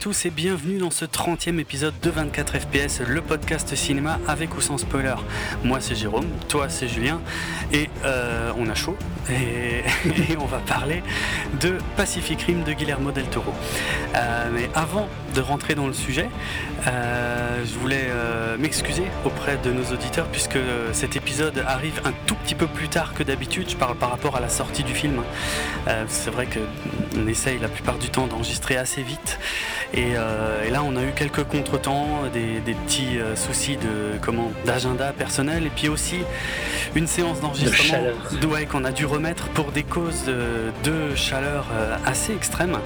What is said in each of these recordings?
Tous et bienvenue dans ce 30e épisode de 24 FPS, le podcast cinéma avec ou sans spoiler. Moi c'est Jérôme, toi c'est Julien et euh, on a chaud et, on va parler de Pacific Rim de Guillermo del Toro. Euh, mais avant de rentrer dans le sujet, euh, je voulais m'excuser auprès de nos auditeurs puisque cet épisode arrive un tout petit peu plus tard que d'habitude. Je parle par rapport à la sortie du film. c'est vrai qu'on essaye la plupart du temps d'enregistrer assez vite. Euh, et, là, on a eu quelques contretemps, des, petits euh, soucis de comment d'agenda personnel, et puis aussi une séance d'enregistrement ouais, qu'on a dû remettre pour des causes de, chaleur euh, assez extrêmes,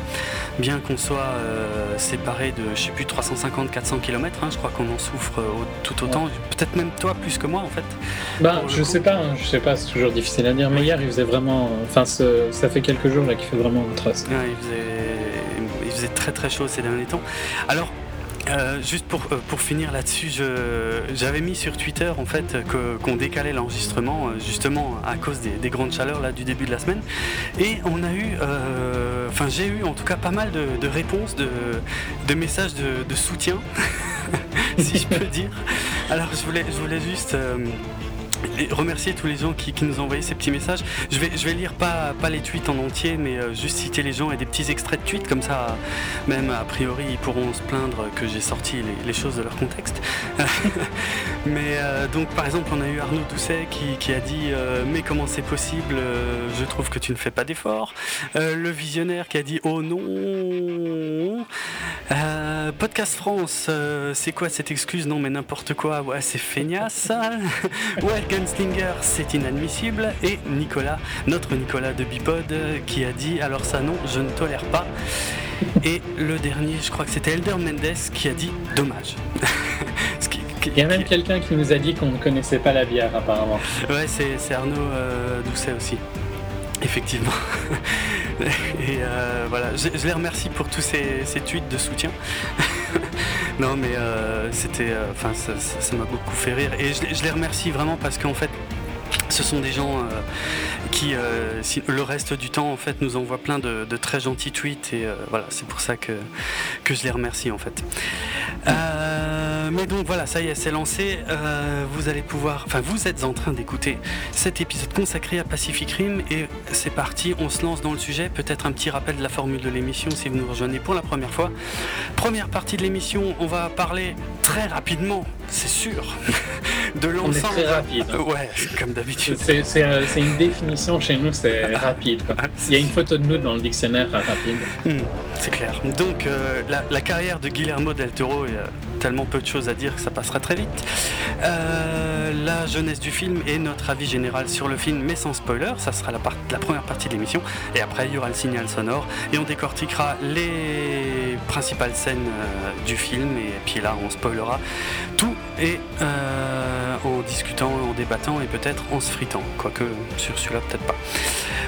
bien qu'on soit séparés de, je sais plus, 350-400 km. Hein, je crois qu'on en souffre tout autant. Peut-être même toi plus que moi, en fait. Bah, je sais pas, hein, je sais pas, c'est toujours difficile à dire. Mais hier, il faisait vraiment, enfin, ça fait quelques jours là qu'il fait vraiment un trace. il faisait très très chaud ces derniers temps. Alors, euh, juste pour, euh, pour finir là-dessus, j'avais mis sur Twitter en fait qu'on décalait l'enregistrement euh, justement à cause des, grandes chaleurs là du début de la semaine. Et on a eu, enfin j'ai eu en tout cas pas mal de, réponses, de, de, messages de, soutien, si je peux dire. Alors je voulais, je voulais juste remercier tous les gens qui, nous ont envoyé ces petits messages. Je vais, je vais lire pas, pas les tweets en entier, mais euh, juste citer les gens et des petits extraits de tweets, comme ça, même a priori, ils pourront se plaindre que j'ai sorti les, choses de leur contexte. mais euh, donc, par exemple, on a eu Arnaud Doucet qui, a dit euh, Mais comment c'est possible Je trouve que tu ne fais pas d'efforts. le visionnaire qui a dit Oh non Podcast France, c'est quoi cette excuse? Non, mais n'importe quoi. Ouais, c'est feignasse. Gunslinger, c'est inadmissible. Et Nicolas, notre Nicolas de Bipod, qui a dit alors ça non, je ne tolère pas. Et le dernier, je crois que c'était Elder Mendes qui a dit dommage. Il y a même quelqu'un qui nous a dit qu'on ne connaissait pas la bière apparemment. Ouais, c'est Arnaud euh, Doucet aussi. Effectivement. Et euh, voilà, je, les remercie pour tous ces, ces tweets de soutien. non, mais euh, c'était, euh, enfin, ça m'a beaucoup fait rire. Et je, les remercie vraiment parce qu'en fait, ce sont des gens euh, qui, le reste du temps, en fait, nous envoient plein de, très gentils tweets et voilà, c'est pour ça que, que je les remercie en fait. mais donc voilà, ça y est, c'est lancé. vous allez pouvoir, enfin, vous êtes en train d'écouter cet épisode consacré à Pacific Rim et c'est parti, on se lance dans le sujet. Peut-être un petit rappel de la formule de l'émission si vous nous rejoignez pour la première fois. Première partie de l'émission, on va parler très rapidement, c'est sûr, de l'ensemble. Très rapide. Ouais, comme d'habitude. Euh, c'est une définition chez nous, c'est rapide. Il y a une photo de nous dans le dictionnaire rapide. Hmm, c'est clair. Donc euh, la, carrière de Guillermo del Toro, il y a tellement peu de choses à dire que ça passera très vite. Euh, la jeunesse du film et notre avis général sur le film, mais sans spoiler, ça sera la, la première partie de l'émission. Et après, il y aura le signal sonore et on décortiquera les principales scènes du film. Et puis là, on spoilera tout et en discutant, en débattant et peut-être en se fritant. Quoique sur celui-là, peut-être pas.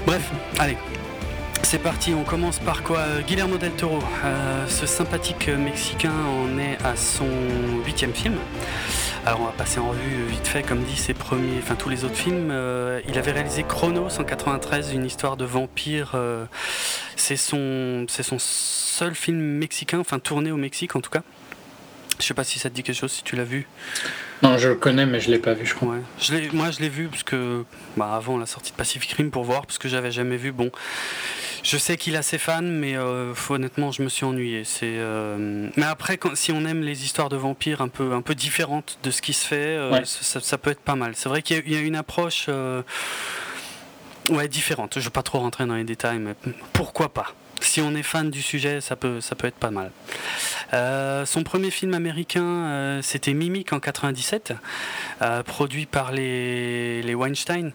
Bref, allez. C'est parti, on commence par quoi? Guillermo del Toro, euh, ce sympathique Mexicain en est à son huitième film. Alors on va passer en revue vite fait, comme dit ses premiers, enfin tous les autres films. Euh, il avait réalisé Chronos en 93, une histoire de vampire. Euh, c'est son, c'est son seul film mexicain, enfin tourné au Mexique en tout cas. Je sais pas si ça te dit quelque chose, si tu l'as vu. Non, je le connais, mais je l'ai pas vu, je crois. Je moi, je l'ai vu parce que, bah, avant la sortie de Pacific Rim pour voir, parce que j'avais jamais vu. Bon, je sais qu'il a ses fans, mais euh, honnêtement, je me suis ennuyé. C'est, euh, mais après, quand, si on aime les histoires de vampires un peu, un peu différentes de ce qui se fait, euh, ça, peut être pas mal. C'est vrai qu'il y, a une approche, ouais, différente. Je vais pas trop rentrer dans les détails, mais pourquoi pas? Si on est fan du sujet, ça peut, ça peut être pas mal. Euh, son premier film américain, euh, c'était Mimic en 97, euh, produit par les, les, Weinstein.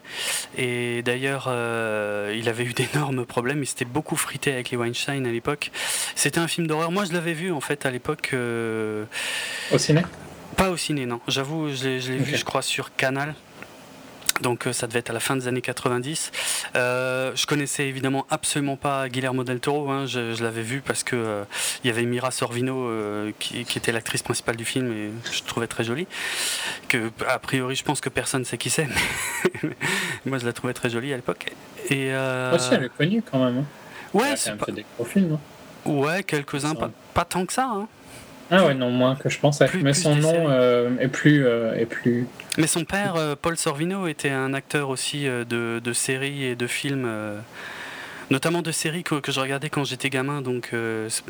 Et d'ailleurs, il avait eu d'énormes problèmes. Il s'était beaucoup frité avec les Weinstein à l'époque. C'était un film d'horreur. Moi, je l'avais vu en fait à l'époque. Au ciné? Pas au ciné, non. J'avoue, je l'ai vu, je crois, sur Canal. Donc euh, ça devait être à la fin des années 90. Euh, je connaissais évidemment absolument pas Guillermo del Toro. Hein. je, l'avais vu parce que euh, il y avait Mira Sorvino qui, était l'actrice principale du film et je trouvais très jolie. Que a priori je pense que personne sait qui c'est. Mais moi je la trouvais très jolie à l'époque. Et aussi elle est connue quand même. Hein. Ouais, c'est pas... des gros films. Hein. Ouais, quelques-uns, pas, pas, tant que ça. Hein. Ah ouais, non, moins que je pensais. mais son nom euh, est, plus, euh, est plus. Mais son père, euh, Paul Sorvino, était un acteur aussi de, de séries et de films, notamment de séries que, que je regardais quand j'étais gamin. Donc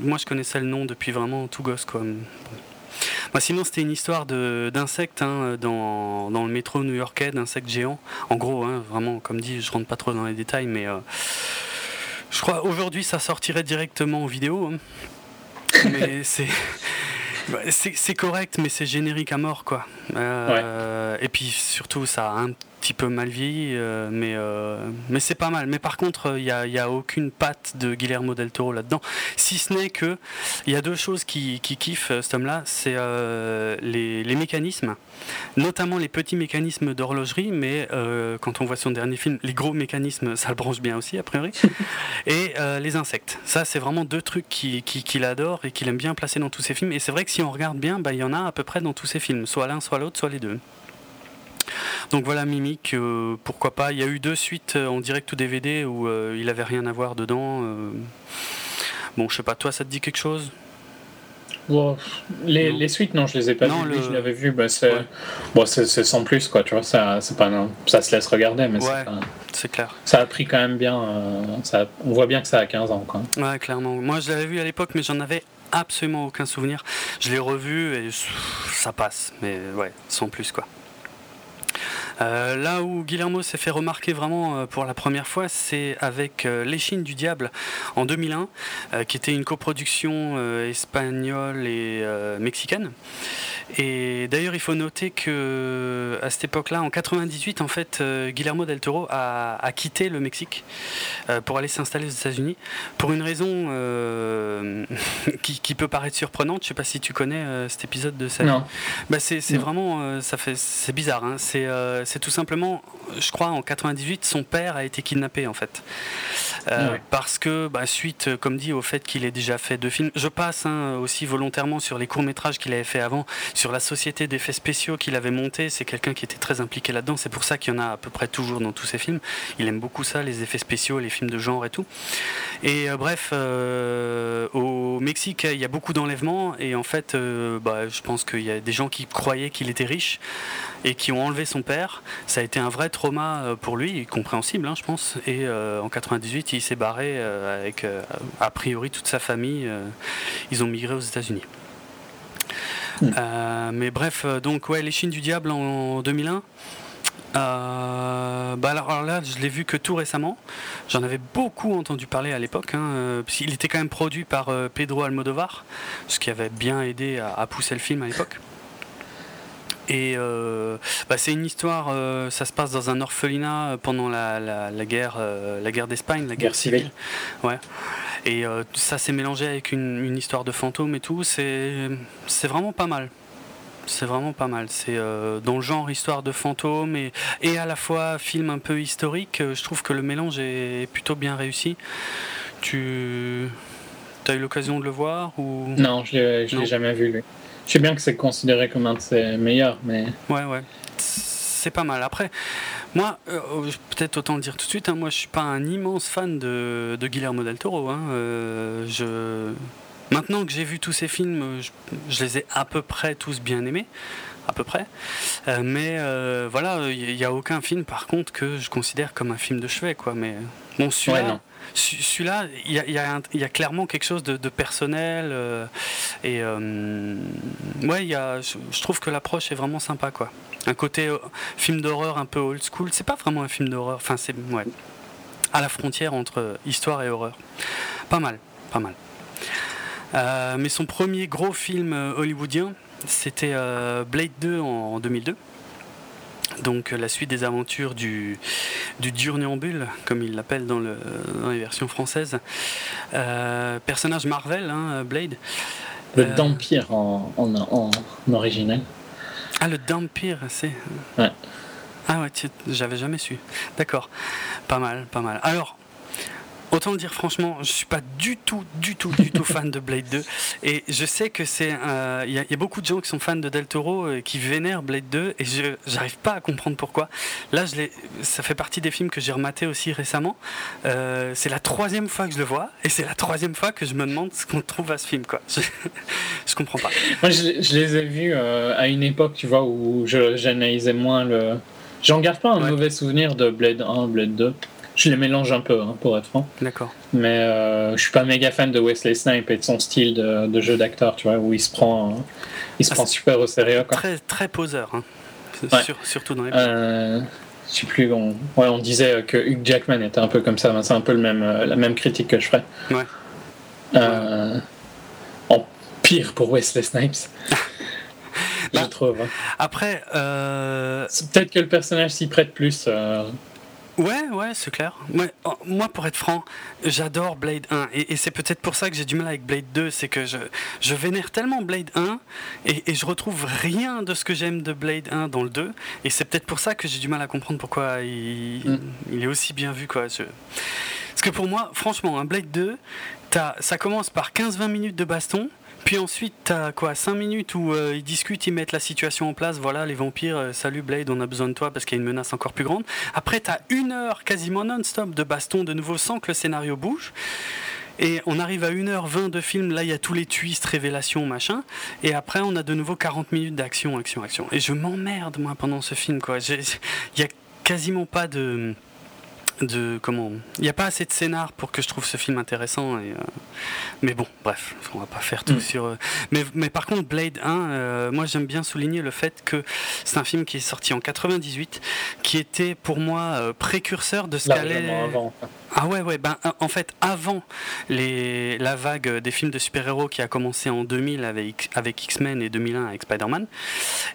moi, je connaissais le nom depuis vraiment tout gosse. Quoi. Bah, sinon, c'était une histoire d'insectes hein, dans, dans, le métro new-yorkais, d'insectes géants. En gros, hein, vraiment, comme dit, je rentre pas trop dans les détails, mais je crois aujourd'hui ça sortirait directement en vidéo. Hein. Mais c'est. C'est correct, mais c'est générique à mort, quoi. Euh, et puis surtout, ça a un petit peu mal vieilli, euh, mais, euh, mais c'est pas mal. Mais par contre, il n'y a, y a, aucune patte de Guillermo del Toro là-dedans. Si ce n'est que il y a deux choses qui, qui kiffent cet homme-là, c'est les, les, mécanismes, notamment les petits mécanismes d'horlogerie, mais quand on voit son dernier film, les gros mécanismes, ça le branche bien aussi, a priori, et les insectes. Ça, c'est vraiment deux trucs qu'il qui, adore et qu'il aime bien placer dans tous ses films. Et c'est vrai que si on regarde bien, bah, il y en a à peu près dans tous ses films, soit l'un, soit l'autre, soit les deux. Donc voilà Mimic, euh, pourquoi pas. Il y a eu deux suites euh, en direct ou DVD où euh, il avait rien à voir dedans. Bon, je sais pas, toi ça te dit quelque chose? Les, suites, non, je les ai pas vues. Je l'avais vu, bah, c'est bon, sans plus, quoi, tu vois. Ça, pas, ça se laisse regarder, mais c'est clair. Ça a pris quand même bien. ça, on voit bien que ça a 15 ans, quoi. Ouais, clairement. Moi, je l'avais vu à l'époque, mais j'en avais absolument aucun souvenir. Je l'ai revu et ça passe, mais ouais, sans plus, quoi. Euh, là où Guillermo s'est fait remarquer vraiment euh, pour la première fois, c'est avec euh, L'échine du diable en 2001, qui était une coproduction espagnole et mexicaine. Et d'ailleurs, il faut noter que à cette époque-là, en 98, en fait, Guillermo del Toro a, quitté le Mexique pour aller s'installer aux États-Unis pour une raison qui, peut paraître surprenante. Je sais pas si tu connais cet épisode de sa non. Bah, c'est vraiment, ça fait, c'est bizarre. Hein. C'est c'est tout simplement, je crois, en 98, son père a été kidnappé en fait. Euh, parce que, bah, suite, comme dit, au fait qu'il ait déjà fait deux films, je passe hein, aussi volontairement sur les courts-métrages qu'il avait fait avant, sur la société d'effets spéciaux qu'il avait monté. C'est quelqu'un qui était très impliqué là-dedans. C'est pour ça qu'il y en a à peu près toujours dans tous ses films. Il aime beaucoup ça, les effets spéciaux, les films de genre et tout. Et euh, bref, euh, au Mexique, il y a beaucoup d'enlèvements et en fait, bah, je pense qu'il y a des gens qui croyaient qu'il était riche et qui ont enlevé son père. Ça a été un vrai trauma euh, pour lui, compréhensible, hein, je pense. Et euh, en 98, il s'est barré euh, avec a priori toute sa famille. ils ont migré aux États-Unis. Hmm. mais bref, donc ouais, les Chines du diable en 2001. bah alors, là, je l'ai vu que tout récemment. J'en avais beaucoup entendu parler à l'époque. Hein, il était quand même produit par Pedro Almodovar, ce qui avait bien aidé à pousser le film à l'époque. Et euh, bah, c'est une histoire, euh, ça se passe dans un orphelinat pendant la, la, guerre, euh, la guerre d'Espagne, la guerre, civile. Ouais. Et ça s'est mélangé avec une, une, histoire de fantômes et tout. C'est, c'est vraiment pas mal. C'est vraiment pas mal. C'est dans le genre histoire de fantômes et, et à la fois film un peu historique. Je trouve que le mélange est plutôt bien réussi. Tu as eu l'occasion de le voir ou? Non, je ne l'ai jamais vu lui. Je sais bien que c'est considéré comme un de ses meilleurs, mais. Ouais, ouais. C'est pas mal. Après, moi, euh, peut-être autant dire tout de suite, hein, moi je suis pas un immense fan de, de Guillermo del Toro. Hein, euh, je... Maintenant que j'ai vu tous ses films, je, les ai à peu près tous bien aimés à peu près. Euh, mais voilà, il n'y a aucun film par contre que je considère comme un film de chevet, quoi. Mais bon, celui-là, celui-là, il y, a, clairement quelque chose de, personnel. Euh, et euh, ouais, je, trouve que l'approche est vraiment sympa, quoi. Un côté euh, film d'horreur un peu old school. C'est pas vraiment un film d'horreur. Enfin, c'est ouais, à la frontière entre histoire et horreur. Pas mal, pas mal. mais son premier gros film hollywoodien, c'était Blade 2 en 2002 donc euh, la suite des aventures du, du Durniambule, comme il l'appelle dans, le, dans les versions françaises. Euh, personnage Marvel, hein, Blade. Le euh, Dampire en, en, original. Ah, le Dampire, c'est. Ouais. Ah ouais, j'avais jamais su. D'accord. Pas mal, pas mal. Alors, Autant le dire franchement, je suis pas du tout, du tout, du tout fan de Blade 2. Et je sais que c'est. Il y, a beaucoup de gens qui sont fans de Del Toro et qui vénèrent Blade 2 et je j'arrive pas à comprendre pourquoi. Là, je ça fait partie des films que j'ai rematé aussi récemment. Euh, c'est la troisième fois que je le vois et c'est la troisième fois que je me demande ce qu'on trouve à ce film. Quoi. Je, je comprends pas. Moi, je, je les ai vus euh, à une époque, tu vois, où j'analysais moins le. J'en garde pas un mauvais souvenir de Blade 1, Blade 2. Je les mélange un peu, hein, pour être franc. D'accord. Mais euh, je suis pas méga fan de Wesley Snipes et de son style de, jeu d'acteur, tu vois, où il se prend, il se ah, prend super au sérieux. Quoi. Très, très poseur, hein. surtout dans les. Euh, je sais plus, on, ouais, on disait que Hugh Jackman était un peu comme ça, c'est un peu le même, euh, la même critique que je ferais. Ouais. Euh, en pire pour Wesley Snipes. je bah, trouve. Hein. Après. Peut-être que le personnage s'y prête plus. Ouais, ouais, c'est clair. Oh, moi, pour être franc, j'adore Blade 1. Et, c'est peut-être pour ça que j'ai du mal avec Blade 2. C'est que je, je vénère tellement Blade 1 et, et je retrouve rien de ce que j'aime de Blade 1 dans le 2. Et c'est peut-être pour ça que j'ai du mal à comprendre pourquoi il, mm. il est aussi bien vu. Quoi. Parce que pour moi, franchement, un Blade 2, ça commence par 15-20 minutes de baston. Puis ensuite, t'as quoi 5 minutes où euh, ils discutent, ils mettent la situation en place. Voilà, les vampires, euh, salut Blade, on a besoin de toi parce qu'il y a une menace encore plus grande. Après, t'as une heure quasiment non-stop de baston de nouveau sans que le scénario bouge. Et on arrive à 1h20 de film, là il y a tous les twists, révélations, machin. Et après on a de nouveau 40 minutes d'action, action, action. Et je m'emmerde moi pendant ce film quoi. Il y a quasiment pas de de comment il n'y a pas assez de scénar pour que je trouve ce film intéressant et, euh, mais bon bref on va pas faire tout mm. sur euh, mais, mais par contre Blade 1 euh, moi j'aime bien souligner le fait que c'est un film qui est sorti en 98 qui était pour moi précurseur de ce qu'allait ah ouais ouais ben en fait avant les la vague des films de super-héros qui a commencé en 2000 avec avec X-Men et 2001 avec Spider-Man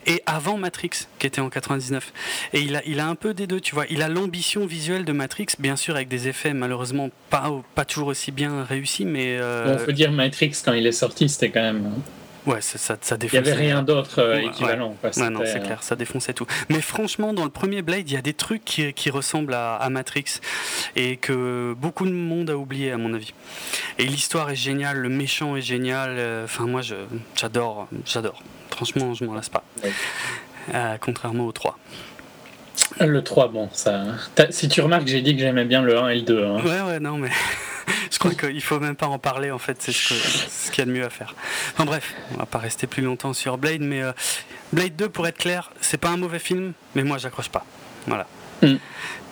et avant Matrix qui était en 99 et il a il a un peu des deux tu vois. Il a l'ambition visuelle de Matrix bien sûr avec des effets malheureusement pas, pas toujours aussi bien réussis, mais... Euh... On peut dire Matrix, quand il est sorti, c'était quand même... Ouais, ça, ça. Il n'y avait rien d'autre euh, équivalent. Ouais. non, c'est clair, ça défonçait tout. Mais franchement, dans le premier Blade, il y a des trucs qui, qui ressemblent à, Matrix et que beaucoup de monde a oublié, à mon avis. Et l'histoire est géniale, le méchant est génial. Euh, enfin, moi, j'adore, j'adore. Franchement, je m'en lasse pas. Euh, contrairement aux 3. Le 3, bon, ça. Si tu remarques, j'ai dit que j'aimais bien le 1 et le 2. Hein. Ouais, ouais, non, mais je crois qu'il faut même pas en parler, en fait, c'est ce qu'il y a de mieux à faire. Enfin bref, on va pas rester plus longtemps sur Blade, mais euh, Blade 2, pour être clair, c'est pas un mauvais film, mais moi, j'accroche pas. Voilà. Mm.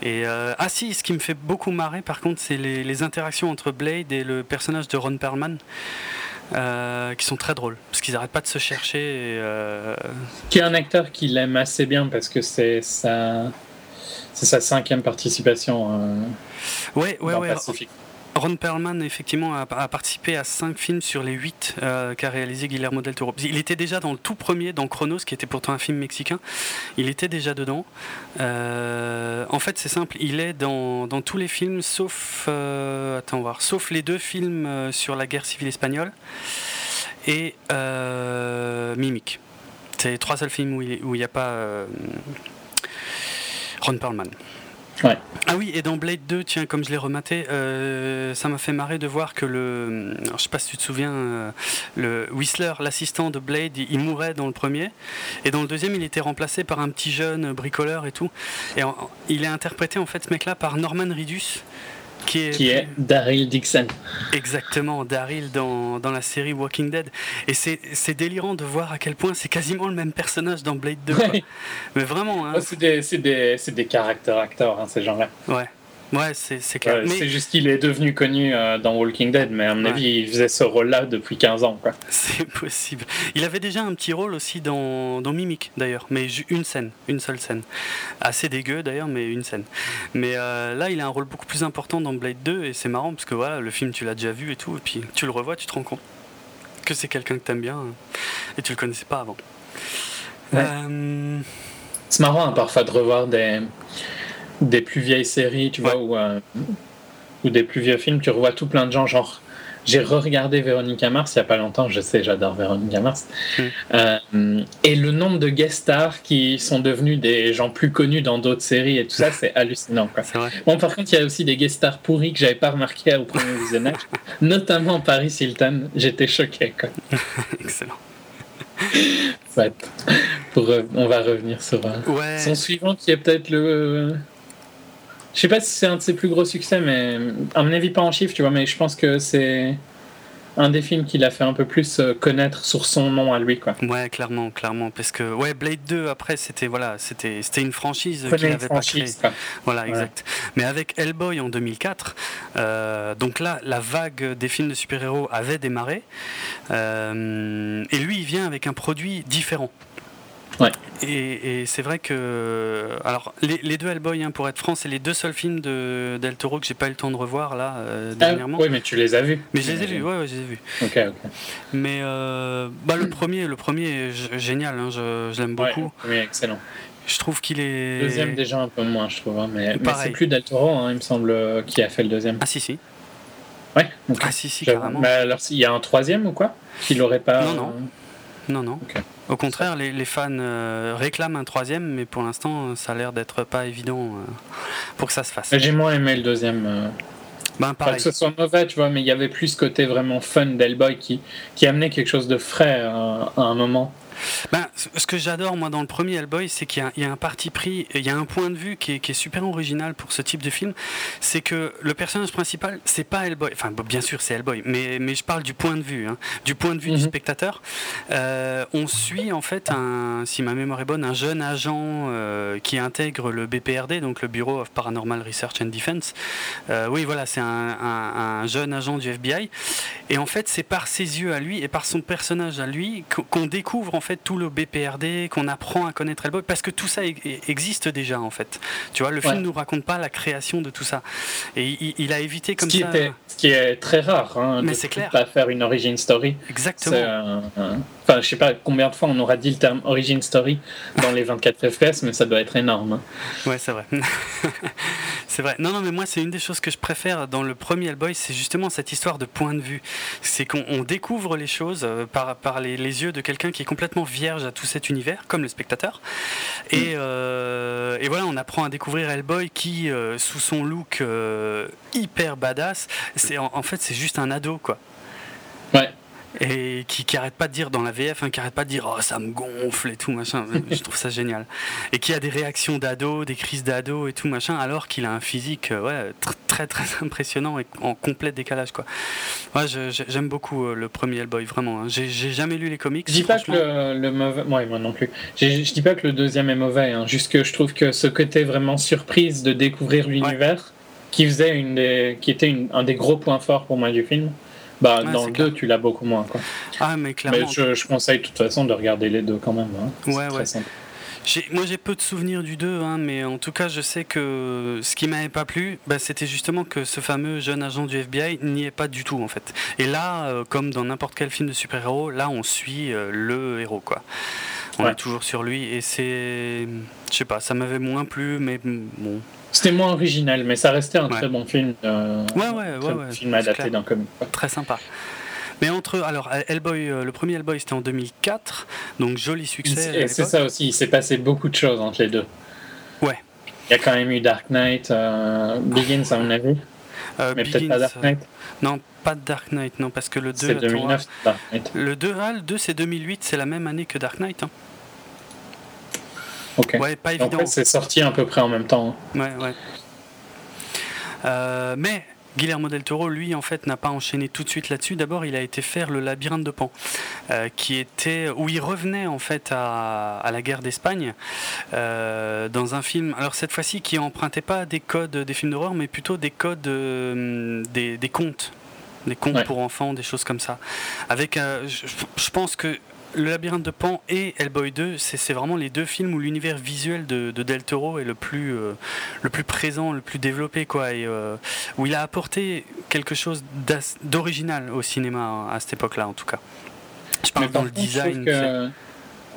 Et euh, ah si, ce qui me fait beaucoup marrer, par contre, c'est les, les, interactions entre Blade et le personnage de Ron Perlman. Euh, qui sont très drôles, parce qu'ils n'arrêtent pas de se chercher. Et, euh... Qui est un acteur qu'il aime assez bien, parce que c'est sa, c'est sa cinquième participation euh, ouais, ouais, ouais. Ron Perlman, effectivement, a, participé à 5 films sur les 8 euh, qu'a réalisé Guillermo del Toro. Il était déjà dans le tout premier, dans Chronos, qui était pourtant un film mexicain. Il était déjà dedans. Euh, en fait, c'est simple, il est dans, tous les films, sauf, euh, sauf les deux films sur la guerre civile espagnole et Mimic. C'est les trois seuls films où il n'y a pas Ron Perlman. Ah oui, et dans Blade 2, tiens, comme je l'ai rematé, euh, ça m'a fait marrer de voir que le. Alors, je sais pas si tu te souviens, euh, le Whistler, l'assistant de Blade, il, mourait dans le premier. Et dans le deuxième, il était remplacé par un petit jeune bricoleur et tout. Et il est interprété, en fait, ce mec-là, par Norman Ridus qui est, Daryl Dixon. Exactement, Daryl dans, dans, la série Walking Dead. Et c'est délirant de voir à quel point c'est quasiment le même personnage dans Blade 2. Mais vraiment. Hein. c'est des, des, des caractères acteurs, hein, ces gens-là. Ouais. Ouais, c'est clair. C'est juste qu'il est devenu connu euh, dans Walking Dead, mais à mon avis, il faisait ce rôle-là depuis 15 ans. C'est possible. Il avait déjà un petit rôle aussi dans, dans Mimic, d'ailleurs, mais une scène, une seule scène. Assez dégueu, d'ailleurs, mais une scène. Mais euh, là, il a un rôle beaucoup plus important dans Blade 2, et c'est marrant, parce que voilà, le film, tu l'as déjà vu et tout, et puis tu le revois, tu te rends compte que c'est quelqu'un que t'aimes bien, hein, et tu le connaissais pas avant. Euh, c'est marrant, hein, parfois, de revoir des des plus vieilles séries, tu vois, où, euh, ou des plus vieux films, tu revois tout plein de gens, genre j'ai re-regardé Véronica Mars il n'y a pas longtemps, je sais, j'adore Véronica Mars. Mm. Euh, et le nombre de guest stars qui sont devenus des gens plus connus dans d'autres séries et tout ça, c'est hallucinant. Quoi. Bon, par contre, il y a aussi des guest stars pourris que j'avais pas remarqué au premier visionnage, notamment Paris Hilton. J'étais choqué. Quoi. Excellent. Pour, on va revenir sur euh, Ouais. son suivant qui est peut-être le. Je sais pas si c'est un de ses plus gros succès, mais à mon avis pas en chiffres, tu vois, mais je pense que c'est un des films qu'il a fait un peu plus euh, connaître sur son nom à lui, quoi. Ouais, clairement, clairement, parce que ouais, Blade 2 après c'était voilà, c'était c'était une franchise qu'il avait pas créée. Voilà, Ouais. exact. Mais avec Hellboy en 2004, euh, donc là, la vague des films de super-héros avait démarré. euh, et lui, il vient avec un produit différent. Ouais. Et, et c'est vrai que. Alors, les, les deux Hellboy, hein, pour être franc, c'est les deux seuls films de Del Toro que j'ai pas eu le temps de revoir là, euh, Ah, dernièrement. oui, mais tu les as vus. Mais je les ai vus, ouais, ouais, je les ai vus. Ok, ok. Mais euh, bah, le premier, le premier est génial, hein, je, je l'aime Ouais, beaucoup. oui, excellent. Je trouve qu'il est. Deuxième déjà un peu moins, je trouve. hein, mais c'est plus Del Toro, hein, il me semble, euh, qui a fait le deuxième. Ah si si. Ouais. Ah si si carrément. Mais alors, il y a un troisième ou quoi? Qu'il aurait pas. Non, non. euh, Non, non. Au contraire, les, les fans euh, réclament un troisième, mais pour l'instant, ça a l'air d'être pas évident euh, pour que ça se fasse. J'ai moins aimé le deuxième. euh, Ben, Pas que ce soit mauvais, tu vois, mais il y avait plus ce côté vraiment fun d'Hellboy qui, qui amenait quelque chose de frais à un moment. Ben, ce que j'adore, moi, dans le premier Hellboy, c'est qu'il y, a- il y a un parti pris, il y a un point de vue qui est, qui est super original pour ce type de film. C'est que le personnage principal, c'est pas Hellboy. Enfin, bien sûr, c'est Hellboy, mais, mais je parle du point de vue, hein, du point de vue du Mhm. spectateur. Euh, on suit, en fait, un, si ma mémoire est bonne, un jeune agent euh, qui intègre le BPRD, donc le Bureau of Paranormal Research and Defense. Euh, oui, voilà, c'est un, un- un jeune agent du FBI. Et en fait, c'est par ses yeux à lui et par son personnage à lui qu'- qu'on découvre en fait tout le BPRD, qu'on apprend à connaître Hellboy, parce que tout ça e- e- existe déjà en fait. Tu vois, le film Ouais. nous raconte pas la création de tout ça. Et il, il a évité Ce comme qui, ça. était, ce qui est très rare, hein, Mais de c'est clair. pas faire une origin story. Exactement. Euh, euh, Enfin, je sais pas combien de fois on aura dit le terme origin story dans les 24 FPS, mais ça doit être énorme. hein. Ouais, c'est vrai. c'est vrai. Non, non, mais moi, c'est une des choses que je préfère dans le premier Hellboy, c'est justement cette histoire de point de vue. C'est qu'on on découvre les choses euh, par, par les, les yeux de quelqu'un qui est complètement vierge à tout cet univers, comme le spectateur. Et, euh, et voilà, on apprend à découvrir Hellboy qui, euh, sous son look euh, hyper badass, c'est en, en fait, c'est juste un ado, quoi. Ouais. Et qui, qui arrête pas de dire dans la VF, hein, qui arrête pas de dire oh ça me gonfle et tout machin. Je trouve ça génial. Et qui a des réactions d'ado, des crises d'ado et tout machin, alors qu'il a un physique euh, ouais, tr- très très impressionnant et en complet décalage quoi. Ouais, j'aime beaucoup euh, le premier Hellboy vraiment. hein. J'ai jamais lu les comics. Je dis pas que le, le mauvais. Ouais, moi non plus. Je dis pas que le deuxième est mauvais, hein, juste que je trouve que ce côté vraiment surprise de découvrir l'univers, qui faisait une des, qui était une- un des gros points forts pour moi du film, bah Ouais, dans le clair. 2 tu l'as beaucoup moins quoi. Ah mais clairement. Mais je, je conseille de toute façon de regarder les deux quand même. hein. Ouais, ouais. Moi j'ai peu de souvenirs du 2, hein, mais en tout cas je sais que ce qui m'avait pas plu, bah, c'était justement que ce fameux jeune agent du FBI n'y est pas du tout en fait. Et là, euh, comme dans n'importe quel film de super-héros, là on suit euh, le héros quoi. On Ouais. est toujours sur lui et c'est, je sais pas, ça m'avait moins plu, mais bon. C'était moins original, mais ça restait un Ouais. très bon film. euh, Ouais, ouais, très bon film adapté d'un comic. Très sympa. Mais entre, alors Hellboy, euh, le premier Hellboy c'était en 2004, donc joli succès. Et c'est ça aussi, il s'est passé beaucoup de choses entre les deux. Ouais. Il y a quand même eu Dark Knight, euh, Begins à mon avis, Euh, mais peut-être pas Dark Knight. Non, pas Dark Knight, non, parce que le 2, C'est attends, 2009, Dark Knight. Le 2, ah, le 2 c'est 2008, c'est la même année que Dark Knight. hein. Ok. Ouais, pas En évident. fait, c'est sorti à peu près en même temps. hein. Ouais, ouais. Euh, mais Guillermo del Toro, lui, en fait, n'a pas enchaîné tout de suite là-dessus. D'abord, il a été faire le labyrinthe de Pan, euh, qui était où il revenait en fait à, à la guerre d'Espagne euh, dans un film. Alors cette fois-ci, qui empruntait pas des codes des films d'horreur, mais plutôt des codes euh, des, des contes, des contes Ouais. pour enfants, des choses comme ça. Avec, euh, je, je pense que le labyrinthe de Pan et Hellboy 2, c'est vraiment les deux films où l'univers visuel de, de Del Toro est le plus, euh, le plus présent, le plus développé, quoi, et euh, où il a apporté quelque chose d'original au cinéma hein, à cette époque-là, en tout cas. Je parle dans le je design. que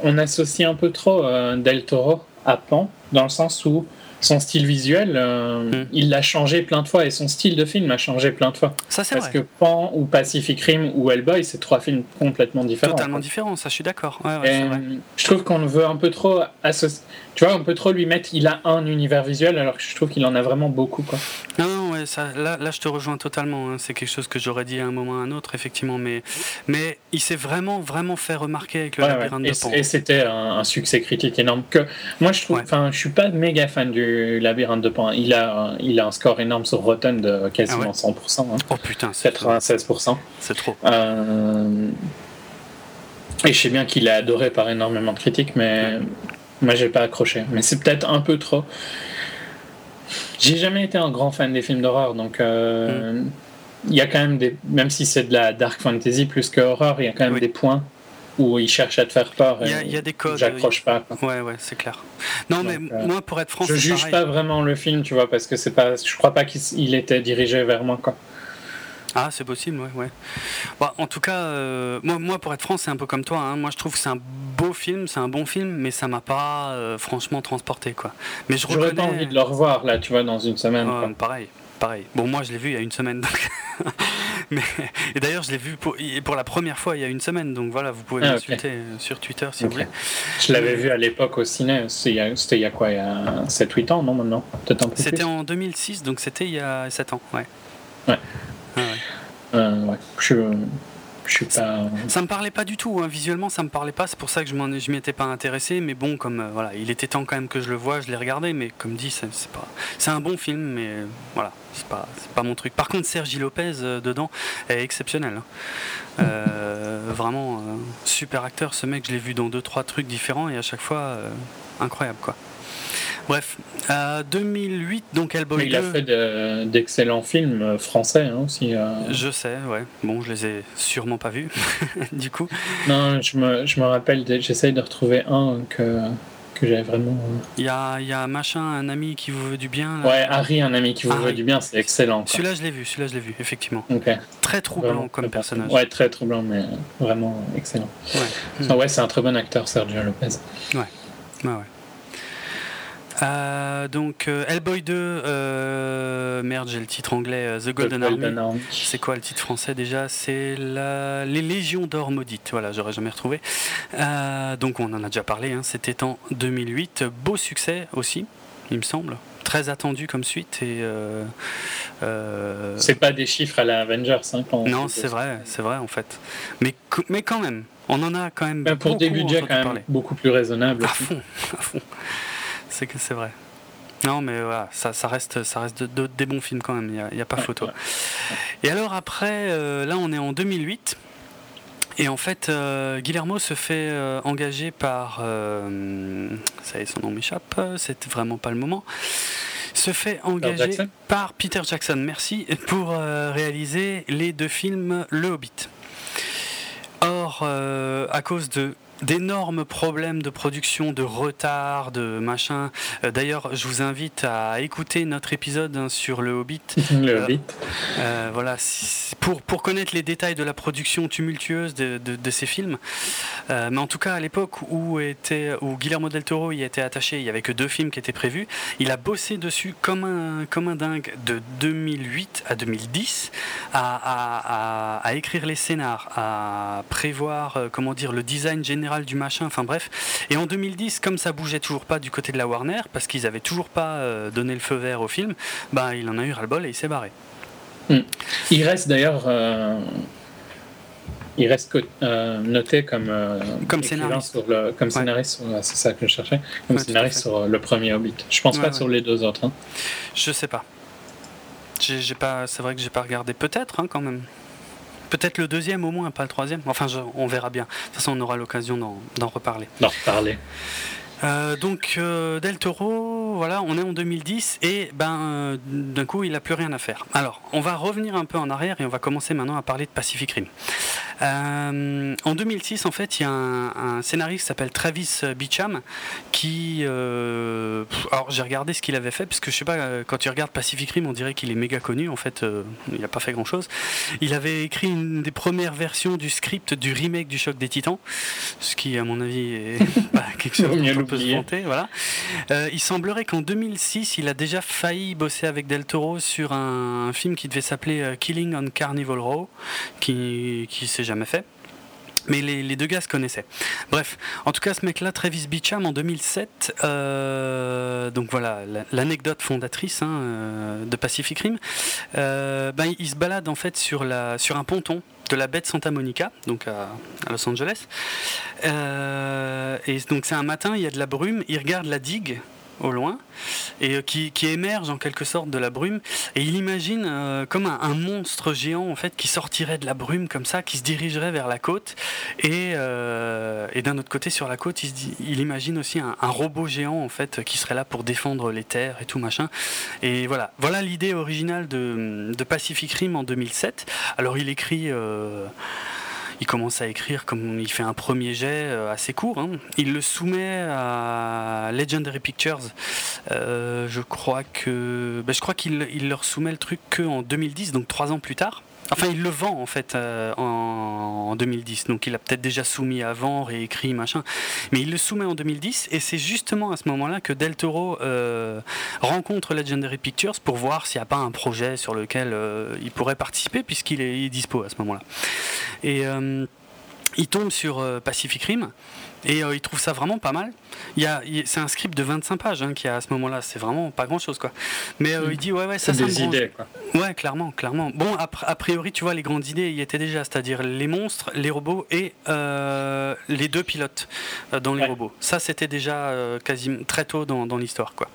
on associe un peu trop euh, Del Toro à Pan. dans le sens où son style visuel, euh, Mm. il l'a changé plein de fois et son style de film a changé plein de fois. Ça, c'est Parce vrai. que Pan ou Pacific Rim ou Hellboy, c'est trois films complètement différents. Totalement quoi. différent, ça, je suis d'accord. Ouais, ouais, Et, c'est vrai. je trouve qu'on veut un peu trop associer. Tu vois, on peut trop lui mettre. Il a un univers visuel alors que je trouve qu'il en a vraiment beaucoup. Quoi. Non, non, ouais, ça, là, là, je te rejoins totalement. hein. C'est quelque chose que j'aurais dit à un moment ou à un autre, effectivement. Mais, mais il s'est vraiment, vraiment fait remarquer avec le Ouais, labyrinthe de Pan. et c'était un, un succès critique énorme. Que moi, je trouve. Enfin, je suis pas méga fan du labyrinthe de Pan. Il a, il a un score énorme sur Rotten de quasiment Ah ouais 100%, hein, Oh putain, c'est trop. 96%. C'est trop. Euh, Et je sais bien qu'il est adoré par énormément de critiques, mais moi j'ai pas accroché. Mais c'est peut-être un peu trop. J'ai jamais été un grand fan des films d'horreur, donc euh, il y a quand même des. Même si c'est de la dark fantasy plus que horreur, il y a quand même Oui. des points où il cherche à te faire peur. Il y a- y des codes, J'accroche pas. quoi. Ouais, ouais, c'est clair. Non, mais euh, moi, pour être franc, Je juge pareil. pas vraiment le film, tu vois, parce que c'est pas. Je crois pas qu'il était dirigé vers moi, quoi. Ah, c'est possible, ouais. ouais. Bah, en tout cas, euh, moi, moi, pour être franc, c'est un peu comme toi. hein. Moi, je trouve que c'est un beau film, c'est un bon film, mais ça m'a pas euh, franchement transporté, quoi. Mais je J'aurais reconnais. pas envie de le revoir, là, tu vois, dans une semaine. Quoi. pareil, pareil. Bon, moi, je l'ai vu il y a une semaine. donc- mais, et d'ailleurs, je l'ai vu pour, pour la première fois il y a une semaine. Donc voilà, vous pouvez Ah, m'insulter euh, sur Twitter si vous voulez. Je l'avais vu à l'époque au ciné, c'était il y a- quoi, il y a 7-8 ans, non, maintenant? Peut-être un peu C'était en 2006, donc c'était il y a 7 ans. Ouais. Ouais. Euh. Ça me parlait pas du tout, hein. visuellement ça me parlait pas, c'est pour ça que je m'y étais pas intéressé, mais bon, comme euh, voilà, il était temps quand même que je le vois, je l'ai regardé, mais comme dit, c'est pas, c'est un bon film, mais euh, voilà, c'est pas, pas mon truc. Par contre, Sergi Lopez dedans est exceptionnel, hein. Vraiment super acteur, ce mec, je l'ai vu dans deux trois trucs différents et à chaque fois incroyable quoi. Bref, euh, 2008 donc Hellboy Mais il a 2. fait de- d'excellents films euh, français hein, aussi. euh. Je sais, ouais. Bon, je les ai sûrement pas vus, du coup. Non, je me, je me rappelle, j'essaye de retrouver un que, que j'avais vraiment... euh. Il y a, il y a machin, un ami qui vous veut du bien. là. Ouais, Harry, un ami qui vous Harry. veut du bien, c'est excellent. Celui-là, je l'ai vu, celui-là, je l'ai vu, effectivement. Ok. Très troublant Vraiment comme personnage. Ouais, très troublant, mais vraiment excellent. Ouais. Ah ouais, c'est un très bon acteur, Sergio Lopez. Ouais, ouais. Euh, donc, euh, Hellboy 2, euh, merde, j'ai le titre anglais, euh, The Golden, The Army. Army. C'est quoi le titre français déjà? C'est la... Les Légions d'Or Maudites. Voilà, j'aurais jamais retrouvé. Donc, on en a déjà parlé. hein, C'était en 2008. Beau succès aussi, il me semble. Très attendu comme suite. Et, C'est pas des chiffres à la Avengers. Hein, quand Non, c'est vrai, c'est vrai en fait. Mais, mais quand même, on en a quand même. Mais pour des beaucoup budgets entendu quand même parler. beaucoup plus raisonnables. À fond, à fond. C'est que c'est vrai. Non, mais voilà, ça, ça reste, ça reste de- de- des bons films quand même, il n'y a, pas photo. Et alors après, euh, là on est en 2008. Et en fait, euh, Guillermo se fait euh, engager par. ça y est, son nom m'échappe, c'était vraiment pas le moment. Se fait engager Jackson par Peter Jackson, merci, pour réaliser les deux films Le Hobbit. Or, à cause de d'énormes problèmes de production, de retard, de machin. euh, D'ailleurs, je vous invite à écouter notre épisode hein, sur le Hobbit. Le Euh, Hobbit. Euh, voilà, pour, pour connaître les détails de la production tumultueuse de, de- de ces films. Euh, mais en tout cas, à l'époque où, était, où Guillermo del Toro y était attaché, il n'y avait que deux films qui étaient prévus. Il a bossé dessus comme un, comme un dingue de 2008 à 2010 à, à- à- à écrire les scénars, à prévoir comment dire, le design général du machin, enfin bref. Et en 2010, comme ça bougeait toujours pas du côté de la Warner, parce qu'ils avaient toujours pas euh, donné le feu vert au film, bah, il en a eu ras-le-bol et il s'est barré. Il reste d'ailleurs. euh, il reste euh, noté comme, euh, Comme scénariste. Sur le, comme scénariste, sur- ouais, c'est ça que je cherchais. Comme Ouais, scénariste sur le premier Hobbit. Je pense Ouais, pas sur les deux autres. hein. Je sais pas. J'ai pas, c'est vrai que j'ai pas regardé. Peut-être hein, quand même. Peut-être le deuxième au moins, pas le troisième. Enfin, on verra bien. De toute façon, on aura l'occasion d'en reparler. D'en reparler. Euh, donc, euh, Del Toro, voilà, on est en 2010 et ben d'un coup, il n'a plus rien à faire. Alors, on va revenir un peu en arrière et on va commencer maintenant à parler de Pacific Rim. en 2006, en fait, il y a un, scénariste qui s'appelle Travis Beecham qui, alors j'ai regardé ce qu'il avait fait parce que je sais pas, quand tu regardes Pacific Rim, on dirait qu'il est méga connu. En fait, il n'a pas fait grand chose. Il avait écrit une des premières versions du script du remake du Choc des Titans, ce qui, à mon avis, est quelque chose peut se vanter. Voilà. Euh, il semblerait qu'en 2006, il a déjà failli bosser avec Del Toro sur un, film qui devait s'appeler euh, Killing on Carnival Row, qui qui s'est jamais fait. Mais les, deux gars se connaissaient. Bref, en tout cas, ce mec-là, Travis Beecham, en 2007, euh, donc voilà, l'anecdote fondatrice hein, de Pacific Rim, ben, il se balade en fait sur, la, sur un ponton de la baie de Santa Monica, donc à, Los Angeles. Euh, et donc c'est un matin, il y a de la brume, il regarde la digue au loin, et euh, qui, émerge en quelque sorte de la brume. Et il imagine euh, comme un, monstre géant en fait qui sortirait de la brume comme ça, qui se dirigerait vers la côte. Et, euh, et d'un autre côté sur la côte, il, imagine aussi un, robot géant en fait qui serait là pour défendre les terres et tout machin. Et voilà, voilà l'idée originale de, de, Pacific Rim en 2007. Alors il écrit il commence à écrire comme il fait un premier jet euh, assez court. Hein. Il le soumet à Legendary Pictures. Euh, je crois que, ben, je crois qu'il leur soumet le truc qu'en 2010, donc trois ans plus tard. Enfin, il le vend en fait euh, en, 2010, donc il a peut-être déjà soumis avant, réécrit, machin. Mais il le soumet en 2010, et c'est justement à ce moment-là que Del Toro euh, rencontre Legendary Pictures pour voir s'il n'y a pas un projet sur lequel euh, il pourrait participer, puisqu'il est, est, dispo à ce moment-là. Et il tombe sur Pacific Rim. Et euh, il trouve ça vraiment pas mal. Il c'est un script de 25 pages hein, qui a à ce moment-là, c'est vraiment pas grand chose quoi. Mais euh, il dit ouais ouais ça c'est des idées quoi. Ouais clairement clairement. Bon a, priori tu vois les grandes idées y étaient déjà, c'est-à-dire les monstres, les robots et euh, les deux pilotes dans les robots. Ça c'était déjà quasiment très tôt dans, dans l'histoire quoi.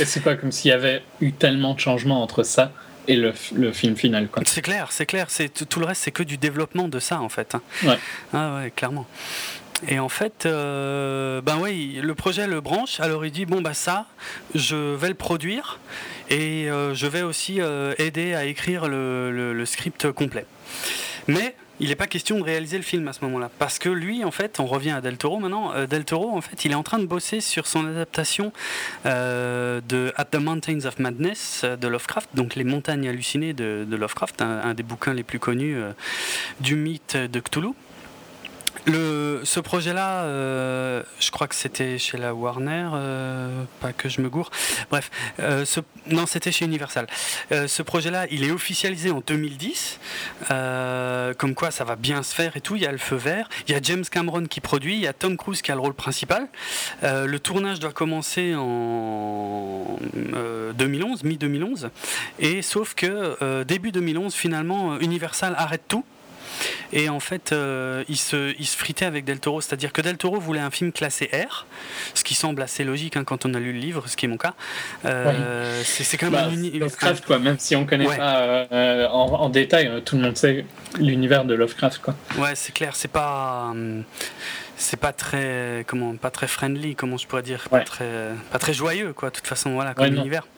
Et c'est pas comme s'il y avait eu tellement de changements entre ça et le, le, film final. C'est clair, c'est clair. C'est tout le reste, c'est que du développement de ça en fait. Hein. Ouais. Ah ouais, clairement. Et en fait, euh, ben oui, le projet le branche. Alors il dit bon bah ça, je vais le produire et euh, je vais aussi euh, aider à écrire le, script complet. Mais il n'est pas question de réaliser le film à ce moment-là, parce que lui, en fait, on revient à Del Toro maintenant. Del Toro, en fait, il est en train de bosser sur son adaptation de At the Mountains of Madness de Lovecraft, donc les montagnes hallucinées de, Lovecraft, un, des bouquins les plus connus du mythe de Cthulhu. Ce projet-là, euh, je crois que c'était chez la Warner, euh, pas que je me gourre. Bref, euh, ce, non, c'était chez Universal. ce projet-là, il est officialisé en 2010, comme quoi ça va bien se faire et tout. Il y a le feu vert, il y a James Cameron qui produit, il y a Tom Cruise qui a le rôle principal. le tournage doit commencer en 2011, mi-2011, et sauf que début 2011, finalement, Universal arrête tout et en fait, euh, il, se, il se fritait avec Del Toro, c'est-à-dire que Del Toro voulait un film classé R, ce qui semble assez logique hein, quand on a lu le livre, ce qui est mon cas. Euh, c'est quand même bah, Lovecraft, quoi, même si on connaît pas euh, en, détail, tout le monde sait l'univers de Lovecraft. Quoi. Ouais, c'est clair, c'est pas. c'est pas très comment pas très friendly comment je pourrais dire pas très pas très joyeux quoi de toute façon voilà comme univers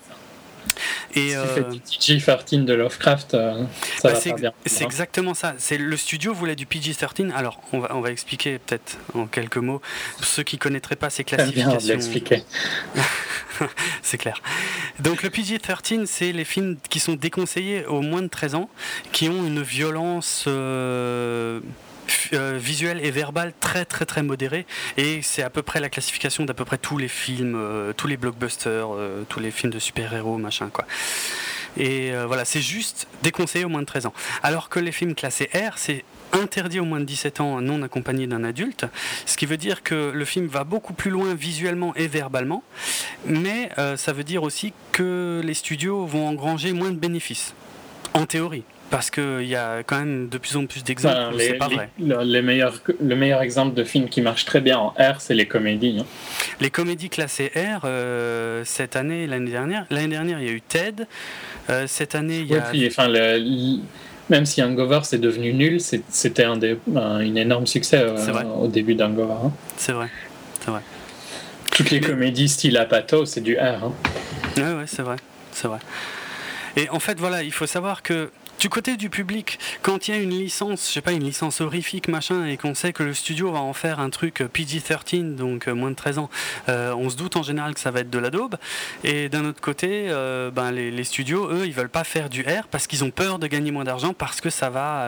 et si euh, PG-13 de Lovecraft, euh, ça bah, va bien. C'est exactement ça. C'est le studio voulait du PG-13. Alors, on va, on va expliquer peut-être en quelques mots. Pour ceux qui connaîtraient pas ces classifications. Bien l'expliquer. c'est clair. Donc le PG-13, c'est les films qui sont déconseillés aux moins de 13 ans, qui ont une violence euh, euh, visuel et verbal très très très modéré et c'est à peu près la classification d'à peu près tous les films, euh, tous les blockbusters, euh, tous les films de super-héros, machin quoi. Et voilà, c'est juste déconseillé au moins de 13 ans. Alors que les films classés R, c'est interdit au moins de 17 ans non accompagné d'un adulte, ce qui veut dire que le film va beaucoup plus loin visuellement et verbalement, mais ça veut dire aussi que les studios vont engranger moins de bénéfices, en théorie. Parce qu'il y a quand même de plus en plus d'exemples c'est pas vrai. Les, meilleurs, le meilleur exemple de film qui marche très bien en R, c'est les comédies. Hein. Les comédies classées R, euh, cette année, l'année dernière, l'année dernière, il y a eu Ted. Euh, cette année, il y a. enfin, même si Hangover c'est devenu nul, c'était un, des, un énorme succès euh, au début d'Hangover. Hein. C'est vrai, c'est vrai. Toutes les comédies style Apato, c'est du R. Hein. Ouais, ouais, c'est vrai, c'est vrai. Et en fait, voilà, il faut savoir que du côté du public, quand il y a une licence, je sais pas, une licence horrifique, machin, et qu'on sait que le studio va en faire un truc PG-13, donc euh, moins de 13 ans, euh, on se doute en général que ça va être de la daube. Et d'un autre côté, euh, ben, les, studios, eux, ils veulent pas faire du R parce qu'ils ont peur de gagner moins d'argent parce que ça va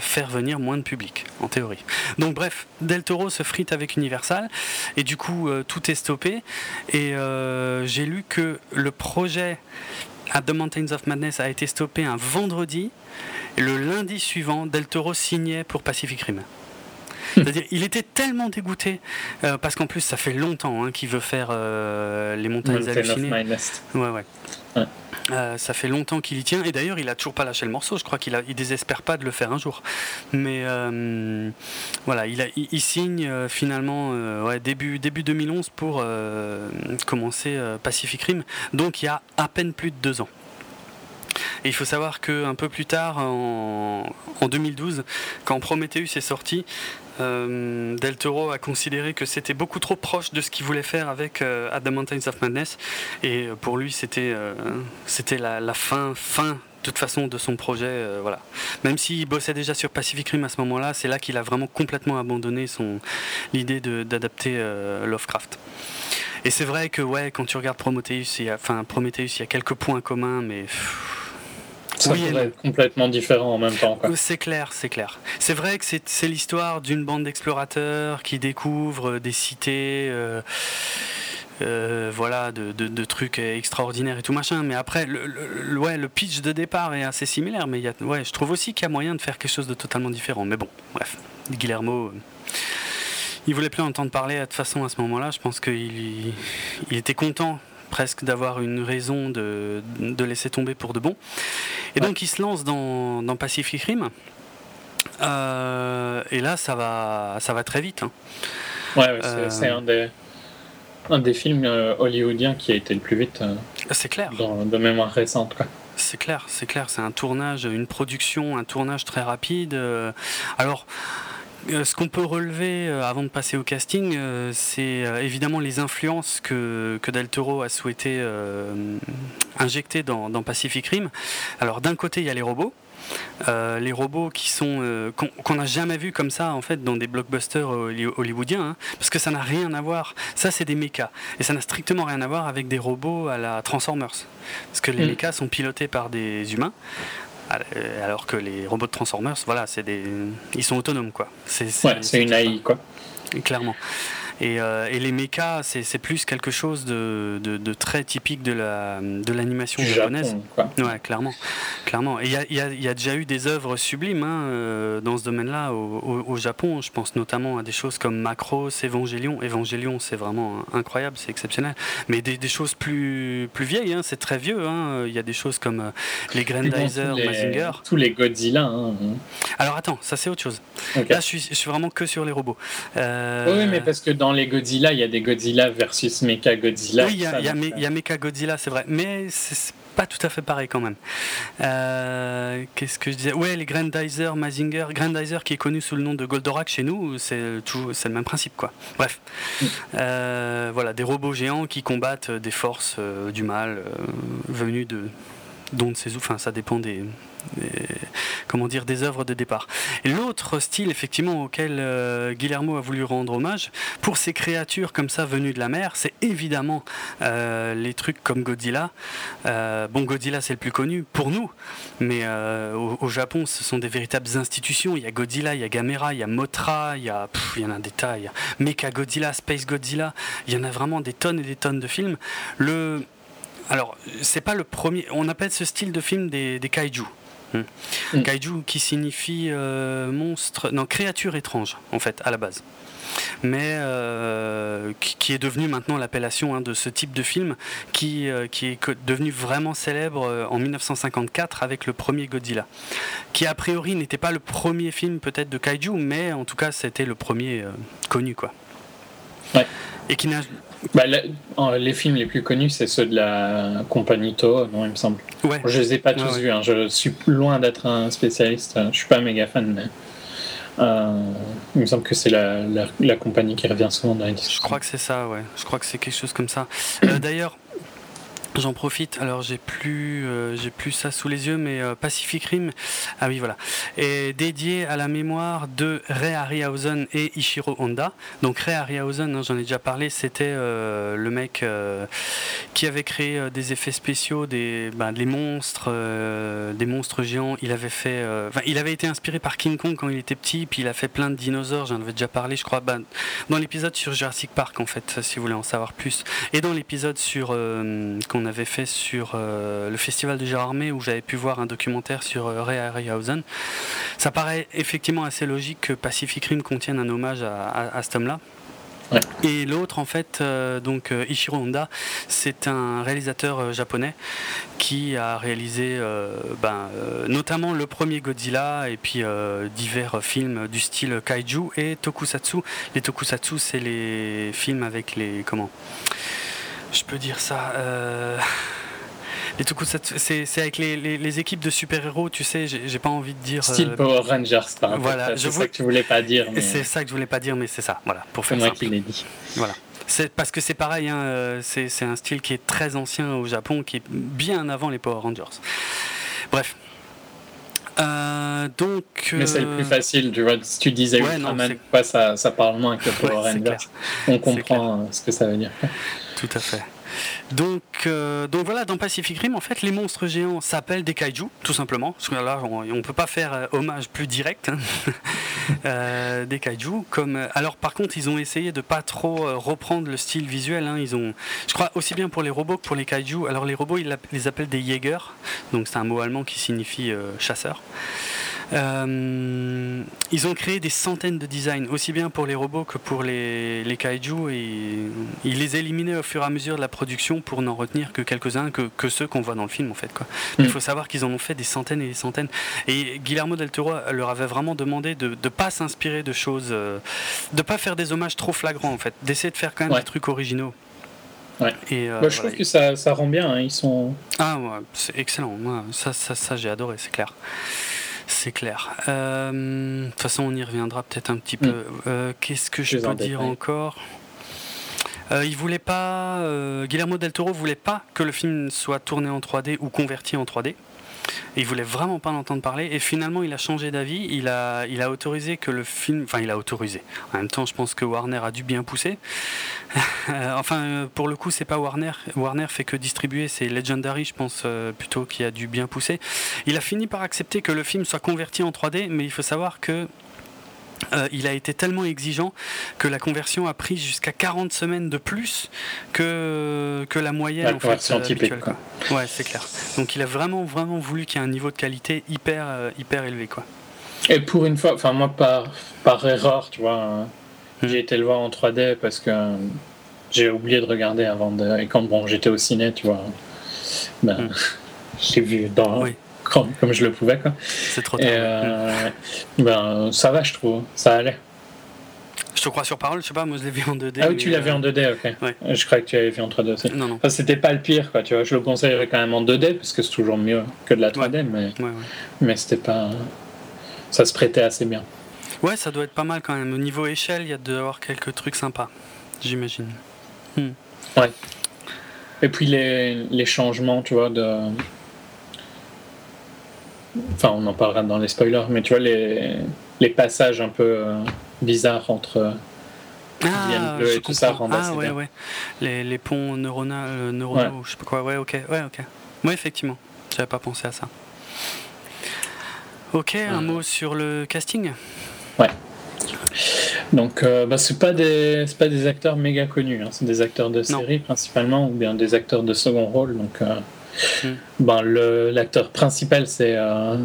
faire venir moins de public, en théorie. Donc bref, Del Toro se frite avec Universal, et du coup, tout est stoppé. Et j'ai lu que le projet At the Mountains of Madness a été stoppé un vendredi. Et le lundi suivant, Del Toro signait pour Pacific Rim. C'est-à-dire, il était tellement dégoûté euh, parce qu'en plus, ça fait longtemps hein, qu'il veut faire euh, les montagnes hallucinées. Ouais, ouais. Euh, ça fait longtemps qu'il y tient et d'ailleurs il a toujours pas lâché le morceau. Je crois qu'il désespère pas de le faire un jour. Mais voilà, il, a, signe finalement ouais, début début 2011 pour commencer Pacific Rim. Donc il y a à peine plus de deux ans. Il faut savoir qu'un peu plus tard, en, en 2012, quand Prometheus est sorti, euh, Del Toro a considéré que c'était beaucoup trop proche de ce qu'il voulait faire avec euh, At the Mountains of Madness. Et euh, pour lui, c'était c'était la, fin, fin de toute façon de son projet. voilà. Même s'il bossait déjà sur Pacific Rim à ce moment-là, c'est là, qu'il a vraiment complètement abandonné l'idée d'adapter Lovecraft. Et c'est vrai que ouais, quand tu regardes Prometheus, il y a, enfin Prometheus, il y a quelques points communs, mais ça oui, être complètement différent en même temps. C'est clair, c'est clair. C'est vrai que c'est l'histoire d'une bande d'explorateurs qui découvrent des cités. Euh, euh, voilà, de, trucs extraordinaires et tout machin. Mais après, le, ouais, le pitch de départ est assez similaire, mais y a, ouais, je trouve aussi qu'il y a moyen de faire quelque chose de totalement différent. Mais bon, bref, Guillermo, euh, il voulait plus entendre parler de toute façon à ce moment-là. Je pense qu'il il était content presque d'avoir une raison de, de, laisser tomber pour de bon. Et donc il se lance dans, dans Pacific Rim. Euh, et là, ça va, ça va très vite. Hein. Ouais, c'est euh, un des, un des films euh, hollywoodiens qui a été le plus vite. c'est clair. Dans, de mémoire récente. C'est clair, c'est clair. C'est un tournage, une production, un tournage très rapide. alors. Euh, ce qu'on peut relever euh, avant de passer au casting, euh, c'est évidemment les influences que, que, Del Toro a souhaité injecter dans, Pacific Rim. Alors d'un côté, il y a les robots. les robots qui sont qu'on n'a jamais vu comme ça en fait dans des blockbusters hollywoodiens hein, parce que ça n'a rien à voir ça c'est des mechas et ça n'a strictement rien à voir avec des robots à la Transformers parce que les mm. mechas sont pilotés par des humains alors que les robots de Transformers, voilà, c'est des, ils sont autonomes quoi. C'est une AI quoi. Clairement. Euh, et, les mechas, c'est plus quelque chose de, très typique de l'animation la, de japonaise. Ouais, clairement. clairement. Et il y a, déjà eu des œuvres sublimes hein, euh, dans ce domaine-là au, Japon. Je pense notamment à des choses comme Macross, Evangelion. Evangelion, c'est vraiment incroyable, c'est exceptionnel. Mais des, choses plus, plus vieilles, hein, c'est très vieux. Hein. Il y a des choses comme euh, les Grandizer, Mazinger. Tous les Godzilla. Alors attends, ça c'est autre chose. Là, je suis, je suis, vraiment que sur les robots. Oui, mais parce que dans les Godzilla, il y a des Godzilla versus Mecha Godzilla. Oui, il y, a, Mecha Godzilla, c'est vrai. Mais c'est pas tout à fait pareil quand même. Euh, qu'est-ce que je disais? Ouais, les Grandizer, Mazinger. Grandizer qui est connu sous le nom de Goldorak chez nous, c'est le même principe quoi. Bref. Mm. Euh, voilà, des robots géants qui combattent des forces euh, du mal venues de dont ces enfin ça dépend des, comment dire, des œuvres de départ. L'autre style, effectivement, auquel euh, Guillermo a voulu rendre hommage, pour ces créatures comme ça venues de la mer, c'est évidemment euh, les trucs comme Godzilla. Euh, bon, Godzilla, c'est le plus connu pour nous, mais au, Japon, ce sont des véritables institutions. Il y a Godzilla, il y a Gamera, il y a Motra, il y a, il y en a des tas, il y a Mecha Godzilla, Space Godzilla, il y en a vraiment des tonnes et des tonnes de films. Le alors, c'est pas le premier. On appelle ce style de film des, des kaiju. Hmm. Kaiju qui signifie euh, monstre, non, créature étrange en fait à la base. Mais euh, qui, est devenu maintenant l'appellation hein, de ce type de film qui, euh, qui est devenu vraiment célèbre en 1954 avec le premier Godzilla. Qui a priori n'était pas le premier film peut-être de Kaiju, mais en tout cas c'était le premier connu quoi. Et qui n'a bah, les films les plus connus, c'est ceux de la compagnie Toho, non, il me semble. Ouais. Je les ai pas tous vus, hein. je suis loin d'être un spécialiste, je suis pas un méga fan, mais Euh, il me semble que c'est la, la, la, compagnie qui revient souvent dans les discussions. Je crois que c'est ça, ouais. Je crois que c'est quelque chose comme ça. Euh, D'ailleurs, J'en profite, alors j'ai plus, euh, plus ça sous les yeux, mais euh, Pacific Rim, ah oui voilà, est dédié à la mémoire de Ray Harryhausen et Ishiro Honda. Donc Ray Harryhausen, hein, j'en ai déjà parlé, c'était euh, le mec qui avait créé des effets spéciaux, des, ben, des monstres, des monstres géants. Il avait fait, il avait été inspiré par King Kong quand il était petit, puis il a fait plein de dinosaures. J'en avais déjà parlé, je crois, ben, dans l'épisode sur Jurassic Park en fait, si vous voulez en savoir plus, et dans l'épisode sur avait fait sur euh, le festival de Gérardmer où j'avais pu voir un documentaire sur euh, Ray Harryhausen. Ça paraît effectivement assez logique que Pacific Rim contienne un hommage à, cet homme-là. Et l'autre, en fait, euh, donc Ishiro Honda, c'est un réalisateur japonais qui a réalisé ben, notamment le premier Godzilla et puis divers films du style kaiju et tokusatsu. Les tokusatsu, c'est les films avec les comment? Je peux dire ça. Euh... Les c'est avec les, les, équipes de super-héros, tu sais, j'ai pas envie de dire. Style euh, Power Rangers, voilà, c'est ça que tu voulais pas dire. C'est ça que je voulais pas dire, mais c'est ça, voilà, pour faire moi qui l'ai dit. Voilà. Parce que c'est pareil, hein, euh, c'est un style qui est très ancien au Japon, qui est bien avant les Power Rangers. Bref, euh, donc, Mais c'est le plus facile, tu vois. Si tu disais Ultraman, quoi, ça, ça parle moins que Power Rangers. On comprend ce que ça veut dire. Tout à fait. Donc, euh, donc voilà, dans Pacific Rim, en fait, les monstres géants s'appellent des kaiju, tout simplement. Parce que là, on ne peut pas faire euh, hommage plus direct hein. euh, des kaiju. Alors, par contre, ils ont essayé de pas trop reprendre le style visuel. Hein. Je crois, aussi bien pour les robots que pour les kaiju. Alors, les robots, ils les appellent des Jäger. Donc, c'est un mot allemand qui signifie chasseur. Euh, ils ont créé des centaines de designs, aussi bien pour les robots que pour les, les kaiju, et ils les éliminaient au fur et à mesure de la production pour n'en retenir que quelques-uns, que, que, ceux qu'on voit dans le film en fait. Quoi. Il mm. faut savoir qu'ils en ont fait des centaines et des centaines. Et Guillermo del Toro leur avait vraiment demandé de ne pas s'inspirer de choses, euh, de pas faire des hommages trop flagrants en fait, d'essayer de faire quand même des trucs originaux. Ouais. Et euh, je trouve que ça, ça rend bien, hein. ils sont... Ah ouais, c'est excellent, ça, ça j'ai adoré, c'est clair. C'est clair. Euh, de toute façon, on y reviendra peut-être un petit peu. Mm. Euh, qu'est-ce que je peux dire encore euh, il voulait pas, Guillermo del Toro voulait pas que le film soit tourné en 3D ou converti en 3D. Il voulait vraiment pas en entendre parler et finalement il a changé d'avis. Il a, il a autorisé que le film, enfin il a autorisé. En même temps, je pense que Warner a dû bien pousser. enfin, pour le coup, c'est pas Warner. Warner fait que distribuer, c'est Legendary, je pense euh, plutôt qui a dû bien pousser. Il a fini par accepter que le film soit converti en 3D, mais il faut savoir que euh, il a été tellement exigeant que la conversion a pris jusqu'à 40 semaines de plus que, que la moyenne la conversion fait, typique, Ouais, c'est clair. Donc il a vraiment vraiment voulu qu'il y ait un niveau de qualité hyper euh, hyper élevé quoi. Et pour une fois, enfin moi par par erreur, tu vois, hein, hmm. j'ai été le voir en 3D parce que j'ai oublié de regarder avant de et quand bon, j'étais au ciné, tu vois. Ben, hmm. j'ai vu dans comme je le pouvais. Quoi. C'est trop tard. Euh, ben, ça va, je trouve. Ça allait. Je te crois sur parole, je sais pas, moi je l'ai vu en 2D. Ah oui, tu l'as vu en 2D, euh, ok. Je croyais que tu l'avais vu en 3D aussi. Non, non. Enfin, c'était pas le pire, quoi, tu vois. Je le conseillerais quand même en 2D, parce que c'est toujours mieux que de la 3D, mais, mais c'était pas. Ça se prêtait assez bien. Ouais, ça doit être pas mal quand même. Au niveau échelle, il y a de avoir quelques trucs sympas, j'imagine. Hmm. Ouais. Et puis les, les changements, tu vois, de Enfin, on en parlera dans les spoilers, mais tu vois, les, les passages un peu euh, bizarres entre ah, bleu et tout ça rendent ah, ouais, ouais. Les, les ponts neuronaux, euh, neuronaux je sais pas quoi. Ouais, ok. Ouais, ok. Oui, effectivement. J'avais pas pensé à ça. Ok, un mot sur le casting? Ouais. Donc, euh, bah, c'est pas des pas des acteurs méga connus, hein. c'est des acteurs de série principalement ou bien des acteurs de second rôle. Donc, Hmm. Ben, l'acteur principal, c'est euh,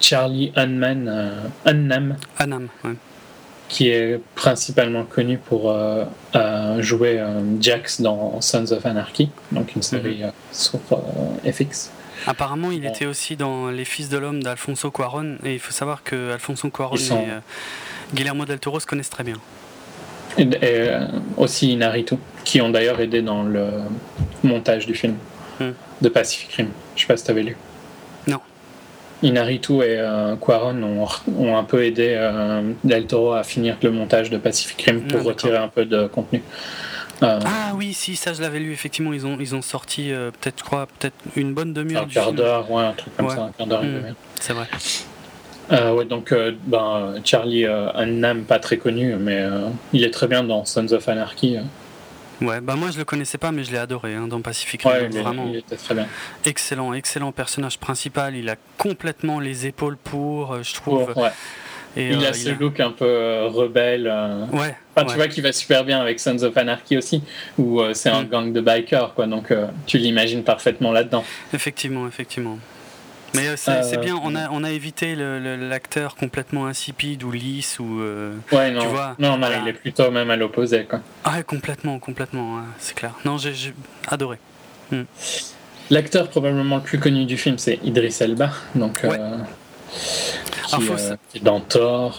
Charlie Hunnam, euh, qui est principalement connu pour euh, jouer Jax dans Sons of Anarchy, donc une série hmm. sur FX. Apparemment, il était aussi dans Les Fils de l'Homme d'Alfonso Cuaron, et il faut savoir que Alfonso Cuaron et Guillermo del Toro se connaissent très bien. Et, aussi Inaritu, qui ont d'ailleurs aidé dans le montage du film. De Pacific Rim. Je sais pas si tu avais lu. Non. Inaritu et euh, Quaron ont, ont, un peu aidé euh, Del Toro à finir le montage de Pacific Rim pour Ah, retirer un peu de contenu. Euh, Ah oui, si, ça je l'avais lu, effectivement, ils ont, ils ont sorti euh, peut-être, je crois, peut-être une bonne demi-heure un quart d'heure, ouais, un truc comme Ouais. ça, un quart d'heure, Mm. demi-heure. C'est vrai. Euh, ouais, donc euh, ben, Charlie euh, Hunnam, pas très connu, mais il est très bien dans Sons of Anarchy. Euh. Ouais, bah moi je le connaissais pas, mais je l'ai adoré hein, dans Pacific Rim. Ouais, vraiment il très bien. excellent, excellent personnage principal. Il a complètement les épaules pour, euh, je trouve. Ouais. Et, Il euh, a ce look un peu euh, rebelle. euh. Ouais. Enfin, tu ouais. vois qu'il va super bien avec Sons of Anarchy aussi, où euh, c'est un Mm. gang de bikers, quoi. Donc euh, tu l'imagines parfaitement là-dedans. Effectivement, effectivement. Mais euh, c'est Euh, bien, on a, on a évité l'acteur complètement insipide ou lisse ou. euh, Ouais, non, Tu vois, non, non, voilà. il est plutôt même à l'opposé, quoi. Ah complètement, complètement, ouais, c'est clair. Non, j'ai adoré. L'acteur probablement le plus connu du film, c'est Idris Elba, donc Ouais. euh, qui, Alors, faut qui est dans Thor.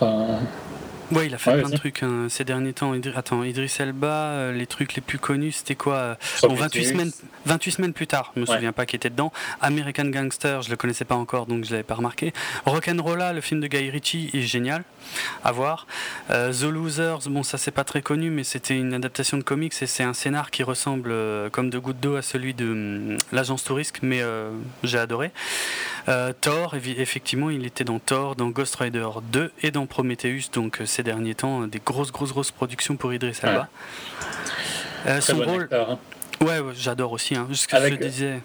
Ouais, il a fait Ouais, plein de trucs hein, ces derniers temps. Attends, Idris Elba, euh, les trucs les plus connus, c'était quoi euh, Bon, 28 Prometheus. semaines, 28 semaines plus tard, je me Ouais. souviens pas qui était dedans. American Gangster, je le connaissais pas encore, donc je l'avais pas remarqué. Rock'n'Rolla, le film de Guy Ritchie, est génial à voir. Euh, The Losers, bon ça c'est pas très connu, mais c'était une adaptation de comics et c'est un scénar qui ressemble euh, comme de gouttes d'eau à celui de hum, l'agence Tourisque, mais j'ai adoré. Thor, effectivement, il était dans Thor, dans Ghost Rider 2 et dans Prometheus, donc euh, ces derniers temps, euh, des grosses, grosses, grosses productions pour Idris Elba. Euh, Très son bon rôle, acteur. hein. Ouais, ouais, j'adore aussi. Hein. Ce que Avec- je disais.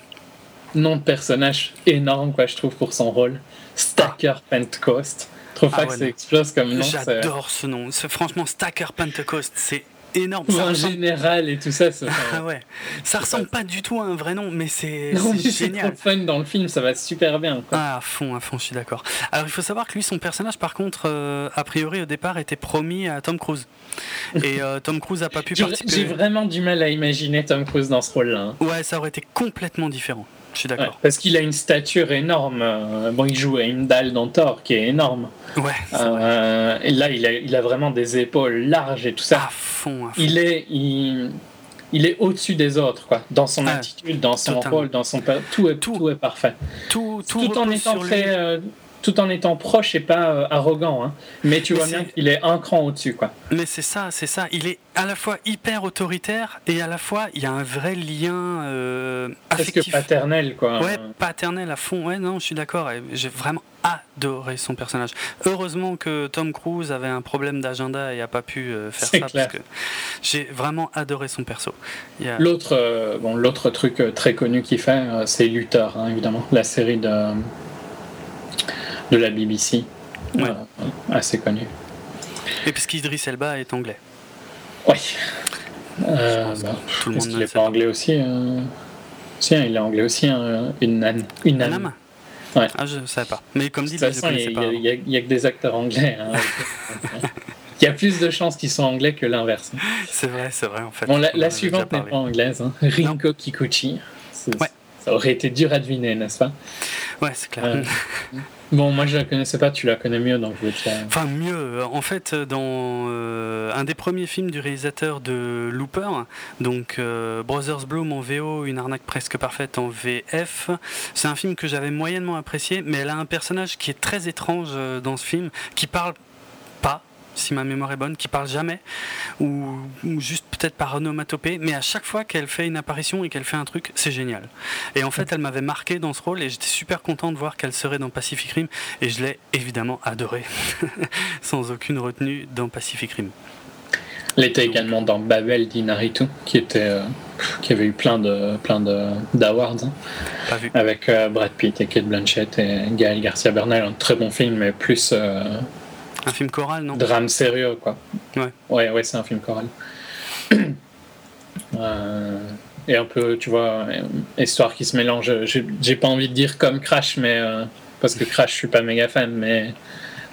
Nom de personnage énorme, quoi, je trouve, pour son rôle. Stacker Pentecost. Trouve Ah ouais, que ça explose comme nom. J'adore ce nom. Franchement Stacker Pentecost. C'est énorme. Ça un général et tout ça, c'est Ah ouais. Ça ressemble pas du tout à un vrai nom, mais c'est Non, c'est génial. fun dans le film, ça va super bien. quoi. Ah, à fond, à fond, je suis d'accord. Alors, il faut savoir que lui, son personnage, par contre, euh, a priori, au départ, était promis à Tom Cruise. Et euh, Tom Cruise a pas pu J'ai j'ai participer. vraiment du mal à imaginer Tom Cruise dans ce rôle-là. hein. Ouais, ça aurait été complètement différent. Je suis Ouais, d'accord. parce qu'il a une stature énorme. euh, Bon, il joue à une dalle dans Thor qui est énorme. Ouais. Euh, et là, il a, il a vraiment des épaules larges et tout ça. À fond, à fond. il est, il, il est au-dessus des autres, quoi. Dans son Ah, attitude, dans son totalement. rôle, dans son tout est Tout. tout, est parfait. Tout, tout, Tout, en étant très, euh, tout en étant proche et pas euh, arrogant, hein. Mais tu Mais vois c'est- bien qu'il est un cran au-dessus, quoi. Mais c'est ça, c'est ça. Il est à la fois hyper autoritaire et à la fois il y a un vrai lien euh, Presque affectif. paternel, quoi. Ouais, paternel à fond. Ouais, non, je suis d'accord. J'ai vraiment adoré son personnage. Heureusement que Tom Cruise avait un problème d'agenda et a pas pu euh, faire ça clair. parce que j'ai vraiment adoré son perso. A- L'autre, bon, l'autre truc très connu qu'il fait, c'est Luther, hein, évidemment, la série de de la BBC, Ouais. Euh, assez connue. Et parce qu'Idris Elba est anglais. Oui. Euh, bah, tout le monde ne n'est pas anglais aussi euh Si, hein, il est anglais aussi, hein, une âne. Une Ouais. Ah, je savais pas. Mais comme De dit, il n'y a, il il que des acteurs anglais. hein. il y a plus de chances qu'ils soient anglais que l'inverse. C'est vrai, c'est vrai en fait. Bon, la, la suivante n'est pas anglaise. hein. Rinko Kikuchi. Ouais. Ça aurait été dur à deviner, n'est-ce pas? Ouais, c'est clair. Euh, Bon, moi je la connaissais pas, tu la connais mieux, donc je vais te la... Enfin, mieux. euh, En fait, dans euh, un des premiers films du réalisateur de Looper, donc euh, Brothers Bloom en VO, Une arnaque presque parfaite en VF, c'est un film que j'avais moyennement apprécié, mais elle a un personnage qui est très étrange dans ce film, qui parle si ma mémoire est bonne, qui parle jamais, ou, ou juste peut-être par onomatopée, mais à chaque fois qu'elle fait une apparition et qu'elle fait un truc, c'est génial. Et en fait, elle m'avait marqué dans ce rôle et j'étais super content de voir qu'elle serait dans Pacific Rim et je l'ai évidemment adorée, sans aucune retenue dans Pacific Rim. Elle était également dans Babel d'Inaritu, qui était, euh, qui avait eu plein de plein de d'awards hein, avec euh, Brad Pitt et Kate Blanchett et Gaël Garcia Bernal, un très bon film, mais plus euh, Un film choral, non? Drame sérieux, quoi. Ouais. Ouais, ouais, c'est un film choral. Euh, et un peu, tu vois, euh, histoire qui se mélange. J'ai pas envie de dire comme Crash, mais euh, parce que Crash, je suis pas méga fan, mais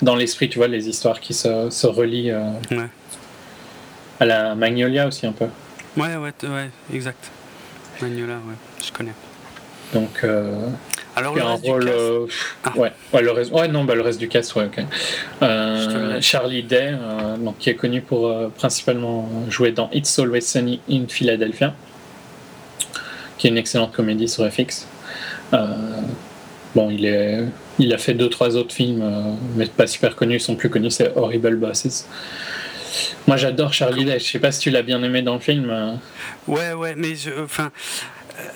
dans l'esprit, tu vois, les histoires qui se, se relient euh, Ouais. à la Magnolia aussi un peu. Ouais, ouais, ouais, exact. Magnola, ouais, je connais. Donc, Alors, le a un reste rôle. euh, Ah. ouais, ouais, le reste, ouais, non, bah, le reste du cast, ouais, ok. Euh, Je. Charlie Day, euh, donc, qui est connu pour euh, principalement jouer dans It's Always Sunny in Philadelphia, qui est une excellente comédie sur FX. Bon, il, est, il a fait deux, trois autres films, mais pas super connus. Son plus connu, c'est Horrible Bosses. Moi, j'adore Charlie Day. Je sais pas si tu l'as bien aimé dans le film. Ouais, ouais, mais je, enfin,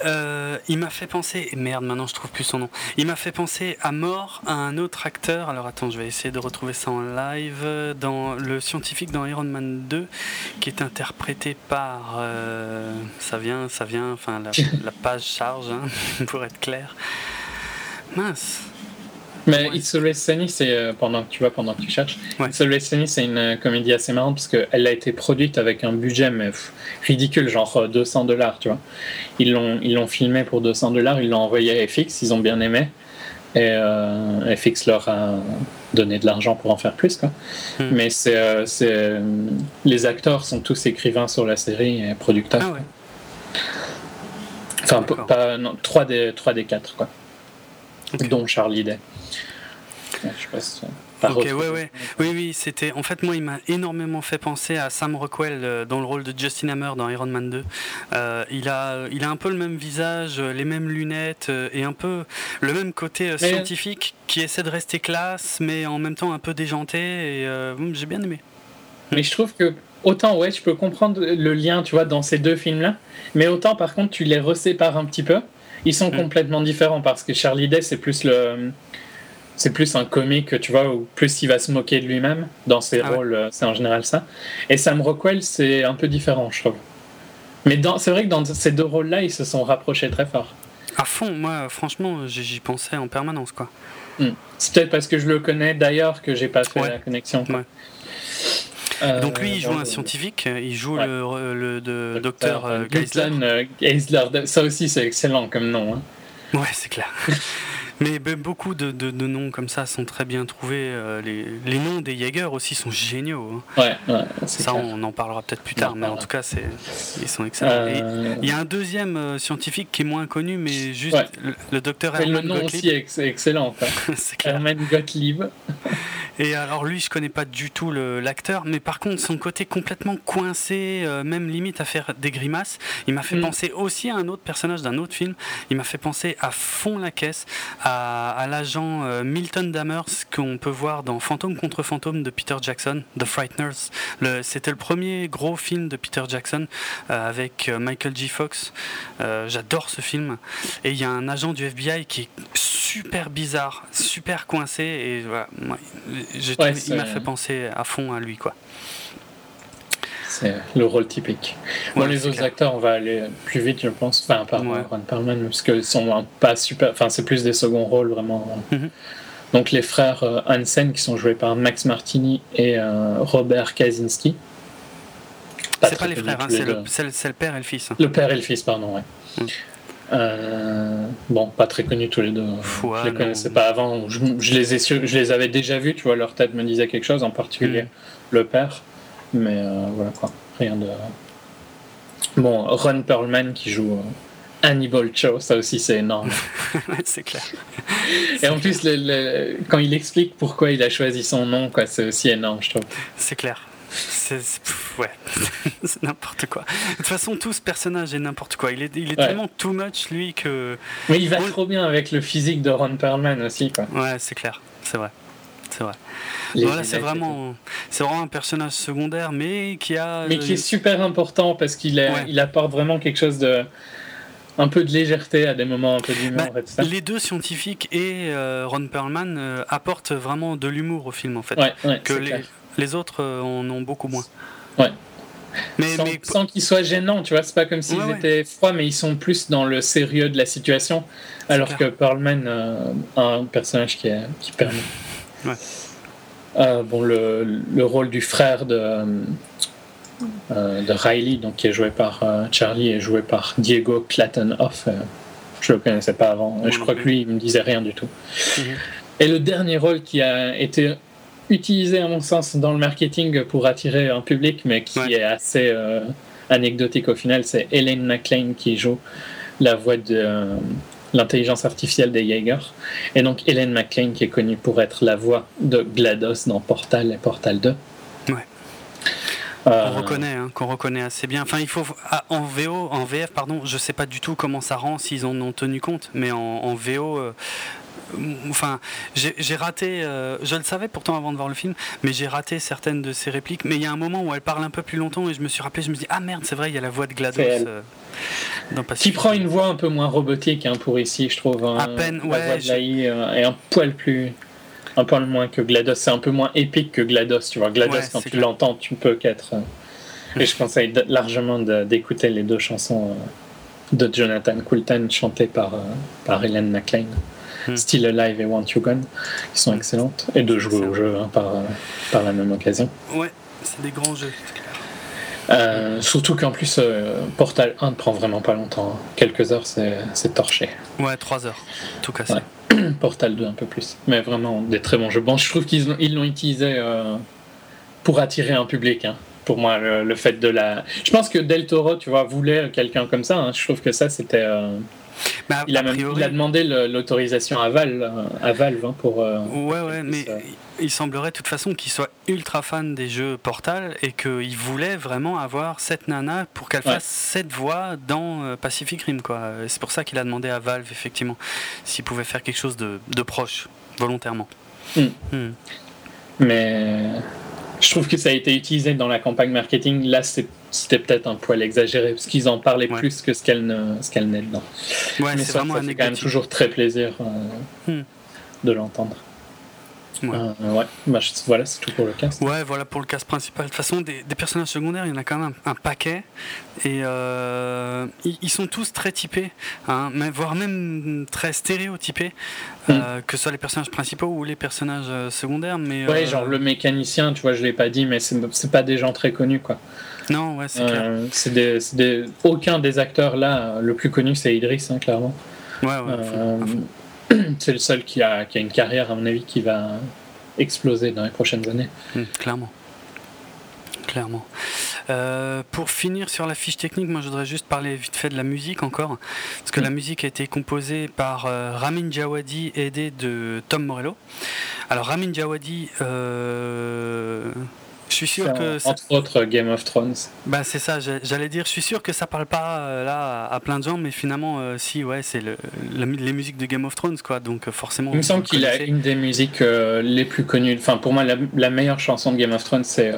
euh, il m'a fait penser, merde, maintenant je trouve plus son nom. Il m'a fait penser à mort à un autre acteur. Alors attends, je vais essayer de retrouver ça en live. Dans le scientifique dans Iron Man 2, qui est interprété par. Euh, ça vient, ça vient. Enfin, la, page charge, hein, pour être clair. Mince. Mais It's Always Sunny, c'est euh, pendant que tu vois, pendant que tu cherches. Sunny, c'est une euh, comédie assez marrante parce qu'elle a été produite avec un budget mais, ridicule, genre 200 euh, dollars, tu vois. Ils l'ont, ils l'ont filmé pour 200 dollars, ils l'ont envoyé à FX, ils ont bien aimé. Et FX leur a donné de l'argent pour en faire plus, quoi. Hmm. Mais c'est, c'est, les acteurs sont tous écrivains sur la série et producteurs. Ah ouais. Enfin, pas, non, 3 des, 3 des 4, quoi. Dont Charlie Day. Je sais Ok, ouais, ouais. Oui, oui, c'était. En fait, moi, il m'a énormément fait penser à Sam Rockwell euh, dans le rôle de Justin Hammer dans Iron Man 2. Euh, il, a, il a un peu le même visage, euh, les mêmes lunettes et un peu le même côté scientifique qui essaie de rester classe, mais en même temps un peu déjanté. Et j'ai bien aimé. Mais je trouve que autant, ouais, je peux comprendre le lien, tu vois, dans ces deux films-là, mais autant, par contre, tu les resépares un petit peu. Ils sont mm. complètement différents parce que Charlie Day, c'est plus le c'est plus un comique, tu vois, ou plus il va se moquer de lui-même dans ses ah rôles, euh, c'est en général ça. Et Sam Rockwell, c'est un peu différent, je trouve. Mais c'est vrai que dans ces deux rôles-là, ils se sont rapprochés très fort. À fond, moi, franchement, j'y pensais en permanence, quoi. Hmm. C'est peut-être parce que je le connais d'ailleurs que j'ai pas fait la connexion. Euh, Donc lui, il joue un scientifique, il joue le, le, docteur euh, Geisler. Ça aussi, c'est excellent comme nom. Hein. Ouais, c'est clair. Mais beaucoup de, de, noms comme ça sont très bien trouvés. Euh, les, les, noms des Jaeger aussi sont géniaux. Hein. Ouais, ouais, ça, on en parlera peut-être plus tard, mais en tout cas, ils sont excellents. Euh, il y a un deuxième euh, scientifique qui est moins connu, mais juste le, docteur Herman Le nom aussi est excellent. Herman Gottlieb. Et alors lui, je connais pas du tout l'acteur, mais par contre, son côté complètement coincé, même limite à faire des grimaces, il m'a fait mm. penser aussi à un autre personnage d'un autre film. Il m'a fait penser à fond la caisse à, l'agent euh, Milton Dammers qu'on peut voir dans Fantôme contre Fantôme de Peter Jackson, The Frighteners. C'était le premier gros film de Peter Jackson euh, avec euh, Michael G. Fox. J'adore ce film. Et il y a un agent du FBI qui est super bizarre, super coincé. Et voilà, il m'a fait penser à fond à lui. quoi. C'est le rôle typique. Bon, les autres acteurs, on va aller plus vite, je pense. Enfin, par Ron Perlman, parce que sont pas super. Enfin, c'est plus des seconds rôles, vraiment. Mhm. Donc, les frères euh, Hansen, qui sont joués par Max Martini et euh, Robert Kaczynski. C'est pas les frères, hein, c'est le, père et le fils. Hein. Le père et le fils, pardon, ouais. Mhm. Euh, bon, pas très connus tous les deux. je les connaissais pas avant. Je, les ai, je les avais déjà vus, tu vois, leur tête me disait quelque chose, en particulier mhm. le père. Mais euh, voilà quoi, rien de. Bon, Ron Perlman qui joue euh, Hannibal Cho, ça aussi c'est énorme. c'est clair. Et en plus, quand il explique pourquoi il a choisi son nom, quoi, c'est aussi énorme, je trouve. C'est clair. C'est ouais, c'est n'importe quoi. De toute façon, tout ce personnage est n'importe quoi. Il est, il est tellement too much lui que. Mais il va trop bien avec le physique de Ron Perlman aussi, quoi. Ouais, c'est clair, c'est vrai, c'est vrai voilà, c'est vraiment, c'est vraiment un personnage secondaire, mais qui a. Mais qui est super important parce qu'il il apporte vraiment quelque chose de. Un peu de légèreté à des moments un peu d'humour bah, Les deux scientifiques et euh, Ron Perlman euh, apportent vraiment de l'humour au film en fait. que les, les, autres euh, en ont beaucoup moins. Ouais. Mais, sans, mais... sans qu'ils soient gênants, tu vois, c'est pas comme s'ils étaient froids, mais ils sont plus dans le sérieux de la situation, alors que Perlman a un personnage qui, est, qui permet. Ouais. Euh, bon, le, le, rôle du frère de, euh, de Riley, donc, qui est joué par euh, Charlie, est joué par Diego Clatton-Off. je le connaissais pas avant. je crois que lui, il me disait rien du tout. Mhm. Et le dernier rôle qui a été utilisé, à mon sens, dans le marketing pour attirer un public, mais qui est assez anecdotique au final, c'est Elaine McLean qui joue la voix de l'intelligence artificielle des Jaeger. Et donc Hélène McCain qui est connue pour être la voix de GLaDOS dans Portal et Portal 2. Ouais. Euh, qu'on reconnaît, hein, qu'on reconnaît assez bien. Enfin, il faut ah, en VO, en VF, pardon, je sais pas du tout comment ça rend s'ils en ont tenu compte, mais en, VO, euh, enfin, j'ai raté, euh, je le savais pourtant avant de voir le film, mais j'ai raté certaines de ses répliques. Mais il y a un moment où elle parle un peu plus longtemps et je me suis rappelé, je me dis, ah merde, c'est vrai, il y a la voix de GLaDOS. Euh, qui prend une voix un peu moins robotique hein, pour ici, je trouve. Hein. à peine, ouais. La voix de euh, est un poil plus. Un peu moins que GLaDOS. C'est un peu moins épique que GLaDOS, tu vois. GLaDOS, quand tu l'entends, tu peux qu'être. Et je conseille largement d'écouter les deux chansons de Jonathan Coulton chantées par, par Helen McLean. Hmm. Still Alive et Want You Gone, qui sont excellentes, et de jouer au jeu hein, par, par la même occasion. Ouais, c'est des grands jeux. Euh, surtout qu'en plus, euh, Portal 1 ne prend vraiment pas longtemps. Hein. Quelques heures, c'est torché. Ouais, 3 heures, tout cassé. Portal 2 un peu plus. Mais vraiment, des très bons jeux. Bon, je trouve qu'ils l'ont utilisé euh, pour attirer un public. Hein. Pour moi, le, fait de la. Je pense que Del Toro, tu vois, voulait quelqu'un comme ça. Je trouve que ça, c'était bah, il, a demandé l'autorisation à Valve, à Valve hein, pour. Euh, ouais, ouais, mais il semblerait de toute façon qu'il soit ultra fan des jeux Portal et qu'il voulait vraiment avoir cette nana pour qu'elle fasse cette voix dans euh, Pacific Rim. C'est pour ça qu'il a demandé à Valve, effectivement, s'il pouvait faire quelque chose de, proche, volontairement. Hmm. Hmm. Mais je trouve que ça a été utilisé dans la campagne marketing. Là, c'était peut-être un poil exagéré parce qu'ils en parlaient plus que ce qu'elle ne, ce qu'elle n'est dedans. Ouais, c'est vraiment ça fait quand même toujours très plaisir euh, hmm. de l'entendre. Ouais, euh, ouais. Bah, voilà, c'est tout pour le cast. Ouais, voilà pour le cast principal. De toute façon, des, personnages secondaires, il y en a quand même un, paquet. Et euh, ils, sont tous très typés, hein, voire même très stéréotypés, euh, hmm. que ce soit les personnages principaux ou les personnages secondaires. Mais, ouais, genre le mécanicien, tu vois, je l'ai pas dit, mais c'est pas des gens très connus, quoi. Non, ouais, c'est clair. Des, aucun des acteurs là, le plus connu, c'est Idris, hein, clairement. Ouais, ouais. c'est le seul qui a, qui a, une carrière, à mon avis, qui va exploser dans les prochaines années. Hmm, clairement. Clairement. Euh, pour finir sur la fiche technique, moi je voudrais juste parler vite fait de la musique encore. Parce que la hmm. musique a été composée par euh, Ramin Djawadi, aidé de Tom Morello. Alors Ramin Djawadi, euh, je suis sûr que. Entre autres, Game of Thrones. Bah, c'est ça, j'allais dire, je suis sûr que ça parle pas euh, là à plein de gens, mais finalement, euh, si, ouais, c'est le, les musiques de Game of Thrones, quoi, donc euh, forcément. Il me semble qu'il a une des musiques les plus connues. Enfin, pour moi, la, meilleure chanson de Game of Thrones, c'est.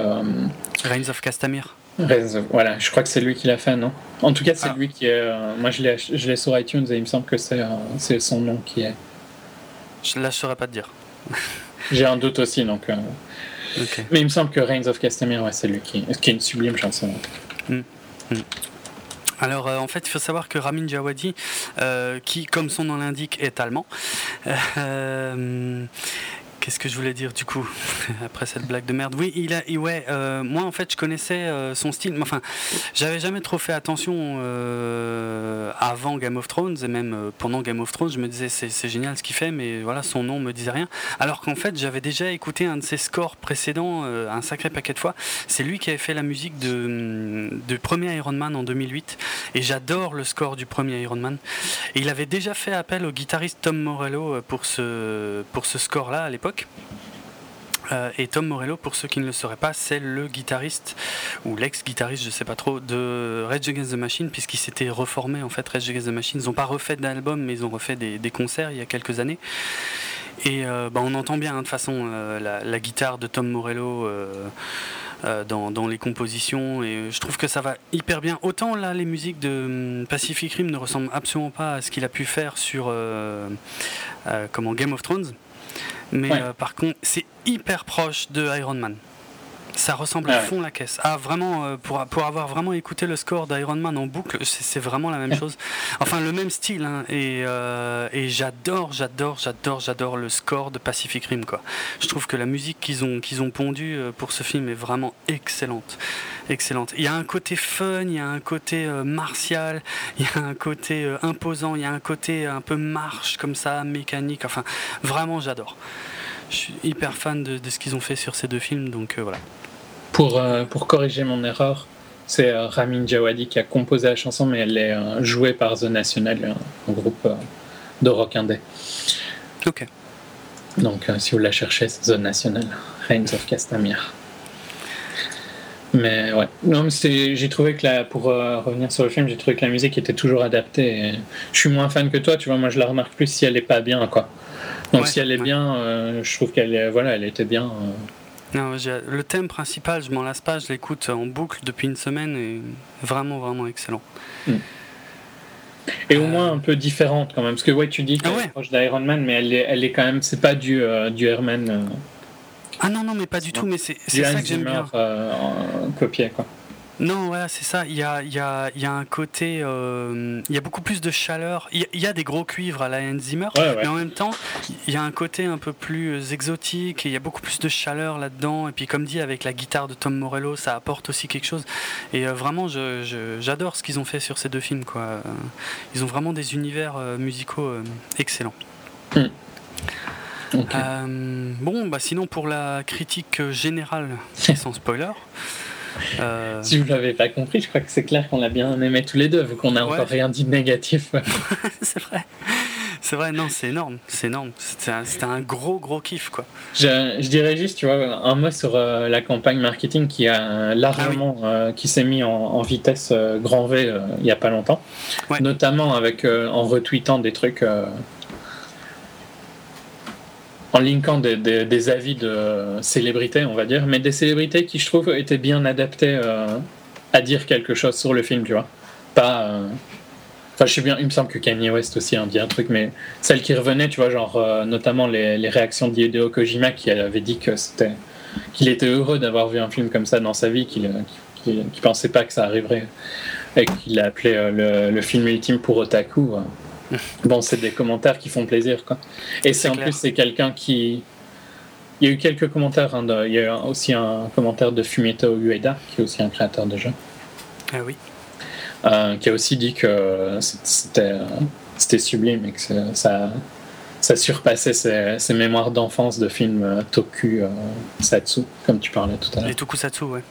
Reigns of Castamere. voilà, je crois que c'est lui qui l'a fait, non? En tout cas, c'est ah. lui qui est. moi, je l'ai sur iTunes et il me semble que c'est son nom qui est. Là, je saurais pas te dire. J'ai un doute aussi, donc. Mais il me semble que Reigns of Castamere, ouais, c'est lui qui, qui est une sublime chanson. Hmm. Hmm. Alors euh, en fait il faut savoir que Ramin Djawadi, euh, qui comme son nom l'indique est allemand, euh, Qu'est-ce que je voulais dire du coup après cette blague de merde? Oui, il a, ouais, euh, moi en fait je connaissais euh, son style, mais enfin j'avais jamais trop fait attention euh, avant Game of Thrones et même pendant Game of Thrones, je me disais c'est génial ce qu'il fait, mais voilà son nom me disait rien. Alors qu'en fait j'avais déjà écouté un de ses scores précédents un sacré paquet de fois. C'est lui qui avait fait la musique de, de premier Iron Man en 2008 et j'adore le score du premier Iron Man. Il avait déjà fait appel au guitariste Tom Morello pour ce pour ce score là à l'époque. Euh, et Tom Morello, pour ceux qui ne le sauraient pas, c'est le guitariste ou l'ex-guitariste, je sais pas trop, de Rage Against the Machine, puisqu'il s'était reformé en fait. Rage Against the Machine, ils n'ont pas refait d'album, mais ils ont refait des, concerts il y a quelques années. Et euh, bah, on entend bien hein, de toute façon euh, la, guitare de Tom Morello. dans, les compositions et je trouve que ça va hyper bien. Autant là, les musiques de hum, Pacific Rim ne ressemblent absolument pas à ce qu'il a pu faire sur comment Game of Thrones. Mais euh, par contre, c'est hyper proche de Iron Man. Ça ressemble à fond la caisse. Ah, vraiment, euh, pour, pour avoir vraiment écouté le score d'Iron Man en boucle, c'est vraiment la même chose. Enfin, le même style. Hein. et, euh, et j'adore, j'adore, j'adore, j'adore le score de Pacific Rim. Quoi. Je trouve que la musique qu'ils ont, qu'ils ont pondue pour ce film est vraiment excellente excellente. Il y a un côté fun, il y a un côté euh, martial, il y a un côté euh, imposant, il y a un côté un peu marche comme ça, mécanique. Enfin, vraiment, j'adore. Je suis hyper fan de, ce qu'ils ont fait sur ces deux films, donc euh, voilà. Pour, pour corriger mon erreur, c'est Ramin Djawadi qui a composé la chanson, mais elle est jouée par The National, un groupe de rock indé. Ok. Donc, si vous la cherchez, c'est The National, Reigns of Castamere. Mais ouais, non, j'ai trouvé que la, pour euh, revenir sur le film, j'ai trouvé que la musique était toujours adaptée. je suis moins fan que toi, tu vois, moi je la remarque plus si elle est pas bien, quoi. Donc Ouais, si elle est ouais. bien, euh, je trouve qu'elle voilà, elle était bien. euh. Non, le thème principal, je m'en lasse pas, je l'écoute en boucle depuis une semaine et vraiment, vraiment excellent. Et au Euh. moins un peu différente quand même, parce que ouais, tu dis qu'elle Ah ouais. est proche d'Iron Man, mais elle est, elle est quand même, c'est pas du euh, du Herman, euh, Ah non, non, mais pas du tout, mais c'est ça que j'aime bien. euh, copié quoi. Non, voilà, c'est ça. Il y a, y, a, y a un côté. euh, il y a beaucoup plus de chaleur. Il y a, il y a des gros cuivres à la Hans Zimmer, Ouais, ouais. mais en même temps, il y a un côté un peu plus exotique et il y a beaucoup plus de chaleur là-dedans. Et puis, comme dit, avec la guitare de Tom Morello, ça apporte aussi quelque chose. Et euh, vraiment, j'adore ce qu'ils ont fait sur ces deux films. Quoi. Euh, Ils ont vraiment des univers euh, musicaux euh, excellents. Euh, bon, bah sinon, pour la critique générale, sans spoiler. Euh, Si vous l'avez pas compris, je crois que c'est clair qu'on l'a bien aimé tous les deux, vu qu'on n'a Ouais. encore rien dit de négatif. c'est vrai. C'est vrai, non, c'est énorme, c'est énorme. C'était un, gros, gros kiff, quoi. Je, je dirais juste, tu vois, un mot sur euh, la campagne marketing qui a largement, euh, qui s'est mis en, en vitesse grand V il y a pas longtemps, Ouais. notamment avec en retweetant des trucs, en linkant des, des- avis de célébrités, on va dire, mais des célébrités qui je trouve étaient bien adaptées euh, à dire quelque chose sur le film, tu vois, pas. euh, Enfin, je sais bien, il me semble que Kanye West aussi a dit un truc, mais celle qui revenait, tu vois, genre euh, notamment les, réactions d'Hideo Kojima qui avait dit que c'était qu'il était heureux d'avoir vu un film comme ça dans sa vie, qu'il qu'il qu'il pensait pas que ça arriverait et qu'il l'a appelé le, film ultime pour otaku. euh. Bon, c'est des commentaires qui font plaisir, quoi. Et c'est en clair. plus c'est quelqu'un qui il y a eu quelques commentaires, hein, de- il y a eu aussi un commentaire de Fumito Ueda, qui est aussi un créateur de jeux Ah oui. euh, qui a aussi dit que c'était c'était sublime et que ça, ça surpassait ses, ses mémoires d'enfance de films euh, Toku euh, comme tu parlais tout à l'heure. Les tokusatsu, ouais.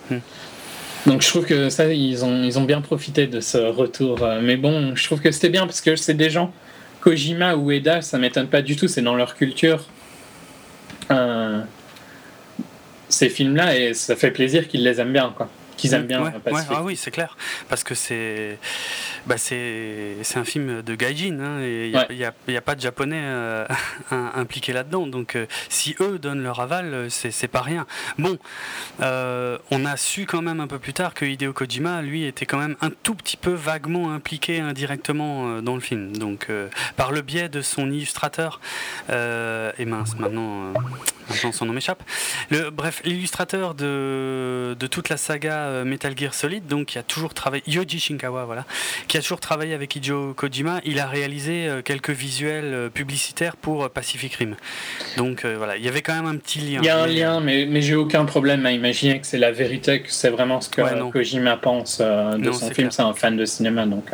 Donc je trouve que ça, ils ont, ils ont bien profité de ce retour. euh, Mais bon, je trouve que c'était bien parce que c'est des gens, Kojima ou Eda, ça m'étonne pas du tout, c'est dans leur culture. euh, ces films-là, et ça fait plaisir qu'ils les aiment bien, quoi. Qu'ils aiment bien Ouais, euh, ouais, ah oui, c'est clair. Parce que c'est bah c'est c'est un film de gaijin, hein, et il n'y a, pas de japonais euh, im- impliqués là-dedans. Donc euh, si eux donnent leur aval, c'est pas rien. Bon, euh, on a su quand même un peu plus tard que Hideo Kojima, lui, était quand même un tout petit peu vaguement impliqué indirectement dans le film. Donc par le biais de son illustrateur, et mince, maintenant, maintenant son nom m'échappe. Bref, l'illustrateur de, de toute la saga euh, Metal Gear Solid, donc qui a toujours travaillé, Yoji Shinkawa, voilà, qui a toujours travaillé avec Hideo Kojima, il a réalisé euh, quelques visuels euh, publicitaires pour Pacific Rim. Donc euh, voilà, il y avait quand même un petit lien. Il y a un lien, mais, mais j'ai aucun problème à imaginer que c'est la vérité, que c'est vraiment ce que Ouais. Kojima pense euh, de Non, son film. C'est un fan de cinéma, donc.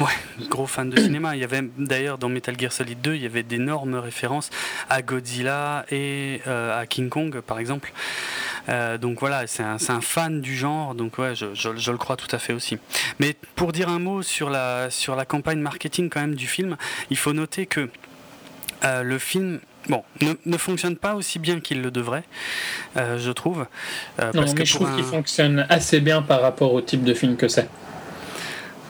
Euh, Gros fan de cinéma. Il y avait d'ailleurs dans Metal Gear Solid 2, il y avait d'énormes références à Godzilla et euh, à King Kong, par exemple. Euh, donc voilà, c'est un, fan du genre, donc ouais, je, je- je le crois tout à fait aussi. Mais pour dire un mot sur la, sur la campagne marketing quand même du film, il faut noter que euh, le film bon, ne, ne fonctionne pas aussi bien qu'il le devrait, euh, je trouve. Euh, Non, parce mais que je trouve qu'il fonctionne assez bien par rapport au type de film que c'est.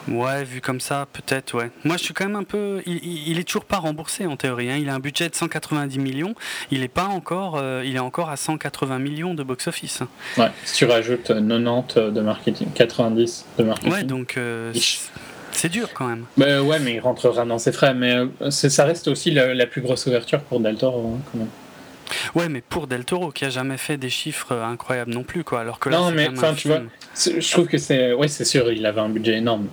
Ouais, vu comme ça, peut-être, ouais. Moi, je suis quand même un peu. Il, il- est toujours pas remboursé en théorie. hein. Il a un budget de 190 millions. Il est pas encore. euh, il est encore à 180 millions de box-office. Ouais, si tu rajoutes euh, 90 de marketing, 90 de marketing. Ouais, donc euh, c'est- dur quand même. Bah ouais, mais il rentrera dans ses frais. Mais euh, ça reste aussi la, la plus grosse ouverture pour Del Toro, hein, quand même. Ouais, mais pour Del Toro, qui a jamais fait des chiffres euh, incroyables non plus, quoi. Alors que là, Non, mais, enfin, tu. C'est- Je trouve que c'est. Ouais, c'est sûr, il avait un budget énorme.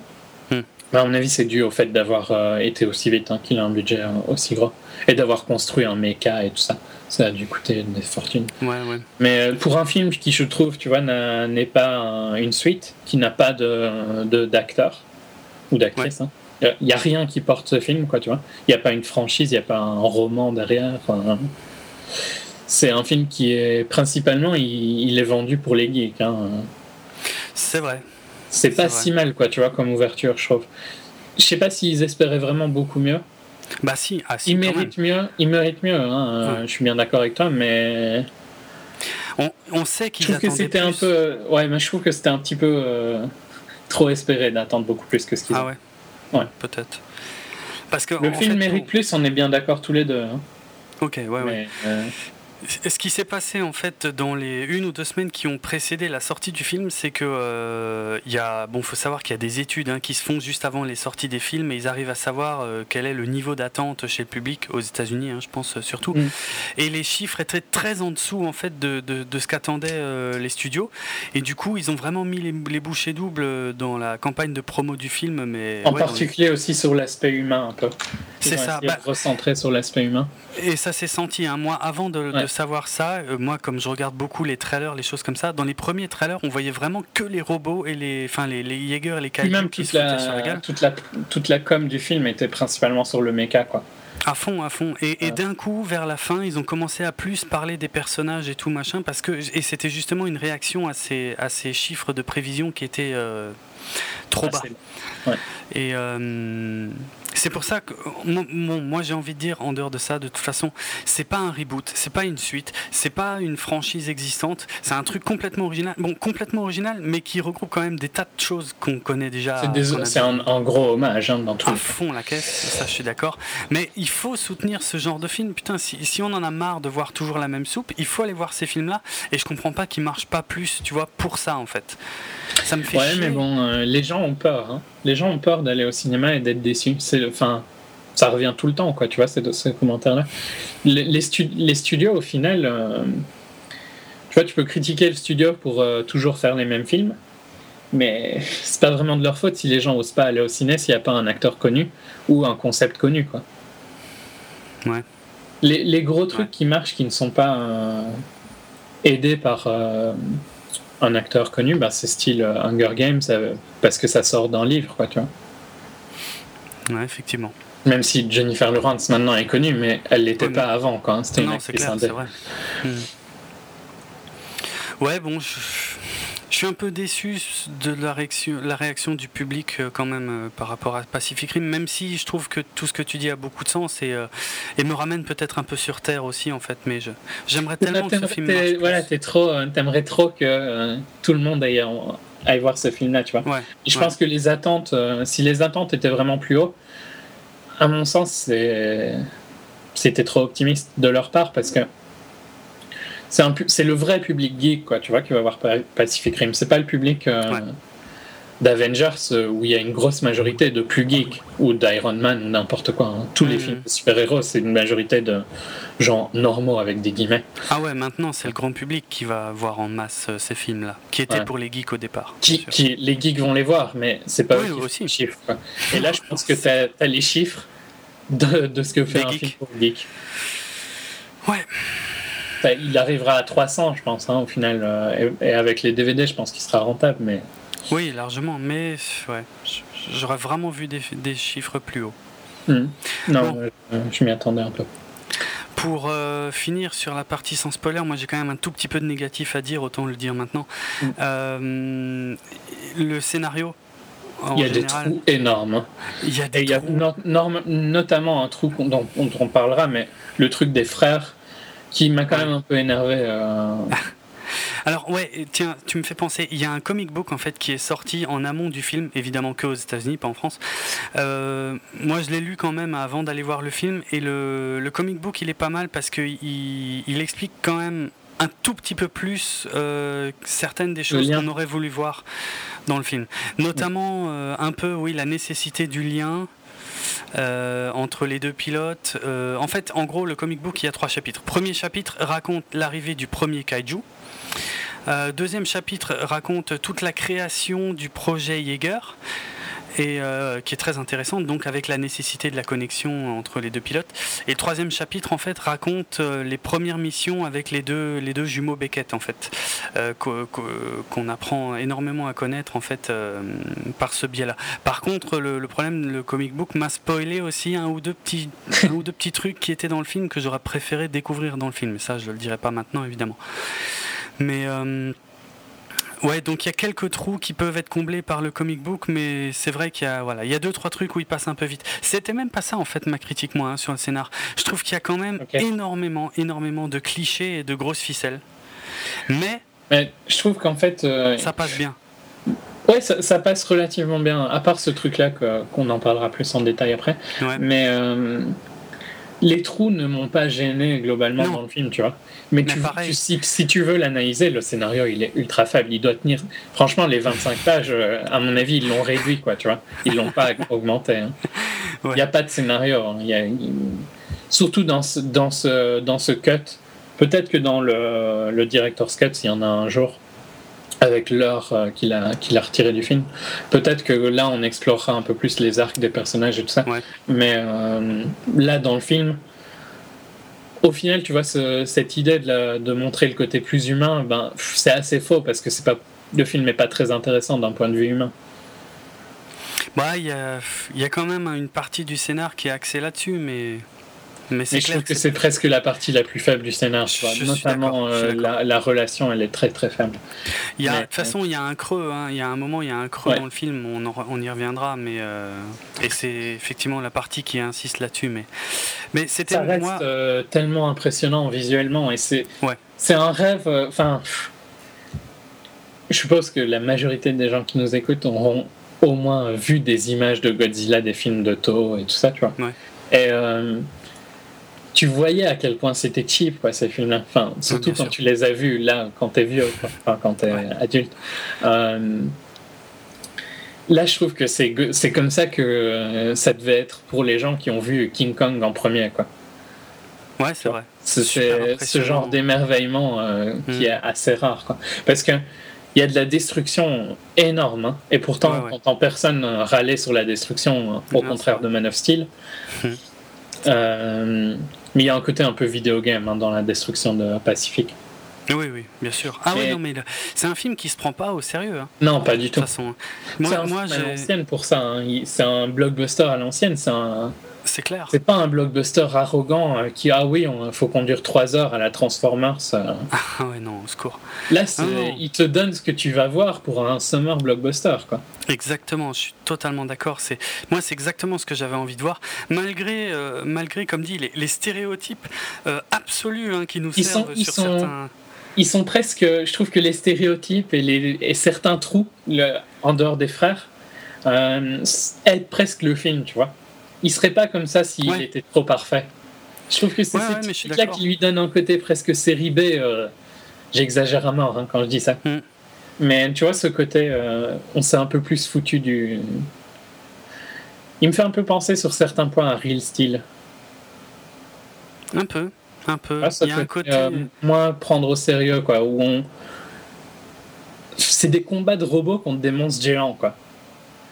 Mais à mon avis, c'est dû au fait d'avoir euh, été aussi vite, hein, qu'il a un budget euh, aussi gros. Et d'avoir construit un mecha et tout ça. Ça a dû coûter des fortunes. Ouais, ouais. Mais euh, pour un film qui, je trouve, tu vois, n'est pas un- une suite, qui n'a pas de de- d'acteur ou d'actrice, hein. il n'y a rien qui porte ce film, quoi, tu vois. Il n'y a pas une franchise, il n'y a pas un roman derrière. enfin, c'est un film qui est principalement, il, il est vendu pour les geeks. hein. C'est vrai. C'est pas vrai. si mal, quoi, tu vois, comme ouverture, je trouve. Je sais pas s'ils espéraient vraiment beaucoup mieux. Bah si, ah si, Ils méritent mieux, ils méritent mieux, hein, euh, Ouais. je suis bien d'accord avec toi, mais On, on sait je qu'ils trouve que attendaient c'était un peu. Ouais, mais je trouve que c'était un petit peu euh, trop espéré d'attendre beaucoup plus que ce qu'ils Ah ouais. Ouais. Peut-être. Parce que Le film fait, mérite on- plus, on est bien d'accord tous les deux. hein. Ok, ouais, ouais. Ce qui s'est passé en fait dans les une ou deux semaines qui ont précédé la sortie du film, c'est que euh, il y a bon, faut savoir qu'il y a des études hein, qui se font juste avant les sorties des films et ils arrivent à savoir euh, quel est le niveau d'attente chez le public aux États-Unis, hein, je pense euh, surtout. Mm. Et les chiffres étaient très en dessous en fait de, de, ce qu'attendaient les studios. Et du coup, ils ont vraiment mis les, les, bouchées doubles dans la campagne de promo du film, mais en particulier aussi sur l'aspect humain un peu. C'est ça. Bah, recentrer sur l'aspect humain. Et ça s'est senti un mois avant de, savoir ça. Euh, moi, comme je regarde beaucoup les trailers, les choses comme ça, dans les premiers trailers, on voyait vraiment que les robots et les, enfin les, les Jaeger et les Kaiju même qui toute la, sur la gueule. Toute la, toute la com du film était principalement sur le mecha, quoi. À fond, à fond. Et, d'un coup, vers la fin, ils ont commencé à plus parler des personnages et tout machin, parce que et c'était justement une réaction à ces, à ces chiffres de prévision qui étaient euh, trop bas. Et euh, c'est pour ça que moi j'ai envie de dire en dehors de ça, de toute façon, c'est pas un reboot, c'est pas une suite, c'est pas une franchise existante, c'est un truc complètement original, bon complètement original, mais qui regroupe quand même des tas de choses qu'on connaît déjà. C'est un, gros hommage hein, dans tout. À fond la caisse, ça je suis d'accord. Mais il faut soutenir ce genre de film. Putain, si, si, on en a marre de voir toujours la même soupe, il faut aller voir ces films-là. Et je comprends pas qu'ils marchent pas plus, tu vois, pour ça en fait. Ça me fait ouais, mais bon, euh, les gens ont peur. Hein. Les gens ont peur d'aller au cinéma et d'être déçus. C'est, enfin, ça revient tout le temps, quoi. Tu vois, ces, ces commentaires-là. Les, les, studios, au final, euh, tu vois, tu peux critiquer le studio pour euh, toujours faire les mêmes films, mais c'est pas vraiment de leur faute si les gens osent pas aller au ciné s'il n'y a pas un acteur connu ou un concept connu, quoi. Ouais. Les, les gros trucs qui marchent, qui ne sont pas aidés par un acteur connu, bah, c'est style euh, Hunger Games, parce que ça sort d'un livre, quoi, tu vois. Ouais, effectivement. Même si Jennifer Lawrence maintenant est connue, mais elle l'était pas avant, quoi. Hein. C'était une actrice c'est vrai. Hmm. Ouais, bon, je je suis un peu déçu de la réaction, la réaction du public euh, quand même euh, par rapport à Pacific Rim, même si je trouve que tout ce que tu dis a beaucoup de sens et, euh, et me ramène peut-être un peu sur terre aussi en fait. Mais j'aimerais tellement que ce film marche. Voilà, trop, t'aimerais trop que tout le monde aille, aille, voir ce film-là, tu vois. je pense que les attentes, si les attentes étaient vraiment plus haut, à mon sens, c'était trop optimiste de leur part parce que c'est le vrai public geek, quoi, tu vois, qui va voir Pacific Rim. C'est pas le public euh, d'Avengers euh, où il y a une grosse majorité de plus geeks ou d'Iron Man ou n'importe quoi. Hein. Tous les mm. films de super-héros, c'est une majorité de gens normaux avec des guillemets. Ah ouais, maintenant c'est le grand public qui va voir en masse euh, ces films-là, qui étaient pour les geeks au départ. Qui, les geeks vont les voir, mais c'est pas eux aussi. les chiffres. Et là, je pense que tu as, les chiffres de, de ce que fait un film pour les geeks. Ouais il arrivera à 300, je pense, hein, au final. Euh, et, avec les DVD, je pense qu'il sera rentable. Mais... Oui, largement. Mais ouais, j'aurais vraiment vu des, des, chiffres plus hauts. Hmm. Non, euh, je m'y attendais un peu. Pour euh, finir sur la partie sans spoiler, moi j'ai quand même un tout petit peu de négatif à dire, autant le dire maintenant. Hmm. le scénario, il y a des trous énormes. Hein. Il y a, des notamment un trou dont, dont, on parlera, mais le truc des frères qui m'a quand même un peu énervé. Euh. Alors ouais, tiens, tu me fais penser, il y a un comic book en fait qui est sorti en amont du film, évidemment que aux États-Unis, pas en France. Euh, moi, je l'ai lu quand même avant d'aller voir le film et le, le, comic book il est pas mal parce que il, il explique quand même un tout petit peu plus euh, certaines des choses qu'on aurait voulu voir dans le film, notamment un peu oui la nécessité du lien entre les deux pilotes. Euh, en fait, en gros, le comic book, il y a trois chapitres. Premier chapitre raconte l'arrivée du premier kaiju. Euh, deuxième chapitre raconte toute la création du projet Jaeger et euh, qui est très intéressante, donc avec la nécessité de la connexion entre les deux pilotes. Et le troisième chapitre, en fait, raconte euh, les premières missions avec les deux, les deux jumeaux Beckett, en fait, euh, qu'on apprend énormément à connaître, en fait, par ce biais-là. Par contre, le, problème, le comic book m'a spoilé aussi un ou deux petits, un ou deux petits trucs qui étaient dans le film que j'aurais préféré découvrir dans le film. Ça, je ne le dirai pas maintenant, évidemment. Mais Ouais, donc il y a quelques trous qui peuvent être comblés par le comic book, mais c'est vrai qu'il y a voilà, il y a deux trois trucs où il passe un peu vite. C'était même pas ça en fait ma critique moi hein, sur le scénar. Je trouve qu'il y a quand même énormément, énormément de clichés et de grosses ficelles. Mais, mais je trouve qu'en fait euh, ça passe bien. Ouais, ça, passe relativement bien, à part ce truc-là qu'on en parlera plus en détail après. Mais euh, les trous ne m'ont pas gêné globalement Non. dans le film, tu vois. Mais, Mais tu, tu- si, si tu veux l'analyser, le scénario il est ultra faible. Il doit tenir. Franchement, les 25 pages, euh, à mon avis, ils l'ont réduit, quoi, tu vois. Ils l'ont pas augmenté. hein. Il Ouais. n'y a pas de scénario. hein. Il y a- il- Surtout dans ce, dans ce, dans ce cut. Peut-être que dans le, le director's cut, s'il y en a un jour, avec l'heure euh, qu'il a, qu'il a retiré du film, peut-être que là, on explorera un peu plus les arcs des personnages et tout ça. Ouais. Mais euh, là, dans le film, au final, tu vois, ce- cette idée de, la- de montrer le côté plus humain, ben, c'est assez faux parce que c'est pas, le film n'est pas très intéressant d'un point de vue humain. Bah, il y a, il y a quand même une partie du scénar qui est axée là-dessus, mais, mais c'est je trouve que c'est presque la partie la plus faible du scénar. tu Je- vois. je suis Notamment euh, la, la relation, elle est très très faible. Il y a, Mais- de toute façon, il y a un creux. hein. Il y a un moment, il y a un creux Ouais. dans le film. On, en- on y reviendra, mais euh, et c'est effectivement la partie qui insiste là-dessus. Mais, mais c'était Ça reste moi. euh, tellement impressionnant visuellement et c'est Ouais. c'est un rêve. Enfin, je suppose que la majorité des gens qui nous écoutent auront au moins vu des images de Godzilla, des films de Toho et tout ça, tu vois. Ouais. Et tu voyais à quel point c'était cheap, quoi, ces films-là. Enfin, surtout quand sûr. tu les as vus là, quand t'es vieux, quoi. Enfin, quand t'es Ouais. adulte. Euh, Là, je trouve que c'est comme ça que euh, ça devait être pour les gens qui ont vu King Kong en premier, quoi. Ouais, c'est vrai. C'est ce genre d'émerveillement euh, qui Mm. est assez rare. Quoi. Parce que il y a de la destruction énorme. hein. et pourtant, Ouais, on ouais. n'entend personne euh, râler sur la destruction, euh, au Non, contraire de Man of Steel. Euh, mais il y a un côté un peu vidéogame hein, dans la destruction de Pacific. Oui, oui, bien sûr. Ah oui, non, mais c'est un film qui se prend pas au sérieux. hein, Non, pas du de tout. toute façon. C'est Moi, un moi film à l'ancienne pour ça. hein. C'est un blockbuster à l'ancienne. C'est un, c'est clair. c'est pas un blockbuster arrogant euh, qui ah oui, il faut conduire trois heures à la Transformers. euh. Ah ouais, non, au secours. Là, Ah il te donne ce que tu vas voir pour un summer blockbuster, quoi. Exactement, je suis totalement d'accord. C'est moi, c'est exactement ce que j'avais envie de voir, malgré, euh, malgré, comme dit, les, les stéréotypes euh, absolus hein, qui nous Ils servent sont- ils sur sont- certains. Ils sont presque, je trouve que les stéréotypes et, les, et certains trous le- en dehors des frères aident presque le film, tu vois. Il serait pas comme ça s'il Ouais. était trop parfait. Je trouve que c'est Ouais, ces ouais, d'accord. qui lui donnent un côté presque série B. euh, J'exagère à mort hein, quand je dis ça. Mm. Mais tu vois, ce côté, euh, on s'est un peu plus foutu du. Il me fait un peu penser sur certains points à Real Steel. Un peu, un peu. Ah, ça Il y a fait, un côté. euh, moins prendre au sérieux, quoi. Où on. C'est des combats de robots contre des monstres géants, quoi.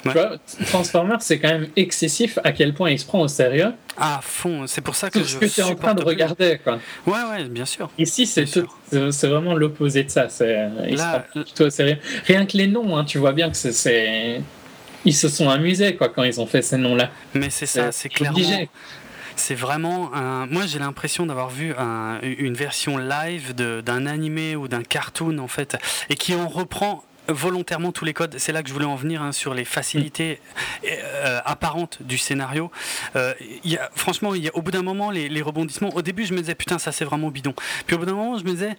Ouais. Tu vois, Transformers, c'est quand même excessif à quel point il se prend au sérieux. à fond. C'est pour ça que Tout je ce que tu es en train de plus. regarder, quoi. Ouais, ouais, bien sûr. Ici, c'est tout- c'est vraiment l'opposé de ça. C'est il se prend plutôt au sérieux. Rien que les noms, hein, tu vois bien que c'est- c'est. Ils se sont amusés, quoi, quand ils ont fait ces noms-là. mais c'est ça, c'est clairement. obligé. C'est vraiment un. Moi, j'ai l'impression d'avoir vu un- une version live de- d'un animé ou d'un cartoon, en fait, et qui en reprend volontairement tous les codes. C'est là que je voulais en venir hein, sur les facilités euh, apparentes du scénario. Euh, il y a, franchement, il y a, au bout d'un moment, les, les rebondissements. Au début, je me disais putain, ça c'est vraiment bidon. Puis au bout d'un moment, je me disais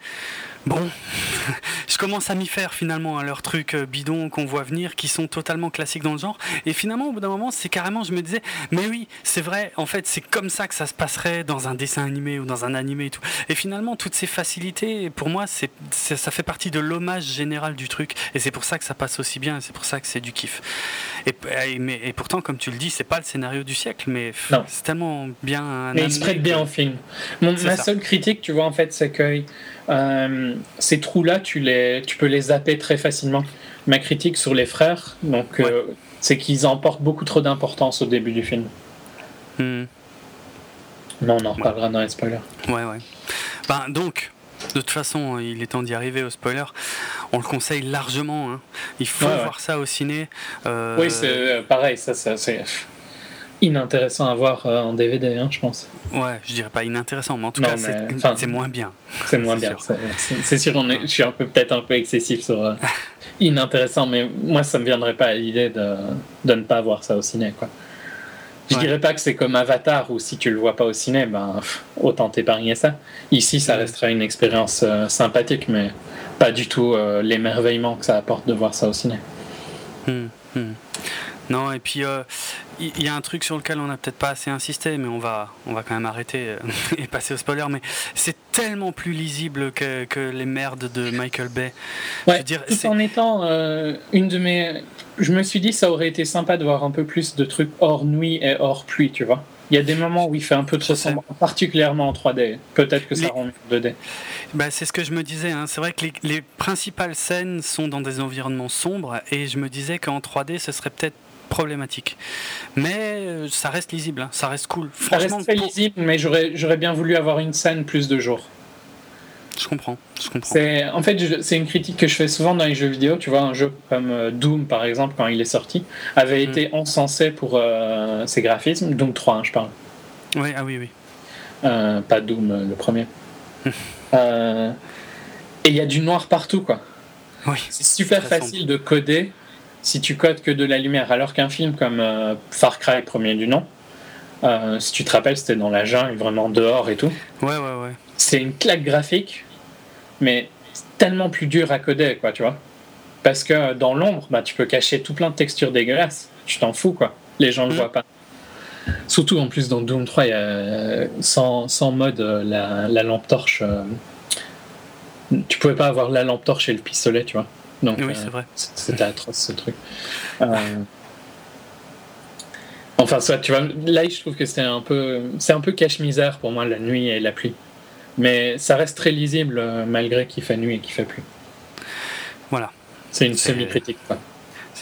bon, je commence à m'y faire finalement à leurs trucs euh, bidons qu'on voit venir, qui sont totalement classiques dans le genre. Et finalement, au bout d'un moment, c'est carrément, je me disais, mais oui, c'est vrai, en fait, c'est comme ça que ça se passerait dans un dessin animé ou dans un animé et tout. Et finalement, toutes ces facilités, pour moi, c'est, c'est- ça fait partie de l'hommage général du truc. Et c'est pour ça que ça passe aussi bien, et c'est pour ça que c'est du kiff. Et, et- mais, et pourtant, comme tu le dis, c'est pas le scénario du siècle, mais Non. c'est tellement bien. Mais il se prête bien au film. Mon, ma ça. seule critique, tu vois, en fait, c'est que euh, ces trous-là, tu, les, tu peux les zapper très facilement. Ma critique sur les frères, donc, euh, c'est qu'ils emportent beaucoup trop d'importance au début du film. Hmm. Mais on en reparlera dans les spoilers. Ouais, ouais. Ben, donc, de toute façon, il est temps d'y arriver au spoiler. On le conseille largement. hein. Il faut Ouais, ouais. voir ça au ciné. Euh, Oui, c'est euh, pareil, ça, ça, c'est inintéressant à voir euh, en DVD, hein, je pense. Ouais, je dirais pas inintéressant, mais en tout Non, cas, c'est moins bien. C'est moins bien. c'est- sûr, on est, je suis peut-être un peu excessif sur euh, inintéressant, mais moi, ça me viendrait pas à l'idée de, de ne pas voir ça au ciné, quoi. Je Ouais. dirais pas que c'est comme Avatar où si tu le vois pas au ciné, ben autant t'épargner ça. Ici, ça restera une expérience euh, sympathique, mais pas du tout euh, l'émerveillement que ça apporte de voir ça au ciné. Hmm, hmm. Non, et puis euh, il y, a un truc sur lequel on n'a peut-être pas assez insisté, mais on va, on va quand même arrêter euh, et passer au spoiler. Mais c'est tellement plus lisible que, que, les merdes de Michael Bay. Ouais, dire, tout en étant euh, une de mes. Je me suis dit, ça aurait été sympa de voir un peu plus de trucs hors nuit et hors pluie, tu vois. Il y a des moments où il fait un peu trop sombre, particulièrement en 3D. Peut-être que ça rend mieux en 2D. Bah, c'est ce que je me disais. Hein. C'est vrai que les, les, principales scènes sont dans des environnements sombres et je me disais qu'en 3D, ce serait peut-être problématique. Mais euh, ça reste lisible, hein. ça reste cool. Ça reste très lisible, mais j'aurais bien voulu avoir une scène plus de jours. Je comprends, je comprends. En fait, c'est une critique que je fais souvent dans les jeux vidéo. Tu vois, un jeu comme euh, Doom, par exemple, quand il est sorti, avait mm. été encensé pour euh, ses graphismes. Doom 3, hein, je parle. Oui, ah oui, oui. pas Doom, le premier. et il y a du noir partout, quoi. Oui, c'est super facile de coder si tu codes que de la lumière. Alors qu'un film comme euh, Far Cry, premier du nom, euh, si tu te rappelles, c'était dans la jungle, vraiment dehors et tout. Ouais, ouais, ouais. C'est une claque graphique, mais tellement plus dur à coder, quoi, tu vois. Parce que dans l'ombre, bah, tu peux cacher tout plein de textures dégueulasses. Tu t'en fous, quoi. Les gens ne le mm. voient pas. Surtout en plus dans Doom 3, y a, sans, sans, mode euh, la, la lampe torche. tu pouvais pas avoir la lampe torche et le pistolet, tu vois oui, euh, c'est vrai. C'était atroce ce truc. Euh, enfin, ça, tu vois, là, je trouve que c'est un peu, c'est un peu cache-misère pour moi la nuit et la pluie. Mais ça reste très lisible euh, malgré qu'il fait nuit et qu'il fait pluie. Voilà. C'est une semi-critique, quoi.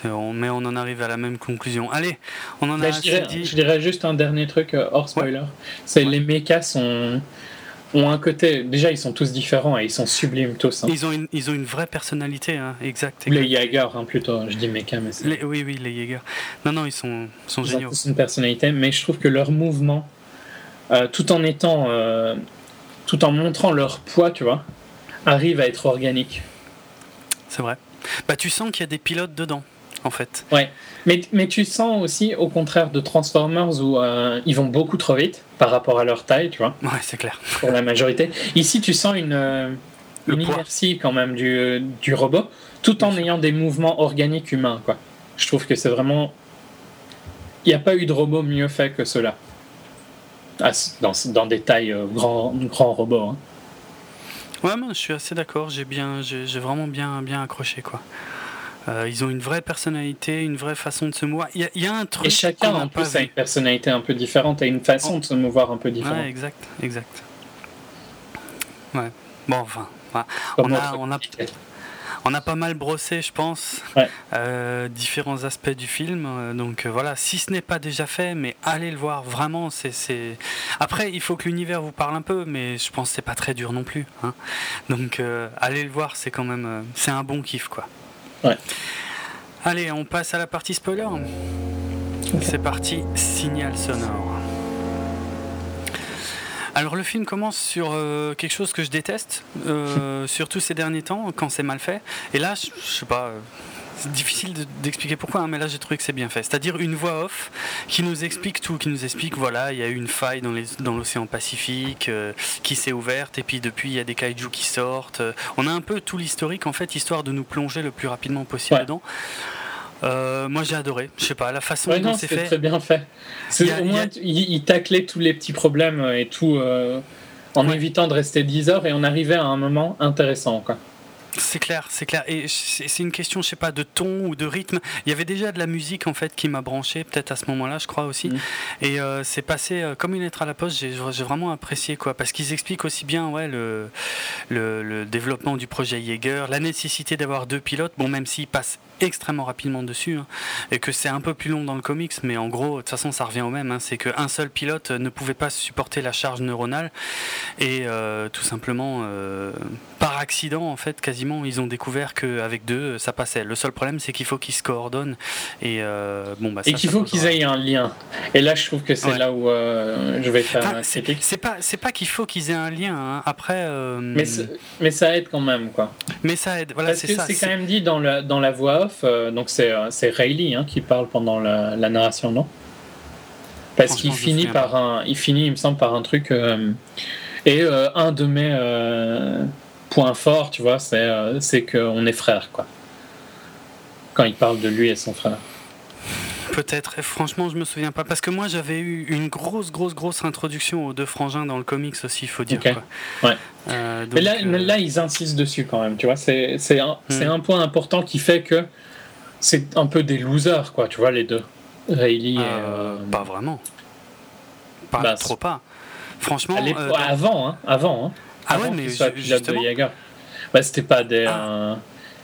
mais on en arrive à la même conclusion. Allez, on en a je, dirais, je dirais juste un dernier truc hors spoiler. C'est les mechas sont ont un côté. Déjà, ils sont tous différents et ils sont sublimes tous. Hein. Ils, ont une, ils ont une vraie personnalité, hein, exact, Les Jaeger, hein, plutôt. Je dis mecha, mais c'est. Oui, oui, les Jaeger. Non, non, ils sont, sont ils géniaux. Ont tous une personnalité, mais je trouve que leur mouvement, euh, tout en étant. Euh, tout en montrant leur poids, tu vois, arrive à être organique. C'est vrai. Bah, tu sens qu'il y a des pilotes dedans en fait. Ouais, mais, mais tu sens aussi, au contraire de Transformers, où euh, ils vont beaucoup trop vite par rapport à leur taille, tu vois. Ouais, c'est clair. Pour la majorité. Ici, tu sens une, euh, une inertie quand même du, du robot, tout en ayant des mouvements organiques humains, quoi. Je trouve que c'est vraiment. Il n'y a pas eu de robot mieux fait que cela. Ah, dans, dans, des tailles euh, grands, robots. Hein. Ouais, moi, je suis assez d'accord. J'ai bien, j'ai vraiment bien, bien accroché, quoi. Euh, ils ont une vraie personnalité, une vraie façon de se mouvoir. Il y, a un truc. Et chacun en plus a une personnalité un peu différente, a une façon de se mouvoir un peu différente. Ouais, exact, exact. Ouais. Bon, enfin, on a, on a, on a pas mal brossé, je pense, euh, différents aspects du film. Euh, donc voilà, si ce n'est pas déjà fait, mais allez le voir vraiment. C'est, Après, il faut que l'univers vous parle un peu, mais je pense que c'est pas très dur non plus. Hein. Donc allez le voir, c'est quand même, c'est un bon kiff quoi. Ouais. Allez, on passe à la partie spoiler. C'est parti, signal sonore. Alors le film commence sur euh, quelque chose que je déteste, euh, surtout ces derniers temps, quand c'est mal fait. Et là, je, je sais pas, c'est difficile d'expliquer pourquoi, hein, mais là j'ai trouvé que c'est bien fait. C'est-à-dire une voix off qui nous explique tout, qui nous explique voilà, il y a eu une faille dans l'océan Pacifique euh, qui s'est ouverte, et puis depuis il y a des kaijus qui sortent. On a un peu tout l'historique en fait, histoire de nous plonger le plus rapidement possible dedans. Euh, moi j'ai adoré, je sais pas, la façon dont c'est fait. très bien fait. au moins, il, taclait tous les petits problèmes et tout euh, en évitant de rester 10 heures et on arrivait à un moment intéressant. Quoi. C'est clair, c'est clair. Et c'est une question, je sais pas, de ton ou de rythme. Il y avait déjà de la musique en fait qui m'a branché, peut-être à ce moment-là, je crois aussi. Mm. Et euh, c'est passé euh, comme une lettre à la poste. J'ai vraiment apprécié quoi, parce qu'ils expliquent aussi bien, ouais, le, le, développement du projet Jaeger, la nécessité d'avoir deux pilotes. Bon, même s'ils passent extrêmement rapidement dessus hein, et que c'est un peu plus long dans le comics, mais en gros, de toute façon, ça revient au même. Hein, c'est qu'un seul pilote ne pouvait pas supporter la charge neuronale et euh, tout simplement par accident en fait, quasiment ils ont découvert qu'avec deux, ça passait. Le seul problème, c'est qu'il faut qu'ils se coordonnent. Et, euh, bon, bah, et qu'il faut qu'ils aient un lien. Et là, je trouve que c'est là où euh, je vais faire enfin, C'est pas, c'est pas qu'il faut qu'ils aient un lien. Hein. Après. Euh, mais, mais ça aide quand même, quoi. Mais ça aide. Voilà, c'est ça. C'est quand même dit dans la, dans la voix off. donc c'est, c'est Rayleigh hein, qui parle pendant la, narration, non? Parce qu'il finit par un, il finit, il me semble, par un truc. et un de mes point fort, tu vois, c'est euh, qu'on est frères, quoi. Quand il parle de lui et son frère. Peut-être. Franchement, je me souviens pas. Parce que moi, j'avais eu une grosse, grosse, grosse introduction aux deux frangins dans le comics aussi, il faut dire. Ouais. Euh, mais là, euh, là, ils insistent dessus quand même, tu vois. C'est un, hmm. un point important qui fait que c'est un peu des losers, quoi, tu vois, les deux. Rayleigh et. Euh, pas vraiment. Pas bah, trop pas. Franchement. avant, hein. Avant, hein. Ah ouais, mais justement... Bah, c'était pas des. Ah.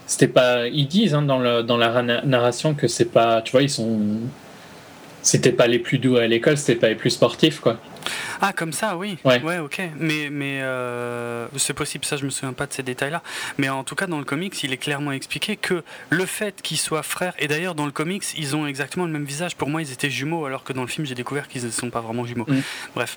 C'était pas. Ils disent hein, dans, le, dans la narration que c'est pas. Tu vois, ils sont. C'était pas les plus doux à l'école, c'était pas les plus sportifs, quoi. Ah, comme ça, oui. Ouais, ouais ok. Mais, mais euh, c'est possible, ça, je me souviens pas de ces détails-là. Mais en tout cas, dans le comics, il est clairement expliqué que le fait qu'ils soient frères, et d'ailleurs, dans le comics, ils ont exactement le même visage. Pour moi, ils étaient jumeaux, alors que dans le film, j'ai découvert qu'ils ne sont pas vraiment jumeaux. Mm. Bref.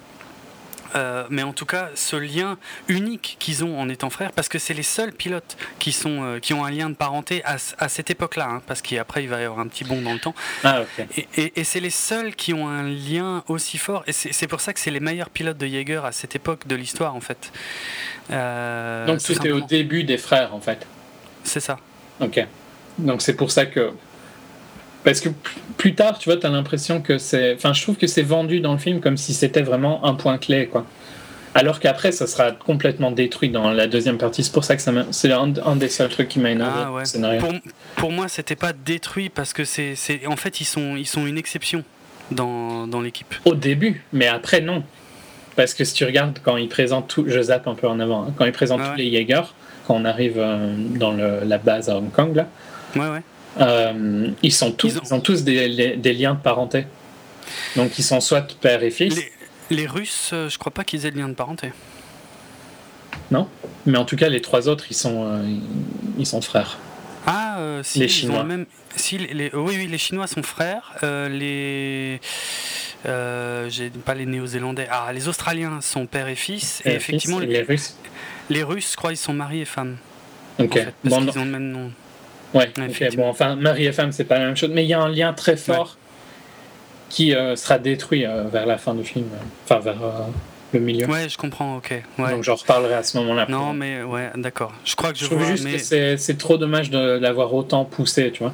Euh, mais en tout cas, ce lien unique qu'ils ont en étant frères, parce que c'est les seuls pilotes qui, sont, euh, qui ont un lien de parenté à, à cette époque-là, hein, parce qu'après il va y avoir un petit bond dans le temps. Ah, et, et, c'est les seuls qui ont un lien aussi fort, et c'est pour ça que c'est les meilleurs pilotes de Jaeger à cette époque de l'histoire, en fait. Euh, Donc tout est au début des frères, en fait. C'est ça. Ok. Donc c'est pour ça que parce que plus tard, tu vois, tu as l'impression que c'est. Enfin, je trouve que c'est vendu dans le film comme si c'était vraiment un point clé, quoi. Alors qu'après, ça sera complètement détruit dans la deuxième partie. C'est pour ça que ça c'est un, des seuls trucs qui m'a énervé. Ah, ouais. pour, pour, moi, c'était pas détruit parce que c'est. En fait, ils sont, ils sont une exception dans, dans l'équipe. Au début, mais après, non. Parce que si tu regardes, quand ils présentent tout. Je zappe un peu en avant. Hein, quand ils présentent tous les Jaegers, quand on arrive euh, dans le, la base à Hong Kong, là. Ouais, ouais. Euh, ils, sont tous, ils ont... tous des, des, liens de parenté. Donc ils sont soit père et fils. Les, Russes, euh, je crois pas qu'ils aient de lien de parenté. Non Mais en tout cas, les trois autres, ils sont, euh, ils sont frères. Ah, si, les Chinois. Même... Si, les... Oui, oui, les Chinois sont frères. les. J'ai pas les Néo-Zélandais. Ah, les Australiens sont père et fils. Et, effectivement, les... Russes. Les Russes, je crois, ils sont mari et femme. Ok. parce qu'ils ont le même nom. Ouais, bon, enfin, mari et femme, c'est pas la même chose, mais il y a un lien très fort qui euh, sera détruit euh, vers la fin du film, enfin, vers euh, le milieu. Ouais, je comprends, ok. Donc j'en reparlerai à ce moment-là. Non, mais ouais, d'accord. Je crois que je, je vois, juste que c'est trop dommage de l'avoir autant poussé, tu vois.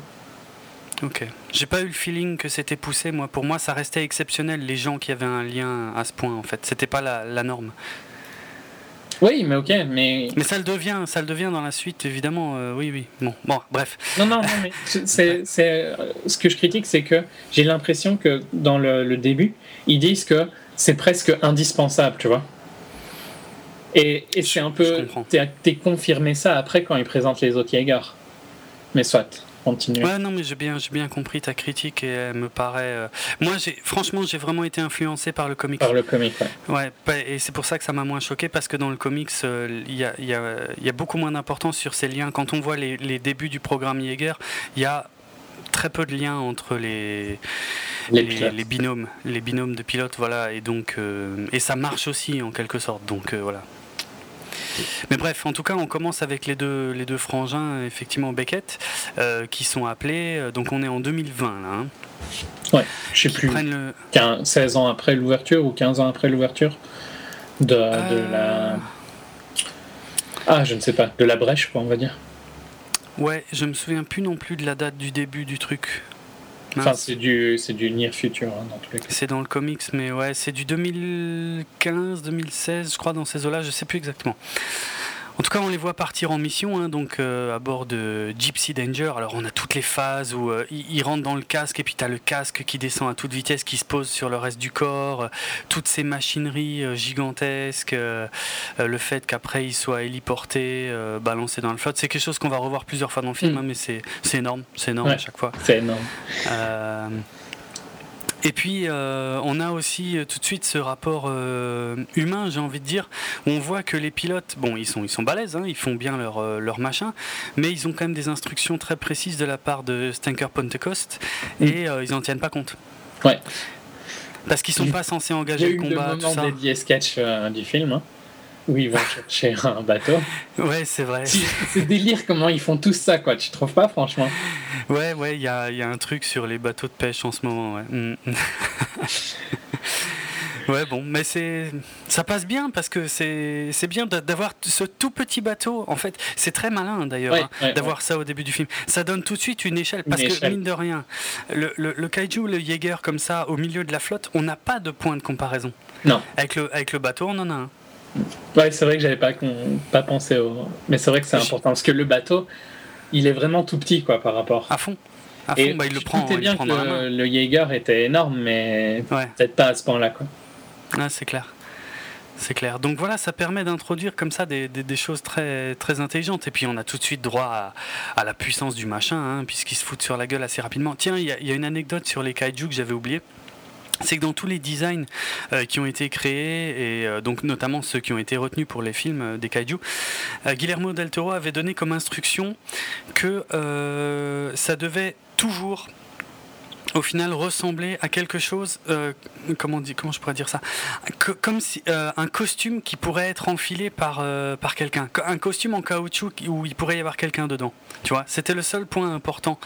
Ok. J'ai pas eu le feeling que c'était poussé, moi. Pour moi, ça restait exceptionnel, les gens qui avaient un lien à ce point, en fait. C'était pas la, la norme. Oui, mais ok, mais. Mais ça le devient, ça le devient dans la suite, évidemment. Euh, oui, oui. Bon, bon, bref. Non, non, non, mais c'est, euh, ce que je critique, c'est que j'ai l'impression que dans le, début, ils disent que c'est presque indispensable, tu vois. Et, et c'est un peu. T'es confirmé ça après quand ils présentent les autres Jaeger. Mais soit. Ouais, non, mais j'ai bien, j'ai bien compris ta critique et elle me paraît. Euh, moi, j'ai, franchement, j'ai vraiment été influencé par le comics. Par le comic, ouais. Ouais, et c'est pour ça que ça m'a moins choqué parce que dans le comics, euh, il y, a, y, a, y, a, beaucoup moins d'importance sur ces liens. Quand on voit les, les débuts du programme Jaeger, il y a très peu de liens entre les, les, les, binômes, les binômes de pilotes, voilà, et donc euh, et ça marche aussi en quelque sorte. Donc voilà. Mais bref, en tout cas, on commence avec les deux, les deux frangins, effectivement, Beckett, euh, qui sont appelés. Euh, donc on est en 2020 là. Hein, ouais, je sais plus. Le... 16 ans après l'ouverture ou 15 ans après l'ouverture de, de la. Euh. Ah, je ne sais pas, de la brèche, quoi, on va dire. Ouais, je me souviens plus non plus de la date du début du truc. Enfin, c'est du, c'est du Near Future hein, dans tous les cas. C'est dans le comics, mais ouais, c'est du 2015, 2016, je crois, dans ces eaux-là, je sais plus exactement. En tout cas, on les voit partir en mission, hein, donc euh, à bord de Gypsy Danger. Alors, on a toutes les phases où euh, ils, rentrent dans le casque et puis tu as le casque qui descend à toute vitesse, qui se pose sur le reste du corps. toutes ces machineries euh, gigantesques, le fait qu'après ils soient héliportés, balancés dans le flotte, c'est quelque chose qu'on va revoir plusieurs fois dans le film, mm. hein, mais c'est énorme, c'est énorme à chaque fois. C'est énorme. Et puis, euh, on a aussi euh, tout de suite ce rapport euh, humain, j'ai envie de dire, où on voit que les pilotes, bon, ils sont, ils sont balèzes, hein, ils font bien leur, leur machin, mais ils ont quand même des instructions très précises de la part de Stanker Pentecost et ils n'en tiennent pas compte. Ouais. Parce qu'ils sont pas censés engager le combat. Eu le moment dédié sketch du film. Hein où ils vont chercher un bateau. Ouais, c'est vrai. C'est délire comment ils font tout ça, quoi. Tu trouves pas, franchement? Ouais, ouais, il y a, y a, un truc sur les bateaux de pêche en ce moment, ouais. Mm. Ouais, bon, mais c'est ça passe bien parce que c'est c'est bien d'avoir ce tout petit bateau. En fait, c'est très malin d'ailleurs hein, d'avoir ça au début du film. Ça donne tout de suite une échelle parce que mine de rien, le, le, kaiju, le Jaeger comme ça au milieu de la flotte, on n'a pas de point de comparaison. Non. Avec le avec le bateau, on en a un. Ouais, c'est vrai que j'avais pas pas pensé au. Mais c'est vrai que c'est important parce que le bateau, il est vraiment tout petit quoi par rapport. À fond. À fond, bah, il le prend. Il bien que le, le, Jaeger était énorme, mais peut-être pas à ce point-là quoi. Ah, c'est clair. C'est clair. Donc voilà, ça permet d'introduire comme ça des, des, choses très, très intelligentes. Et puis on a tout de suite droit à, à la puissance du machin, hein, puisqu'il se fout sur la gueule assez rapidement. Tiens, il y, y, a une anecdote sur les kaiju que j'avais oublié c'est que dans tous les designs euh, qui ont été créés, et euh, donc notamment ceux qui ont été retenus pour les films euh, des kaiju, Guillermo del Toro avait donné comme instruction que ça devait toujours au final ressembler à quelque chose, euh, comment, dit, comment je pourrais dire ça? Comme si, euh, un costume qui pourrait être enfilé par, euh, par quelqu'un. Un costume en caoutchouc où il pourrait y avoir quelqu'un dedans. Tu vois, c'était le seul point important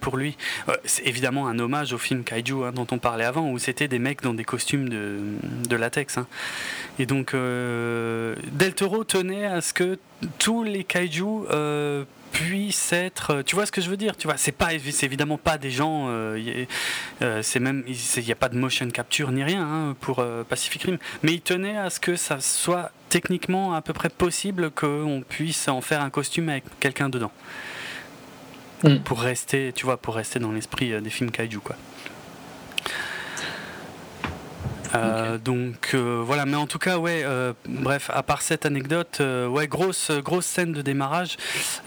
pour lui. c'est évidemment un hommage au film Kaiju hein, dont on parlait avant, où c'était des mecs dans des costumes de, de latex. Hein. Et donc, Del Toro tenait à ce que tous les Kaiju puisse être. Euh, tu vois ce que je veux dire Tu vois, c'est pas, c'est évidemment pas des gens. Euh, euh, c'est même, il n'y a pas de motion capture ni rien hein, pour Pacific Rim. Mais il tenait à ce que ça soit techniquement à peu près possible qu'on puisse en faire un costume avec quelqu'un dedans. Mm. Pour rester, tu vois, pour rester dans l'esprit des films kaiju, quoi. Euh, donc euh, voilà, mais en tout cas, ouais, euh, bref, à part cette anecdote, ouais, grosse, grosse scène de démarrage,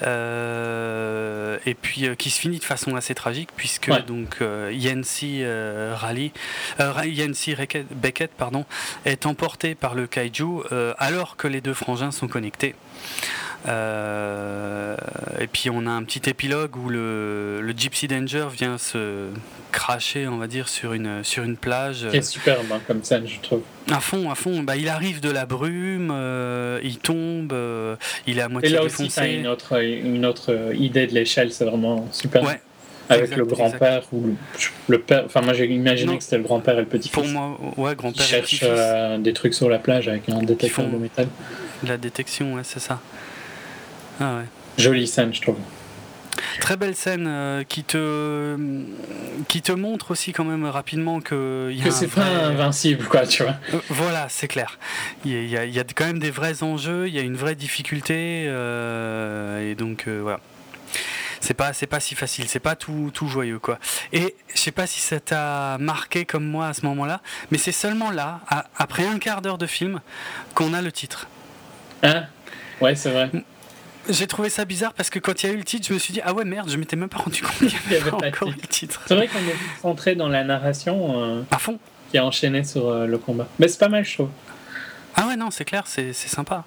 et puis qui se finit de façon assez tragique, puisque donc Yancy Rally, Yancy Beckett, pardon, est emporté par le kaiju alors que les deux frangins sont connectés. Euh, et puis on a un petit épilogue où le, le, Gypsy Danger vient se cracher, on va dire, sur une, sur une plage. C'est superbe hein, comme scène, je trouve. À fond, à fond. Bah, il arrive de la brume, euh, il tombe, euh, il est à moitié et là défoncé. Aussi, une autre, une autre idée de l'échelle, c'est vraiment super. Ouais. Avec le grand-père ou le, père. Enfin, moi j'ai imaginé que c'était le grand-père et le petit-fils. Pour moi, ouais, grand-père et cherchent des trucs sur la plage avec un détecteur de métal. La détection, ouais, c'est ça. Ah ouais. Jolie scène, je trouve. Très belle scène euh, qui te qui te montre aussi quand même rapidement que que c'est pas invincible quoi tu vois. Euh, voilà c'est clair. Il y, a, il y, a, quand même des vrais enjeux, il y a une vraie difficulté euh, et donc voilà. C'est pas c'est pas si facile, c'est pas tout, tout joyeux quoi. Et je sais pas si ça t'a marqué comme moi à ce moment-là, mais c'est seulement là, après un quart d'heure de film, qu'on a le titre. Hein? Ouais c'est vrai. J'ai trouvé ça bizarre parce que quand il y a eu le titre, je me suis dit ah ouais merde, je m'étais même pas rendu compte qu'il y avait, encore le titre. C'est vrai qu'on est centré dans la narration. Euh, à fond. Qui a enchaîné sur euh, le combat. Mais c'est pas mal, je trouve. Ah ouais non, c'est clair, c'est sympa.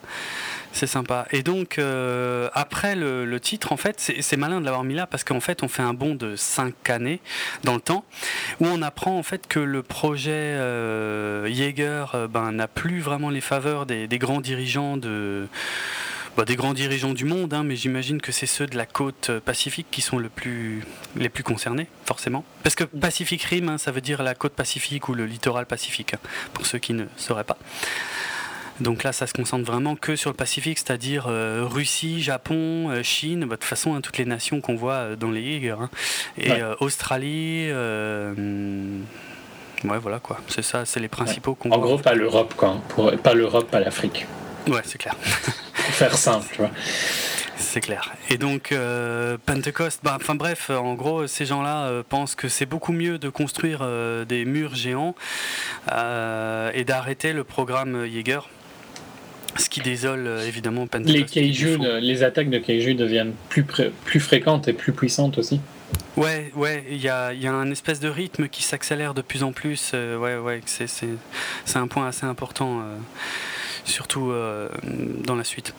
C'est sympa. Et donc, euh, après le, titre, en fait, c'est malin de l'avoir mis là parce qu'en fait, on fait un bond de 5 années dans le temps où on apprend en fait que le projet euh, Jaeger ben, n'a plus vraiment les faveurs des grands dirigeants de bah, des grands dirigeants du monde, hein, mais j'imagine que c'est ceux de la côte euh, pacifique qui sont le plus, les plus concernés, forcément. Parce que Pacific Rim, hein, ça veut dire la côte pacifique ou le littoral pacifique, hein, pour ceux qui ne sauraient pas. Donc là, ça se concentre vraiment que sur le Pacifique, c'est-à-dire euh, Russie, Japon, euh, Chine, bah, de toute façon, toutes les nations qu'on voit dans les Jaeger. Et Australie. Ouais, voilà quoi. C'est ça, c'est les principaux qu'on En gros, pas l'Europe, quoi. Pour, pas l'Europe, pas l'Afrique. Ouais, c'est clair. faire simple, tu vois. C'est clair. Et donc, euh, Pentecost, bah, enfin bref, en gros, ces gens-là euh, pensent que c'est beaucoup mieux de construire euh, des murs géants et d'arrêter le programme Jaeger. Ce qui désole évidemment Pentecost. Les, les attaques de Kaiju deviennent plus, plus fréquentes et plus puissantes aussi. Ouais, ouais, il y a, y a, un espèce de rythme qui s'accélère de plus en plus. ouais, ouais, c'est un point assez important surtout euh, dans la suite.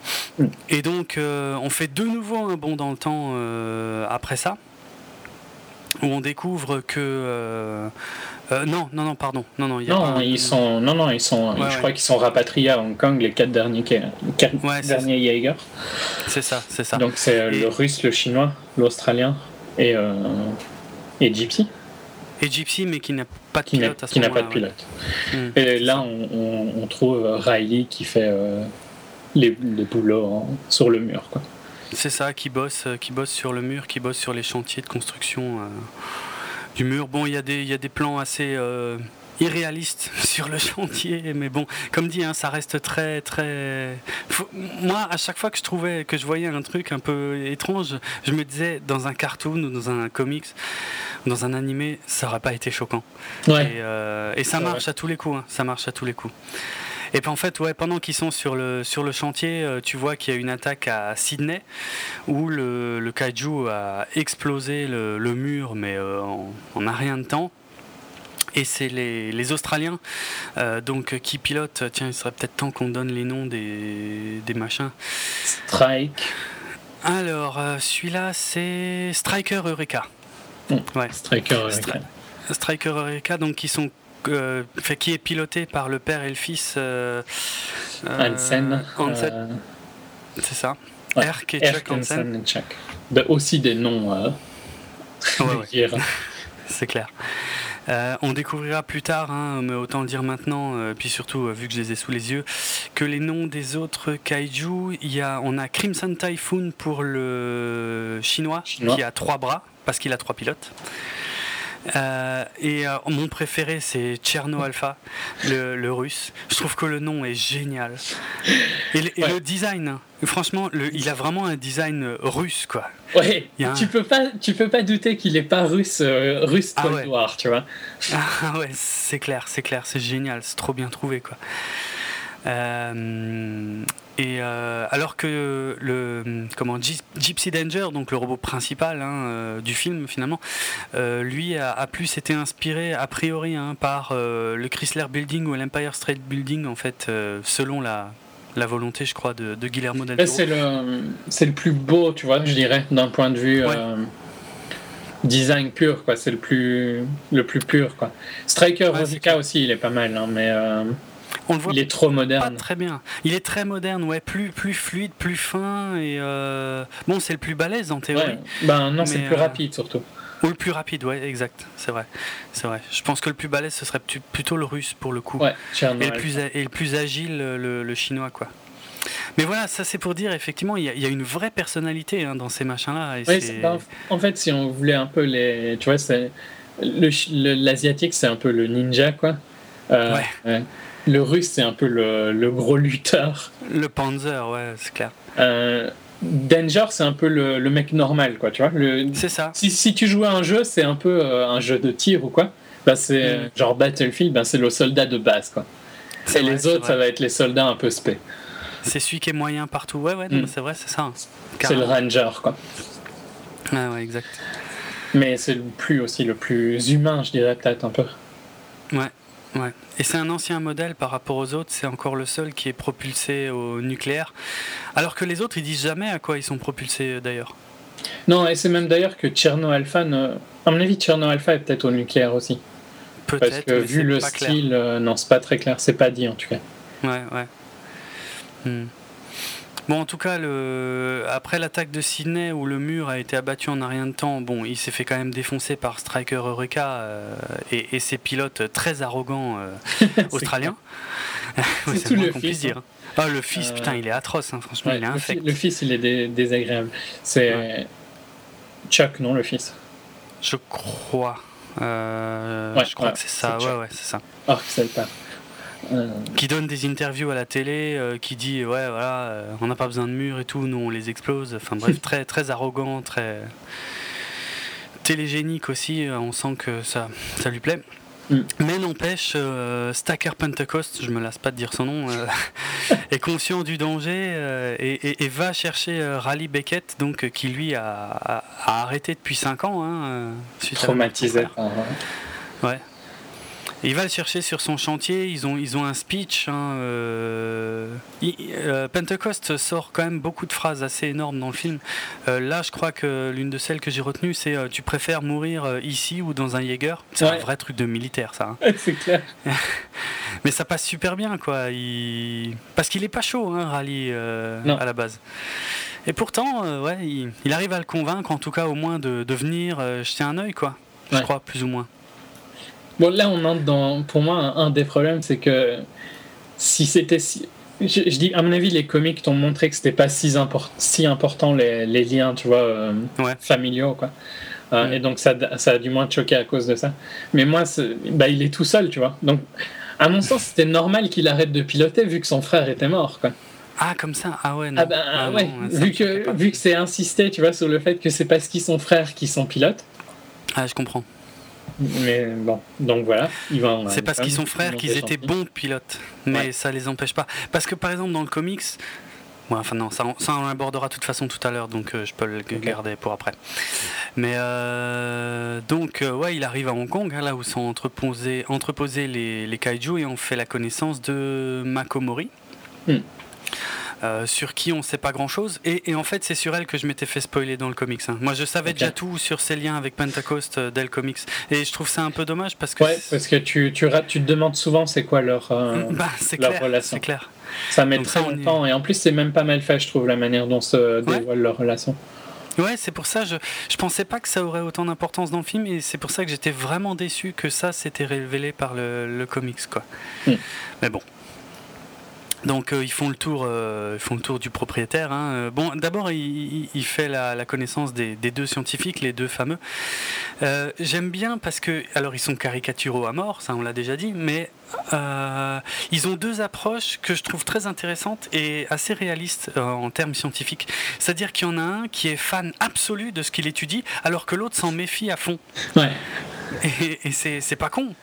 Et donc, euh, on fait de nouveau un bond dans le temps euh, après ça, où on découvre que. non, non, non, pardon. Non, non, non, ils sont, non, non, ils sont, je crois qu'ils sont rapatriés à Hong Kong, les quatre derniers, quatre derniers Jaeger. C'est ça, c'est ça. Donc c'est le russe, le chinois, l'australien et, et Gypsy. Et Gypsy, mais qui n'a pas de pilote à ce qui n'a pas de pilote. ouais. Mm. Et là, on, on- on trouve Riley qui fait euh, les, les boulots sur le mur. Quoi. C'est ça, qui bosse, euh, qui bosse sur le mur, qui bosse sur les chantiers de construction euh, du mur. Bon, il y, a des- il y a des plans assez euh, irréalistes sur le chantier, mais bon, comme dit, hein, ça reste très, très. Faut- Moi, à chaque fois que je trouvais, que je voyais un truc un peu étrange, je me disais dans un cartoon ou dans un comics, dans un animé, ça aurait pas été choquant. Ouais. Et, euh, et ça marche à tous les coups. hein, Ça marche à tous les coups. Et puis en fait, ouais, pendant qu'ils sont sur le, sur le chantier, euh, tu vois qu'il y a une attaque à Sydney où le, le kaiju a explosé le, le mur, mais euh, en, en un rien de temps. Et c'est les, les Australiens euh, donc, qui pilotent. Tiens, il serait peut-être temps qu'on donne les noms des, des machins. Strike. Alors, euh, celui-là, c'est Striker Eureka. Mm. Ouais. Striker. euh, Stri- Striker Eureka, donc qui sont euh, fait, qui est piloté par le père et le fils euh, euh, Hansen. Hansen, euh, c'est ça. ouais. Erk et Chuck Hansen. Et Chuck. De- aussi des noms. euh, Ouais, c'est clair. Euh, on découvrira plus tard, hein, mais autant le dire maintenant, euh, puis surtout euh, vu que je les ai sous les yeux, que les noms des autres kaiju, il y a, on a Crimson Typhoon pour le chinois, Chinois. qui a trois bras, parce qu'il a trois pilotes. Euh, et euh, mon préféré c'est Cherno Alpha, le, le russe. Je trouve que le nom est génial. Et, le- et Ouais. le design, franchement, le- il a vraiment un design euh, russe quoi. Ouais, a un- tu peux pas, tu peux pas douter qu'il est pas russe, euh, russe Ah ouais. noire, tu vois. Ah ouais, c'est clair, c'est clair, c'est génial, c'est trop bien trouvé quoi. Euh, et euh, alors que le comment Gy- Gypsy Danger, donc le robot principal hein, euh, du film finalement, euh, lui a, a plus été inspiré a priori hein, par le Chrysler Building ou l'Empire State Building en fait, selon la, la volonté je crois de, de Guillermo del Là, Toro. c'est le, c'est le plus beau, tu vois, je dirais, d'un point de vue Ouais. design pur, quoi. C'est le plus, le plus pur, quoi. Striker Ouais, Rosica aussi, il est pas mal, hein, mais On le voit il est trop pas moderne. très bien. Il est très moderne, ouais, plus, plus fluide, plus fin et euh, bon, c'est le plus balèze en théorie. Ouais. Ben non, c'est le plus euh, rapide surtout. Ou le plus rapide, ouais, exact, c'est vrai, c'est vrai. Je pense que le plus balèze ce serait plutôt le russe pour le coup, Ouais, et, le plus a- et le plus agile le, le chinois quoi. Mais voilà, ça c'est pour dire effectivement, il y, a- il y a une vraie personnalité hein, dans ces machins-là. ben, en fait, si on voulait un peu les. Tu vois, le le- L'asiatique, c'est un peu le ninja, quoi. Euh, Ouais. ouais. Le russe, c'est un peu le, le gros lutteur. Le Panzer, ouais, c'est clair. Euh, Danger, c'est un peu le, le mec normal, quoi, tu vois. C'est ça. si, si tu joues à un jeu, c'est un peu euh, un jeu de tir ou quoi. Bah, c'est Mm. genre Battlefield, bah, c'est le soldat de base, quoi. Et vrai, les autres, ça va être les soldats un peu spé. C'est celui qui est moyen partout. Ouais, ouais, Mm. c'est vrai, c'est ça. hein. C'est le ranger, quoi. Ouais, ouais, exact. Mais c'est le plus aussi le plus humain, je dirais peut-être un peu. Ouais, ouais. Et c'est un ancien modèle par rapport aux autres, c'est encore le seul qui est propulsé au nucléaire. Alors que les autres, ils disent jamais à quoi ils sont propulsés euh, d'ailleurs. Non, et c'est même d'ailleurs que Cherno Alpha, ne... à mon avis, Cherno Alpha est peut-être au nucléaire aussi. Parce Peut-être, que mais vu le pas clair. style, euh, non, c'est pas très clair, c'est pas dit en tout cas. Ouais, ouais. Hmm. Bon, en tout cas, le... après l'attaque de Sydney où le mur a été abattu en un rien de temps, bon, il s'est fait quand même défoncer par Striker Eureka euh, et, et ses pilotes très arrogants euh, australiens. Ouais, C'est tout moins le qu'on fils, puisse dire. Ah, le fils, Euh, putain, il est atroce, hein, franchement, Ouais, il est infect. le fils, il est dé- désagréable. C'est Chuck, non, le fils Je crois. Ouais, je crois ouais, que c'est ça, ouais, ouais, c'est ça. Oh, c'est le père. Euh, Qui donne des interviews à la télé, euh, qui dit ouais voilà, euh, on n'a pas besoin de murs et tout, nous on les explose. Enfin bref, très très arrogant, très télégénique aussi. On sent que ça ça lui plaît. Mm. Mais n'empêche, euh, Stacker Pentecost, je me lasse pas de dire son nom, euh, est conscient du danger euh, et, et- et va chercher Raleigh Beckett, donc qui lui a, a- a arrêté depuis 5 ans. Hein, à la traumatisé frère. par. Ouais. Et il va le chercher sur son chantier. Ils ont, ils ont un speech. hein, euh, il- euh, Pentecost sort quand même beaucoup de phrases assez énormes dans le film. Euh, là, je crois que l'une de celles que j'ai retenues, c'est Tu préfères mourir ici ou dans un Jaeger? C'est un vrai truc de militaire, ça. hein. c'est clair. Mais ça passe super bien, quoi. Il... Parce qu'il est pas chaud, hein, Rally, à la base. Et pourtant, ouais, il, il arrive à le convaincre, en tout cas, au moins, de, de venir jeter un œil, quoi. Je crois, plus ou moins. Bon, là, on entre dans. Pour moi, un, un des problèmes, c'est que si c'était si. Je, je dis, à mon avis, les comics t'ont montré que c'était pas si, import, si important les, les liens, tu vois, euh, Ouais. familiaux, quoi. Euh. Et donc, ça, ça a du moins choqué à cause de ça. Mais moi, bah, il est tout seul, tu vois. Donc, à mon sens, c'était normal qu'il arrête de piloter vu que son frère était mort, quoi. Ah, comme ça Ah ouais, non. Ah ben Ah ouais, vu que, vu que c'est insisté, tu vois, sur le fait que c'est parce qu'ils sont frères qu'ils sont pilotes. Ah, je comprends. Mais bon, donc voilà. C'est parce qu'ils sont frères qu'ils étaient bons pilotes, mais Ouais. ça les empêche pas. Parce que par exemple dans le comics, ouais, enfin non, ça, ça on l'abordera de toute façon tout à l'heure, donc euh, je peux le garder pour après. Mais euh, donc euh, ouais, il arrive à Hong Kong, hein, là où sont entreposés, entreposés les, les kaiju, et on fait la connaissance de Makomori. Hmm. Euh, sur qui on sait pas grand chose et, et en fait c'est sur elle que je m'étais fait spoiler dans le comics hein. moi je savais déjà tout sur ses liens avec Pentecost euh, dès le comics et je trouve ça un peu dommage parce que Ouais, parce que tu, tu, tu te demandes souvent c'est quoi leur. euh, bah, c'est leur clair, relation. c'est clair. ça met donc très ça, est. longtemps et en plus c'est même pas mal fait, je trouve, la manière dont se dévoile leur relation. Ouais, c'est pour ça, je, je pensais pas que ça aurait autant d'importance dans le film, et c'est pour ça que j'étais vraiment déçu que ça s'était révélé par le, le comics, quoi. Mm. Mais bon. Donc euh, ils font le tour, euh, ils font le tour du propriétaire. hein. Euh, Bon, d'abord il, fait la, la connaissance des, des deux scientifiques, les deux fameux. Euh, J'aime bien parce que, alors ils sont caricaturaux à mort, ça on l'a déjà dit, mais ils ont deux approches que je trouve très intéressantes et assez réalistes en termes scientifiques. C'est-à-dire qu'il y en a un qui est fan absolu de ce qu'il étudie, alors que l'autre s'en méfie à fond. Ouais. Et, et c'est pas con.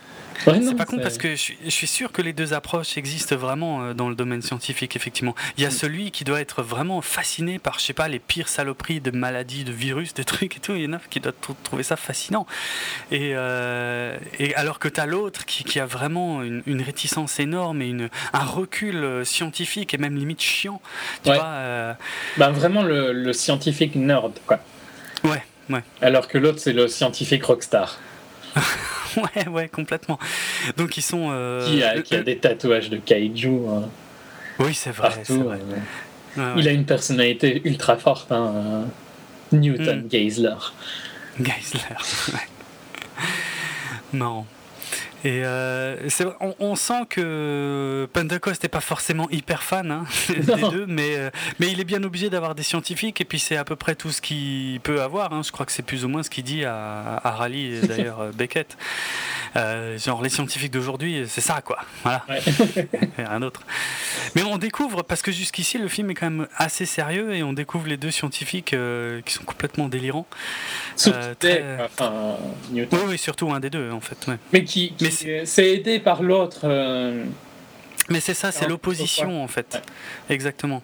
Ouais, C'est pas con parce que je suis, je suis sûr que les deux approches existent vraiment euh, dans le domaine scientifique, effectivement. Il y a Mm. celui qui doit être vraiment fasciné par, je sais pas, les pires saloperies de maladies, de virus, de trucs et tout. Il y en a qui trou- trouver ça fascinant. Et, euh, et alors que tu as l'autre qui, qui a vraiment une, une réticence énorme et une, un recul euh, scientifique et même limite chiant. Tu Ouais. vois euh, Bah, vraiment le, le scientifique nerd, quoi. Ouais, ouais. Alors que l'autre, c'est le scientifique rockstar. Ouais, ouais, complètement. Donc ils sont. euh, qui, a, qui a des tatouages de kaiju euh, Oui, c'est vrai. partout. vrai. Ouais, ouais. Il a une personnalité ultra forte, hein, Newton Mm. Geisler. Geisler. ouais. Marrant. Et euh, on, on sent que Pentecost n'est pas forcément hyper fan hein, des deux, mais, euh, mais il est bien obligé d'avoir des scientifiques, et puis c'est à peu près tout ce qu'il peut avoir. hein. Je crois que c'est plus ou moins ce qu'il dit à, à Raleigh et d'ailleurs euh, Beckett. Euh, genre les scientifiques d'aujourd'hui, c'est ça quoi. Voilà. Ouais. Rien d'autre. Mais on découvre, parce que jusqu'ici le film est quand même assez sérieux, et on découvre les deux scientifiques qui sont complètement délirants. Très- enfin, Newton. Oui, oui, surtout un des deux en fait. ouais. Mais qui, qui Mais s'est aidé par l'autre. euh, Mais c'est ça, c'est l'opposition en fait. Ouais. Exactement.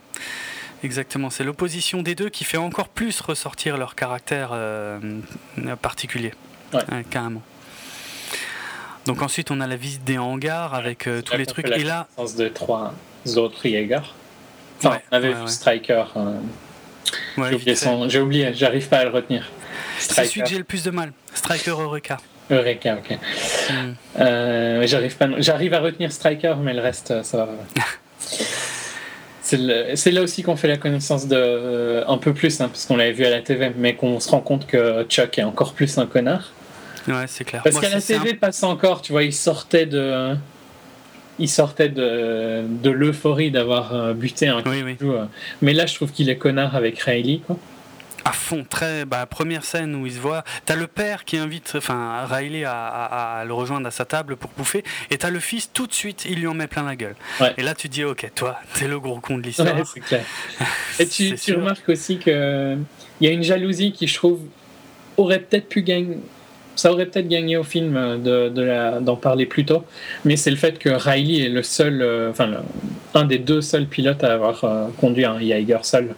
Exactement, c'est l'opposition des deux qui fait encore plus ressortir leur caractère euh, particulier. Ouais. carrément. Donc ensuite, on a la visite des hangars avec euh, c'est tous les trucs. la Et là, connaissance de trois autres Jaeger. Enfin, on avait vu. Striker. j'ai oublié j'arrive pas à le retenir. c'est celui que j'ai le plus de mal. Striker Eureka. Eureka, ok. Euh, j'arrive pas, j'arrive à retenir Striker, mais le reste, euh, ça va. C'est le- c'est là aussi qu'on fait la connaissance de euh, un peu plus, hein, parce qu'on l'avait vu à la TV, mais qu'on se rend compte que Chuck est encore plus un connard. Ouais, c'est clair. Parce Moi, qu'à la c'est- c'est un- TV passe encore, tu vois, il sortait de, il sortait de, de l'euphorie d'avoir buté un Oui, euh. Mais là, je trouve qu'il est connard avec Riley, quoi. À fond, très. Bah, première scène où il se voit. T'as le père qui invite, enfin, Riley à, à- à le rejoindre à sa table pour bouffer, et t'as le fils tout de suite, il lui en met plein la gueule. Ouais. Et là, tu dis, ok, toi, t'es le gros con de l'histoire. Ouais, c'est clair. Et tu, remarques aussi que il y a une jalousie qui, je trouve, aurait peut-être pu gagner. Ça aurait peut-être gagné au film euh, de, d'en parler plus tôt, mais c'est le fait que Riley est le seul, euh, enfin le- un des deux seuls pilotes à avoir euh, conduit un Jaeger seul,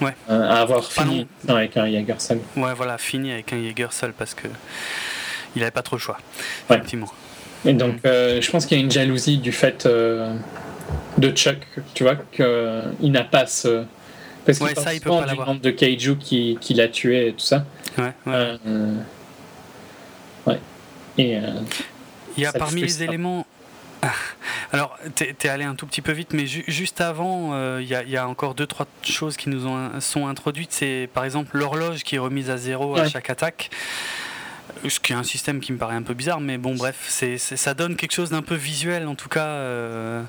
Ouais. Euh, à avoir fini avec un Jaeger seul. Ouais, voilà, fini avec un Jaeger seul parce que il avait pas trop le choix. Ouais. Effectivement. Et donc, euh, je pense qu'il y a une jalousie du fait euh, de Chuck, tu vois, qu'il n'a pas ce. Parce qu'il Ouais, ça, il peut pas du nombre de kaiju qui- qu'il a tué et tout ça. Ouais, ouais. Ouais. Et Il y a parmi les éléments. Alors, t'es es allé un tout petit peu vite, mais ju- juste avant, euh, il y, a- il y a encore deux, trois choses qui nous ont, sont introduites. C'est par exemple l'horloge qui est remise à zéro à chaque attaque. ce qui est un système qui me paraît un peu bizarre, mais bon, bref, ça donne quelque chose d'un peu visuel, en tout cas. Euh,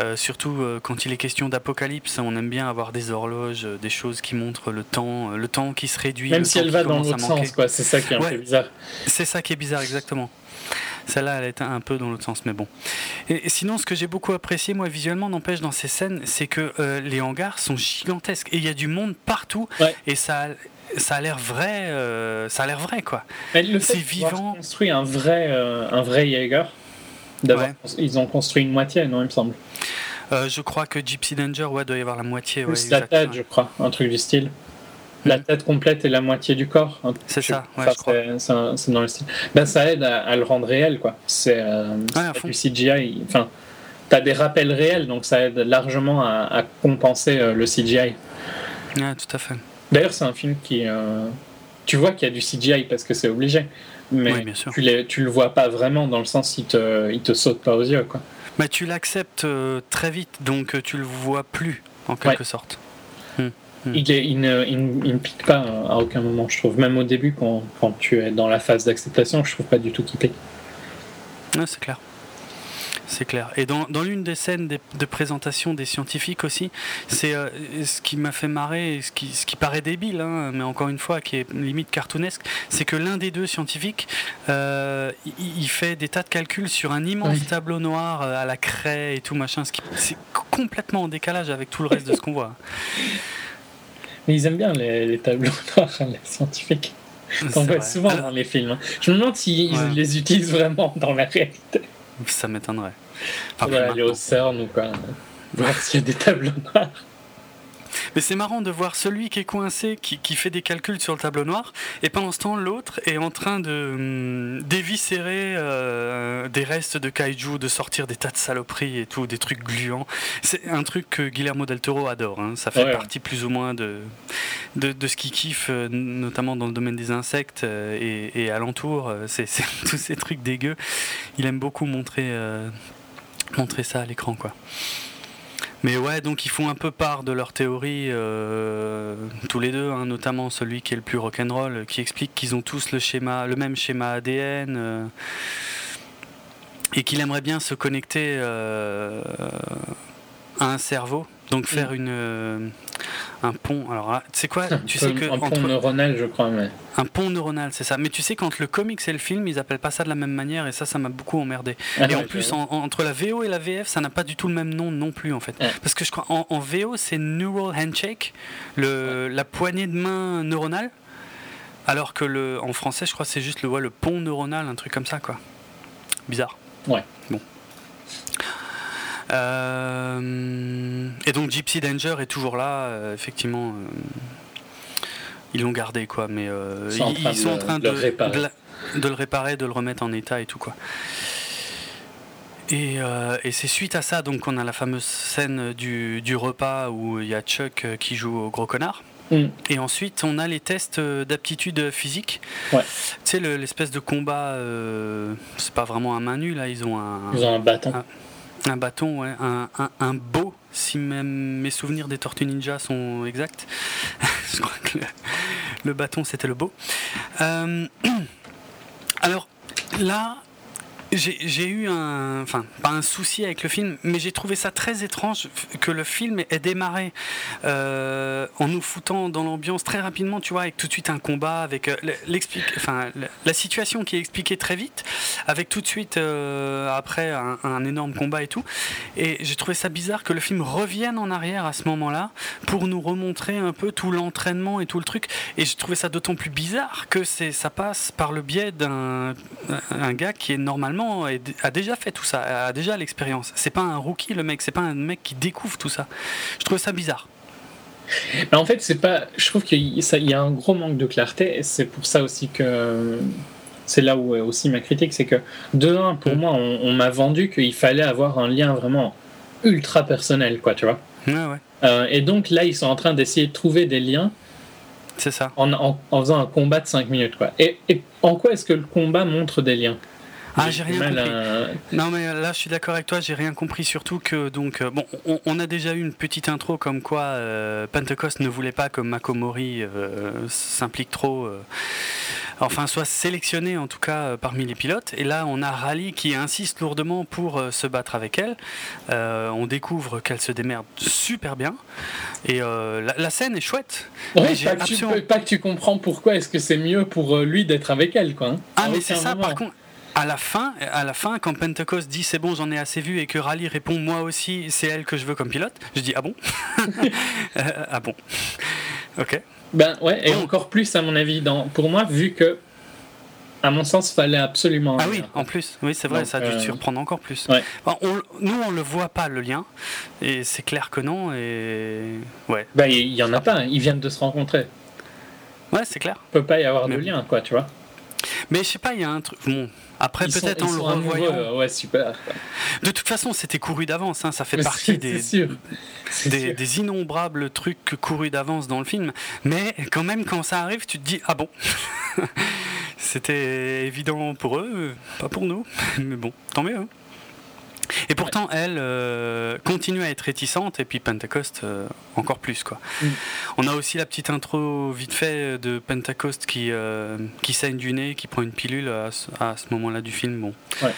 euh, surtout quand il est question d'apocalypse, on aime bien avoir des horloges, des choses qui montrent le temps, le temps qui se réduit. Même si elle va dans l'autre sens, quoi. C'est ça qui est un peu bizarre. C'est ça qui est bizarre, exactement. Celle-là, elle est un peu dans l'autre sens, mais bon. Et, sinon, ce que j'ai beaucoup apprécié, moi, visuellement, n'empêche dans ces scènes, c'est que les hangars sont gigantesques et il y a du monde partout et ça, ça a l'air vrai, euh, ça a l'air vrai quoi. C'est vivant. construit un vrai, euh, un vrai Jaeger. Ils ont construit une moitié, non, il me semble. Euh, je crois que Gypsy Danger, ouais, doit y avoir la moitié. La tête, je crois, un truc du style. La tête complète et la moitié du corps. C'est ça, ouais, C'est dans le style. Ben, ça aide à, le rendre réel, quoi. C'est du CGI. Enfin, t'as des rappels réels, donc ça aide largement à, à compenser le CGI. Ouais, tout à fait. D'ailleurs, c'est un film qui. Euh, tu vois qu'il y a du CGI parce que c'est obligé. Mais Tu, tu le vois pas vraiment dans le sens qu'il te, il te saute pas aux yeux. Quoi. Mais tu l'acceptes euh, très vite, donc euh, tu le vois plus, en quelque sorte. Hum. Il, est, il, ne, il, pique pas à aucun moment, je trouve. Même au début, quand, quand tu es dans la phase d'acceptation, je trouve pas du tout qu'il pique. Ouais, c'est clair. C'est clair. Et dans, dans l'une des scènes de, présentation des scientifiques aussi, c'est euh, ce qui m'a fait marrer, ce qui, ce qui paraît débile, hein, mais encore une fois qui est limite cartoonesque, c'est que l'un des deux scientifiques, euh, il, fait des tas de calculs sur un immense tableau noir euh, à la craie et tout machin, ce qui c'est complètement en décalage avec tout le reste de ce qu'on voit. Mais ils aiment bien les, tableaux noirs, hein, les scientifiques. On voit souvent dans les films. Hein. Je me demande s'ils les utilisent vraiment dans la réalité. Ça m'étonnerait. Enfin, aller au CERN ou quoi. Voir s'il y a des tableaux noirs. Mais c'est marrant de voir celui qui est coincé, qui, qui, fait des calculs sur le tableau noir, et pendant ce temps, l'autre est en train de hum, déviscérer euh, des restes de kaiju, de sortir des tas de saloperies et tout, des trucs gluants. C'est un truc que Guillermo del Toro adore. Hein. Ça fait partie plus ou moins de, de, de ce qu'il kiffe, euh, notamment dans le domaine des insectes euh, et, et alentour. C'est tous ces trucs dégueux. Il aime beaucoup montrer, montrer ça à l'écran, quoi. Mais ouais, donc ils font un peu part de leur théorie, euh, tous les deux, hein, notamment celui qui est le plus rock'n'roll, qui explique qu'ils ont tous le, schéma, le même schéma ADN euh, et qu'il aimerait bien se connecter euh, à un cerveau, donc faire une, un pont. Alors, ah, tu sais quoi? Tu sais que un pont neuronal, je crois. Mais... Un pont neuronal, c'est ça. Mais tu sais, quand le comics et le film, ils appellent pas ça de la même manière, et ça, ça m'a beaucoup emmerdé. Ah et en plus, entre la VO et la VF, ça n'a pas du tout le même nom non plus, en fait. Parce que je crois, en, VO, c'est Neural Handshake, le, la poignée de main neuronale. Alors que le, en français, je crois c'est juste le, ouais, le pont neuronal, un truc comme ça, quoi. Bizarre. Ouais. Bon. Euh, et donc Gypsy Danger est toujours là, euh, effectivement. Euh, ils l'ont gardé, quoi, mais ils, sont en train de, de, le réparer, de le remettre en état et tout, quoi. Et, c'est suite à ça donc qu'on a la fameuse scène du, repas où il y a Chuck qui joue au gros connard. Mm. Et ensuite, on a les tests d'aptitude physique. Ouais. Tu sais, l'espèce de combat, c'est pas vraiment un main nue, là, ils ont un. Ils ont un bâton. Un bâton, ouais, un, un, beau, si même mes souvenirs des Tortues Ninja sont exacts. Je crois que le, bâton c'était le beau. Euh, alors là, j'ai eu un, enfin pas un souci avec le film, mais j'ai trouvé ça très étrange que le film ait démarré euh, en nous foutant dans l'ambiance très rapidement, tu vois, avec tout de suite un combat, avec euh, enfin la situation qui est expliquée très vite, avec tout de suite euh, après un, énorme combat et tout. Et j'ai trouvé ça bizarre que le film revienne en arrière à ce moment-là pour nous remontrer un peu tout l'entraînement et tout le truc. Et j'ai trouvé ça d'autant plus bizarre que ça passe par le biais d'un un gars qui est normalement a déjà fait tout ça, a déjà l'expérience. C'est pas un rookie le mec, c'est pas un mec qui découvre tout ça. Je trouve ça bizarre. Mais en fait, c'est pas. Je trouve qu'il y a un gros manque de clarté, et c'est pour ça aussi que c'est là où est aussi ma critique, c'est que de un, pour mm. moi, on, m'a vendu qu'il fallait avoir un lien vraiment ultra personnel, quoi, tu vois. Ouais, ouais. Euh, et donc là, ils sont en train d'essayer de trouver des liens. C'est ça. En, en, faisant un combat de 5 minutes, quoi. Et, et en quoi est-ce que le combat montre des liens? Ah, j'ai rien compris. Non, mais là, je suis d'accord avec toi, j'ai rien compris. Surtout que, donc, euh, bon, on, a déjà eu une petite intro comme quoi euh, Pentecost ne voulait pas que Makomori euh, s'implique trop enfin soit sélectionnée en tout cas euh, parmi les pilotes. Et là, on a Rally qui insiste lourdement pour euh, se battre avec elle. Euh, on découvre qu'elle se démerde super bien. Et euh, la, la scène est chouette. Ouais, Mais pas, que tu, pas que tu comprends pourquoi est-ce que c'est mieux pour euh, lui d'être avec elle, quoi. hein. Ah mais c'est ça moment. par contre. À la fin, à la fin, quand Pentecost dit c'est bon, j'en ai assez vu, et que Rally répond moi aussi, c'est elle que je veux comme pilote, je dis ah bon, Euh, ah bon, ok. Ben ouais, et Bon. encore plus à mon avis, dans, pour moi, vu que, à mon sens, fallait absolument. Ah oui, en plus, oui c'est vrai, Donc, ça a dû euh, surprendre encore plus. ouais. On- nous on le voit pas le lien, et c'est clair que non, et ouais, Ben, il y en a pas, hein. ils viennent de se rencontrer. ouais c'est clair. Il peut pas y avoir de lien, quoi, tu vois. Mais je sais pas, il y a un truc. Bon, après peut-être en le revoyant. euh, ouais, super. De toute façon, c'était couru d'avance, hein, ça fait Mais partie des, sûr. Des, sûr. des innombrables trucs courus d'avance dans le film. Mais quand même, quand ça arrive, tu te dis ah bon? C'était évident pour eux, pas pour nous. Mais bon, tant mieux. hein. Et pourtant, elle euh, continue à être réticente, et puis Pentecost euh, encore plus. quoi. Mm. On a aussi la petite intro vite fait de Pentecost qui, euh, qui saigne du nez, qui prend une pilule à ce, moment-là du film. Bon. Ouais.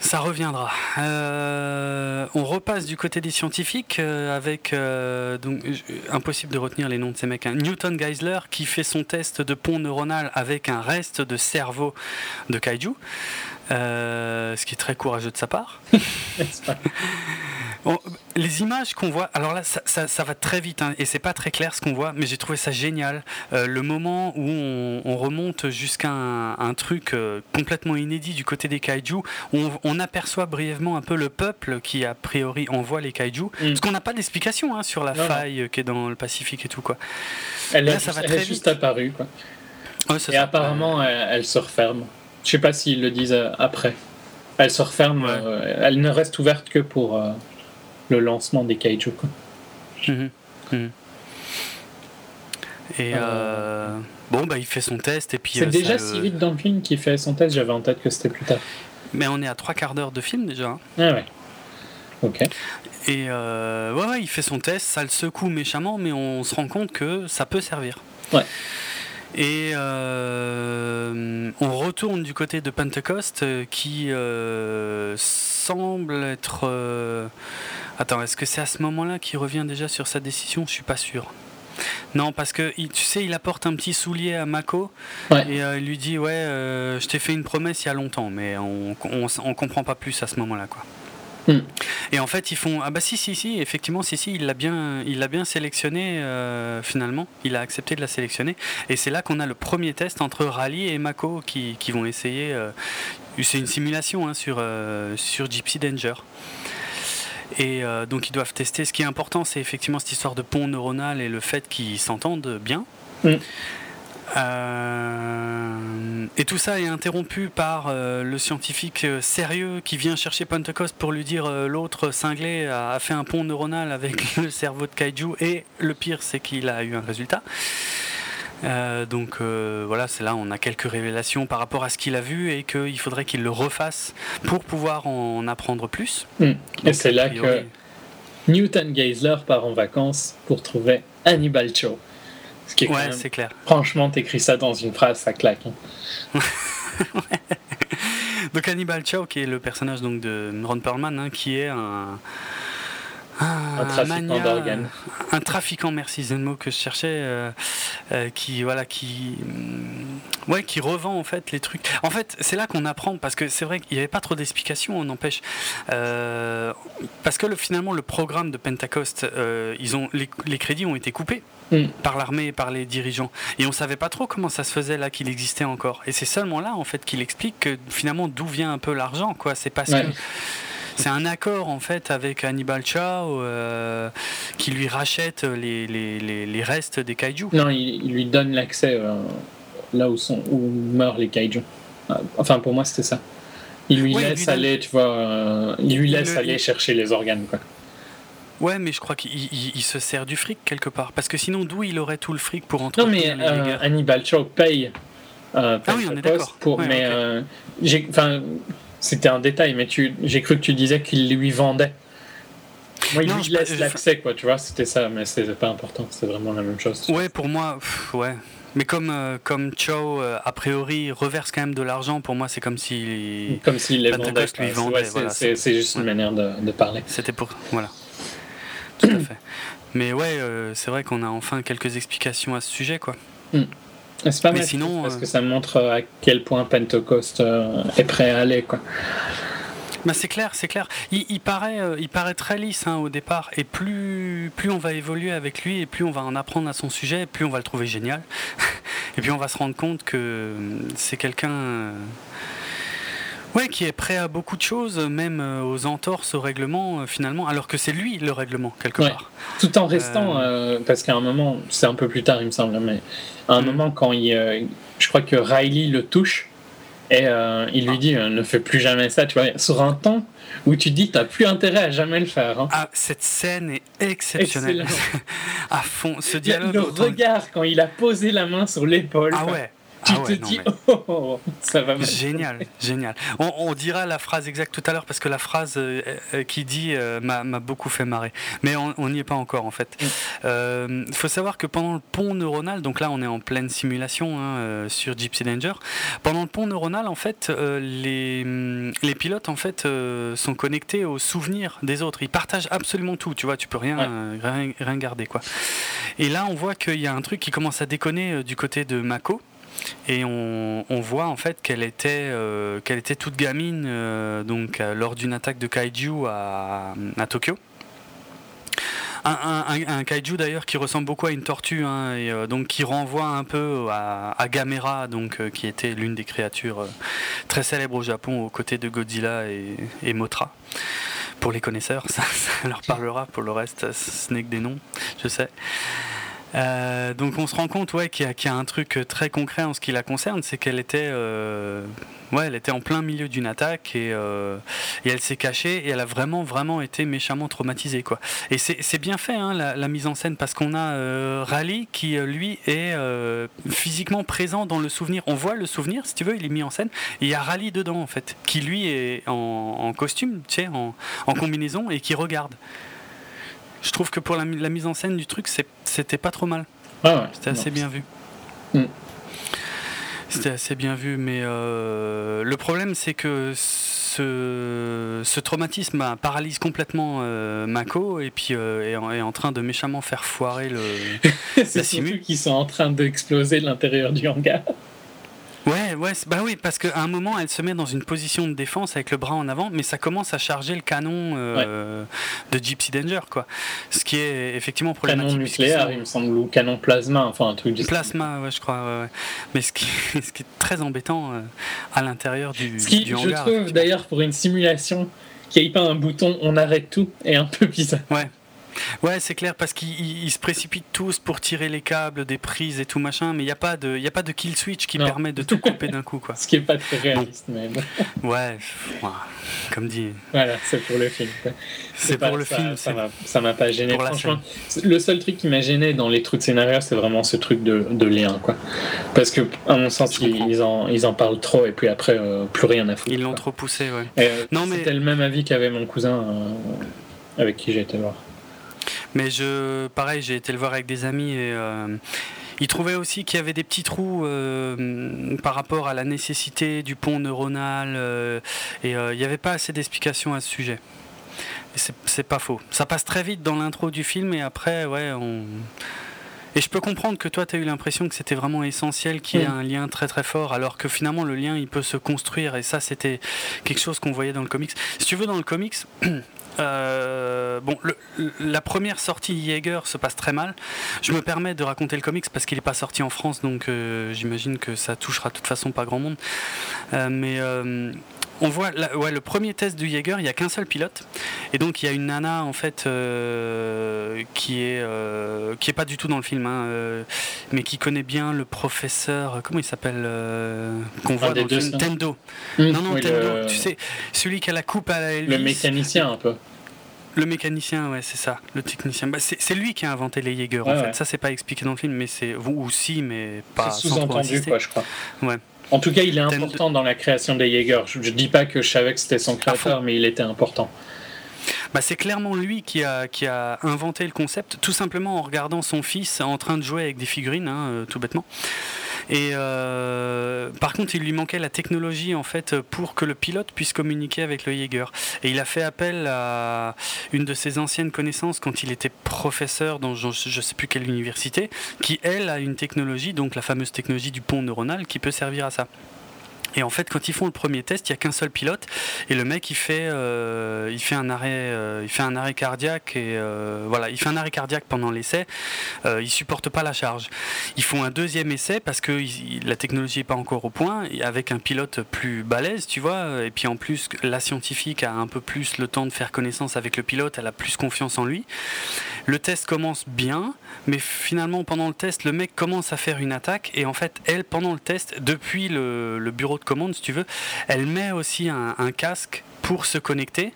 Ça reviendra. On repasse du côté des scientifiques avec donc impossible de retenir les noms de ces mecs. hein. Newton Geisler qui fait son test de pont neuronal avec un reste de cerveau de kaiju, euh, ce qui est très courageux de sa part. Les images qu'on voit, alors là, ça, ça- ça va très vite hein, et c'est pas très clair ce qu'on voit, mais j'ai trouvé ça génial. Euh, le moment où on, on remonte jusqu'à un, un truc euh, complètement inédit du côté des kaiju, où on, on aperçoit brièvement un peu le peuple qui a priori envoie les kaiju, Mm. parce qu'on n'a pas d'explication hein, sur la Non, faille qui est dans le Pacifique et tout quoi. Elle, Là, est ça va juste- très elle est juste vite. apparue, quoi. Ouais, c'est Et apparemment, elle, elle se referme. Je sais pas s'ils le disent euh, après. Elle se referme, Ouais. euh, elle ne reste ouverte que pour euh, le lancement des kaiju. Quoi. Mhm, mhm. Et euh, bon, bah il fait son test et puis. C'est déjà si vite dans le film qu'il fait son test, j'avais en tête que c'était plus tard. Mais on est à trois quarts d'heure de film déjà. hein. Ah ouais. Ok. Et ouais, ouais, il fait son test, ça le secoue méchamment, mais on se rend compte que ça peut servir. Ouais. Et euh, on retourne du côté de Pentecost euh, qui euh, semble être. euh, Attends, est-ce que c'est à ce moment-là qu'il revient déjà sur sa décision? Je suis pas sûr. Non, parce que tu sais, il apporte un petit soulier à Mako Ouais. et il lui dit Ouais, je t'ai fait une promesse il y a longtemps, mais on, on, on comprend pas plus à ce moment-là. quoi. Hmm. Et en fait, ils font ah bah si si si effectivement si si il l'a bien il l'a bien sélectionné euh, finalement. Il a accepté de la sélectionner. Et c'est là qu'on a le premier test entre Rally et Mako qui, qui vont essayer euh, c'est une simulation hein, sur euh, sur Gypsy Danger. Et donc ils doivent tester. Ce qui est important c'est effectivement cette histoire de pont neuronal et le fait qu'ils s'entendent bien. Mm. Euh, et tout ça est interrompu par euh, le scientifique euh, sérieux qui vient chercher Pentecost pour lui dire euh, l'autre cinglé a, a fait un pont neuronal avec le cerveau de Kaiju et le pire c'est qu'il a eu un résultat. Donc voilà, c'est là on a quelques révélations par rapport à ce qu'il a vu et qu'il faudrait qu'il le refasse pour pouvoir en apprendre plus. Hmm. Et Donc, c'est là priori- que Newton Geisler part en vacances pour trouver Hannibal Cho. Ce qui est Ouais, c'est clair. Franchement, t'écris ça dans une phrase, ça claque. hein. Donc Hannibal Chow, qui est le personnage donc de Ron Perlman, hein, qui est un Un trafiquant d'organes. un trafiquant, merci, c'est le mot que je cherchais, euh, euh, qui voilà, qui hum, ouais, qui revend en fait les trucs. En fait, c'est là qu'on apprend parce que c'est vrai qu'il n'y avait pas trop d'explications, on n'empêche, Euh, parce que le, finalement le programme de Pentecost, ils ont les, les crédits ont été coupés Mm. par l'armée et par les dirigeants. Et on savait pas trop comment ça se faisait là qu'il existait encore. Et c'est seulement là en fait qu'il explique que finalement d'où vient un peu l'argent quoi. C'est parce Ouais. que c'est un accord en fait avec Hannibal Chow euh, qui lui rachète les, les, les, les restes des kaiju. Non, il, il lui donne l'accès euh, là où, sont, où meurent les kaiju. Ah, Enfin, pour moi, c'était ça. Il lui Ouais, il laisse donne- aller, tu vois, euh, il lui laisse le- aller chercher les organes, quoi. Ouais, mais je crois qu'il il- il se sert du fric quelque part. Parce que sinon, d'où il aurait tout le fric pour entrer Non, mais euh, Hannibal Chow paye. euh, Ah oui, on est d'accord. Ouais, mais ok. euh, j'ai- enfin, c'était un détail, mais tu, j'ai cru que tu disais qu'il lui vendait. Moi, il Non, lui laisse l'accès, quoi, tu vois, c'était ça, mais c'était pas important, c'était vraiment la même chose. Ouais, pour moi, pff, ouais. Mais comme, euh, comme Chow, euh, a priori, reverse quand même de l'argent, pour moi, c'est comme si. Comme s'il les vendait. Ouais, c'est- voilà, c'est c'est juste une manière de, de parler. C'était pour. Voilà. Tout à fait. Mais ouais, euh, c'est vrai qu'on a enfin quelques explications à ce sujet, quoi. Et C'est pas Mais mal, sinon, parce euh, que ça montre à quel point Pentecost euh, est prêt à aller. Quoi. Bah c'est clair, c'est clair. Il, il paraît, euh, il paraît très lisse hein, au départ, et plus, plus on va évoluer avec lui, et plus on va en apprendre à son sujet, et plus on va le trouver génial. et puis on va se rendre compte que euh, c'est quelqu'un, euh, ouais, qui est prêt à beaucoup de choses, même euh, aux entorses au règlement euh, finalement, alors que c'est lui le règlement quelque Ouais. part. Tout en restant, euh, parce qu'à un moment, c'est un peu plus tard, il me semble, mais à un Mm. moment, quand il, euh, je crois que Riley le touche, et il lui Ah. dit ne fais plus jamais ça, tu vois, sur un temps où tu te dis t'as plus intérêt à jamais le faire. hein. Ah, cette scène est exceptionnelle. À fond, ce dialogue. le autant- regard quand il a posé la main sur l'épaule, Ah ouais. Tu ah te ouais, non, dis mais- oh, ça va mal. Génial, génial. On, on dira la phrase exacte tout à l'heure parce que la phrase euh, euh, qui dit euh, m'a beaucoup fait marrer. Mais on n'y est pas encore en fait. Mm. Il faut savoir que pendant le pont neuronal, donc là on est en pleine simulation hein, sur Gypsy Danger, pendant le pont neuronal en fait, les, hum, les pilotes en fait sont connectés aux souvenirs des autres. Ils partagent absolument tout, tu vois, tu peux rien, Ouais. rien, rien garder quoi. Et là on voit qu'il y a un truc qui commence à déconner du côté de Mako. Et on, voit en fait qu'elle était, euh, qu'elle était toute gamine euh, donc, euh, lors d'une attaque de kaiju à, à Tokyo. Un, un- kaiju d'ailleurs qui ressemble beaucoup à une tortue hein, et donc qui renvoie un peu à, à Gamera donc qui était l'une des créatures très célèbres au Japon aux côtés de Godzilla et, et Mothra. Pour les connaisseurs, ça, ça leur parlera. Pour le reste, ce n'est que des noms, je sais. Euh, donc on se rend compte ouais, qu'il y, a- un truc très concret en ce qui la concerne, c'est qu'elle était, euh, ouais, était en plein milieu d'une attaque et, euh, elle s'est cachée et elle a vraiment vraiment été méchamment traumatisée quoi. Et c'est bien fait hein, la, mise en scène parce qu'on a euh, Raleigh qui euh, lui est euh, physiquement présent dans le souvenir. On voit le souvenir si tu veux, il est mis en scène il y a Raleigh dedans en fait qui lui est en, costume, tu en combinaison et qui regarde. Je trouve que pour la, la mise en scène du truc, c'était pas trop mal. Ah ouais. C'était assez bien vu. Mm. C'était assez bien vu, mais euh, le problème c'est que ce, ce traumatisme bah, paralyse complètement euh, Mako et puis euh, est, en, est en train de méchamment faire foirer le. c'est qu'ils sont en train d'exploser l'intérieur du hangar. Ouais, ouais, bah oui, parce qu'à un moment elle se met dans une position de défense avec le bras en avant, mais ça commence à charger le canon euh, de Gypsy Danger, quoi. Ce qui est effectivement problématique. Canon nucléaire, il me semble, ou canon plasma, enfin un truc du Plasma, ouais, je crois. ouais. Mais ce qui, ce qui est très embêtant euh, à l'intérieur du, Ce qui, du je trouve, d'ailleurs, pour une simulation, qu'il n'y ait pas un bouton on arrête tout, est un peu bizarre. Ouais, c'est clair, parce qu'ils ils- ils se précipitent tous pour tirer les câbles des prises et tout machin, mais il n'y a, pas de- y a pas de kill switch qui Non. permet de tout couper d'un coup, quoi. Ce qui n'est pas très réaliste, mais bon, Ouais, ouais, comme dit, voilà, c'est pour le film. c'est pour le ça- film. Ça m'a- pas gêné. Franchement, le seul truc qui m'a gêné dans les trucs scénarios, c'est vraiment ce truc de, de lien, quoi. Parce que, à mon sens, ils, ils en, ils en parlent trop et puis après, euh, plus rien à foutre. Ils l'ont trop poussé, ouais. Euh, Non, mais- C'était le même avis qu'avait mon cousin euh, avec qui j'ai été voir. Mais je, pareil, j'ai été le voir avec des amis et euh, ils trouvaient aussi qu'il y avait des petits trous euh, par rapport à la nécessité du pont neuronal euh, et il n'y avait pas assez d'explications à ce sujet. Et c'est- pas faux. Ça passe très vite dans l'intro du film et après, ouais, on. Et je peux comprendre que toi, tu as eu l'impression que c'était vraiment essentiel qu'il y ait un lien très très fort, alors que finalement, le lien, il peut se construire. Et ça, c'était quelque chose qu'on voyait dans le comics. Si tu veux, dans le comics, euh, bon, la première sortie Jaeger se passe très mal. Je me permets de raconter le comics parce qu'il n'est pas sorti en France, donc euh, j'imagine que ça touchera de toute façon pas grand monde. Euh, mais on voit la- ouais, le premier test du Jaeger, il n'y a qu'un seul pilote. Et donc il y a une nana en fait euh, qui est euh, qui est pas du tout dans le film, hein, euh, mais qui connaît bien le professeur. Comment il s'appelle Qu'on voit des dans le film? Tendo. Mmh, Non non oui, Tendo. le, Tu sais celui qui a la coupe à la Elvis. le mécanicien un peu. Le mécanicien, ouais, c'est ça, le technicien. Bah, c'est lui qui a inventé les Jaeger, Ouais, en fait. ouais. Ça, c'est pas expliqué dans le film, mais c'est. Ou si, mais pas. C'est sous-entendu, quoi, je crois. Ouais. En tout cas, il est important dans la création des Jaeger. Je, je dis pas que je savais que c'était son créateur, mais il était important. bah, c'est clairement lui qui a, qui a inventé le concept, tout simplement en regardant son fils en train de jouer avec des figurines, hein, euh, tout bêtement. Et euh, par contre, il lui manquait la technologie en fait pour que le pilote puisse communiquer avec le Jaeger. Et il a fait appel à une de ses anciennes connaissances quand il était professeur dans je ne sais plus quelle université, qui elle a une technologie, donc la fameuse technologie du pont neuronal, qui peut servir à ça. Et en fait, quand ils font le premier test, il n'y a qu'un seul pilote et le mec il fait, euh, il fait un arrêt, euh, il fait un arrêt cardiaque et euh, voilà, il fait un arrêt cardiaque pendant l'essai. il supporte pas la charge. Ils font un deuxième essai parce que la technologie n'est pas encore au point, avec un pilote plus balèze, tu vois. Et puis en plus, la scientifique a un peu plus le temps de faire connaissance avec le pilote, elle a plus confiance en lui. Le test commence bien, mais finalement pendant le test, le mec commence à faire une attaque et en fait, elle pendant le test, depuis le, le bureau de commande, si tu veux, elle met aussi un, casque pour se connecter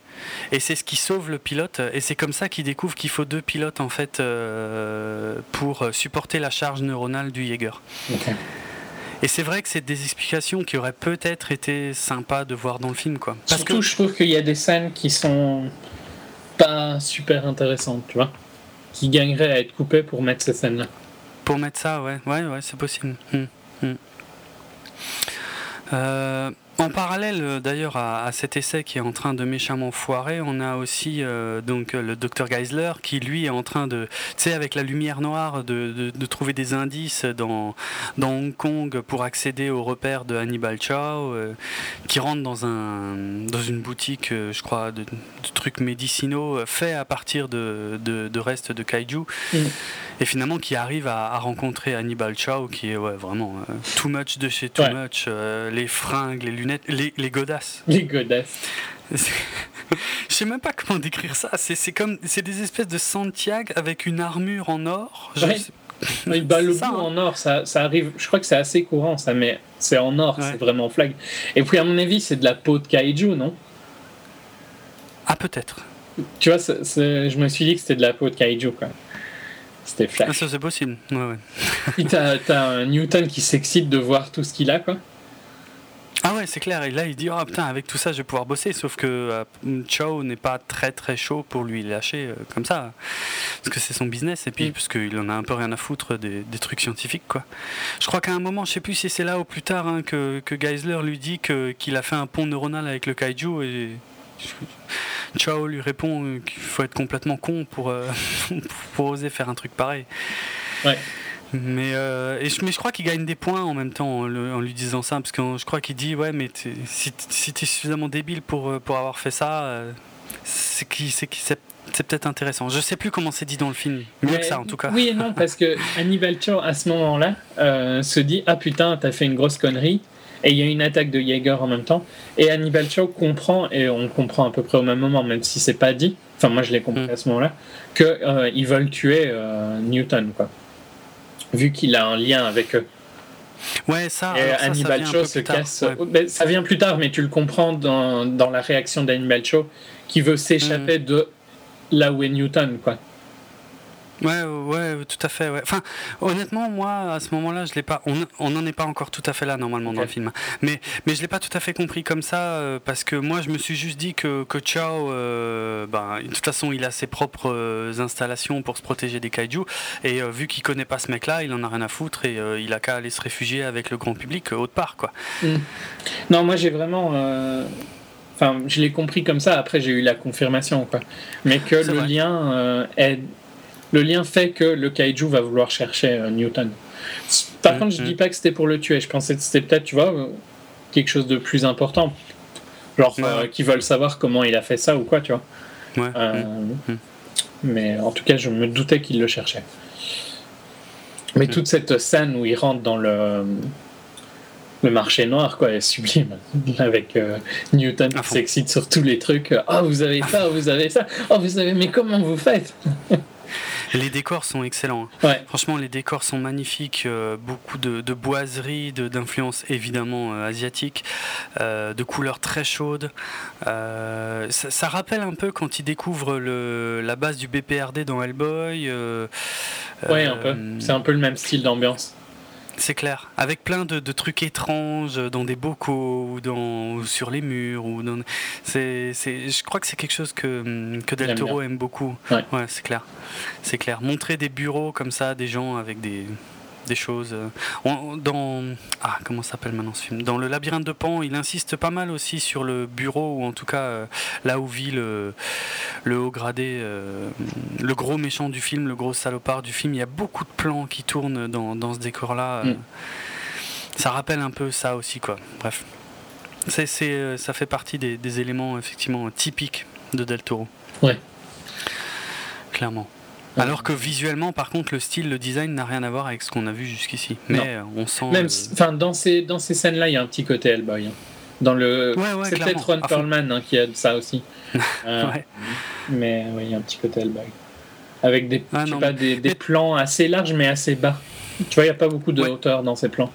et c'est ce qui sauve le pilote et c'est comme ça qu'il découvre qu'il faut deux pilotes en fait euh, pour supporter la charge neuronale du Jaeger. Et c'est vrai que c'est des explications qui auraient peut-être été sympas de voir dans le film quoi. Parce Surtout, que je trouve qu'il y a des scènes qui sont pas super intéressantes, tu vois, qui gagneraient à être coupées pour mettre ces scènes-là. Pour mettre ça, ouais, ouais, ouais, c'est possible. Hum, hum. Euh, en parallèle euh, d'ailleurs à, cet essai qui est en train de méchamment foirer, on a aussi euh, donc le docteur Geisler qui lui est en train de, tu sais, avec la lumière noire, de, trouver des indices dans, dans Hong Kong pour accéder aux repères de Hannibal Chow, qui rentre dans, un, dans une boutique, je crois, de, trucs médicinaux faits à partir de, de, restes de kaiju. Mm et finalement qui arrive à, rencontrer Hannibal Chow qui est ouais, vraiment euh, too much de chez too much, euh, les fringues, les lunettes, les, les godasses. Les godasses. Je sais même pas comment décrire ça. C'est comme c'est des espèces de Santiago avec une armure en or. bah, le bout hein. en or, ça, ça, arrive. Je crois que c'est assez courant, ça, mais c'est en or, c'est vraiment flag. Et puis à mon avis, c'est de la peau de kaiju, non? Ah peut-être. Tu vois, je me suis dit que c'était de la peau de kaiju, quoi. C'était flash. Ah, ça, c'est possible. Ouais, ouais. t'as, un Newton qui s'excite de voir tout ce qu'il a, quoi. Ah ouais, c'est clair. Et là, il dit oh putain, avec tout ça, je vais pouvoir bosser. Sauf que euh, Chow n'est pas très très chaud pour lui lâcher euh, comme ça, parce que c'est son business et puis mm. parce qu'il en a un peu rien à foutre des, trucs scientifiques quoi. Je crois qu'à un moment, je sais plus si c'est là ou plus tard hein, que, que Geisler lui dit que qu'il a fait un pont neuronal avec le kaiju et Chao lui répond euh, qu'il faut être complètement con pour, euh, pour oser faire un truc pareil. Ouais. Mais, euh, et je, mais je crois qu'il gagne des points en même temps en, lui disant ça, parce que je crois qu'il dit Ouais, mais si, si tu es suffisamment débile pour, pour avoir fait ça, c'est qui c'est c'est peut-être intéressant. Je sais plus comment c'est dit dans le film, mieux que ça en tout cas. Oui et non, parce que Hannibal Chow à ce moment-là se dit Ah putain, t'as fait une grosse connerie et il y a une attaque de Jaeger en même temps. Et Hannibal Chow comprend, et on comprend à peu près au même moment, même si c'est pas dit, enfin moi je l'ai compris mm. à ce moment-là, qu'ils euh, veulent tuer euh, Newton, quoi. Vu qu'il a un lien avec eux. Ouais, ça. Et Hannibal Chow se casse. Ben, ça vient plus tard, mais tu le comprends dans, dans la réaction d'Hannibal Chow qui veut s'échapper mm. de là où est Newton, quoi. Ouais, ouais, tout à fait. Ouais. Enfin, honnêtement, moi, à ce moment-là, je l'ai pas. On n'en est pas encore tout à fait là normalement dans le film, mais mais je l'ai pas tout à fait compris comme ça euh, parce que moi, je me suis juste dit que que Chao, euh, ben, de toute façon, il a ses propres euh, installations pour se protéger des kaiju et vu qu'il connaît pas ce mec-là, il en a rien à foutre et il a qu'à aller se réfugier avec le grand public autre part, quoi. Hmm. Non, moi, j'ai vraiment. Enfin, je l'ai compris comme ça. Après, j'ai eu la confirmation, quoi. Mais que le lien est le lien fait que le kaiju va vouloir chercher euh, Newton. Par contre, je dis pas que c'était pour le tuer. Je pensais que c'était peut-être, tu vois, quelque chose de plus important. Genre, euh, qu'ils veulent savoir comment il a fait ça ou quoi, tu vois. Euh, mais en tout cas, je me doutais qu'il le cherchait. Mais toute cette scène où il rentre dans le, le marché noir, quoi, est sublime. Avec Newton qui s'excite sur tous les trucs. Ah, oh, vous avez ça, vous avez ça. Oh, vous avez, mais comment vous faites Les décors sont excellents. Hein. Franchement, les décors sont magnifiques. Euh, beaucoup de, de boiseries, d'influence évidemment euh, asiatique, euh, de couleurs très chaudes. Ça, rappelle un peu quand il découvre le, la base du BPRD dans Hellboy. oui, un peu. C'est un peu le même style d'ambiance. C'est clair. Avec plein de, de, trucs étranges dans des bocaux ou, dans, ou sur les murs. Ou dans... c'est, je crois que c'est quelque chose que, que Del Toro aime beaucoup. Ouais, ouais c'est clair. C'est clair. Montrer des bureaux comme ça, des gens avec des, des choses. On, dans ah comment s'appelle maintenant ce film? Dans le labyrinthe de Pan, il insiste pas mal aussi sur le bureau ou en tout cas là où vit le, le haut gradé, euh, le gros méchant du film, le gros salopard du film. Il y a beaucoup de plans qui tournent dans, dans ce décor-là. Mm. Ça rappelle un peu ça aussi quoi. Bref, c'est, c'est ça fait partie des, des, éléments effectivement typiques de Del Toro. Ouais. Clairement. Alors que visuellement, par contre, le style, le design n'a rien à voir avec ce qu'on a vu jusqu'ici. Mais non. on sent. Même, enfin, dans ces dans ces scènes-là, il y a un petit côté Hellboy. Hein. Dans le, ouais, ouais, c'est peut-être Ron Perlman hein, qui a ça aussi. euh, ouais. Mais oui, il y a un petit côté Hellboy. Avec des, Ah, non, pas, mais- des, mais- plans assez larges mais assez bas. Tu vois, il n'y a pas beaucoup de hauteur dans ces plans.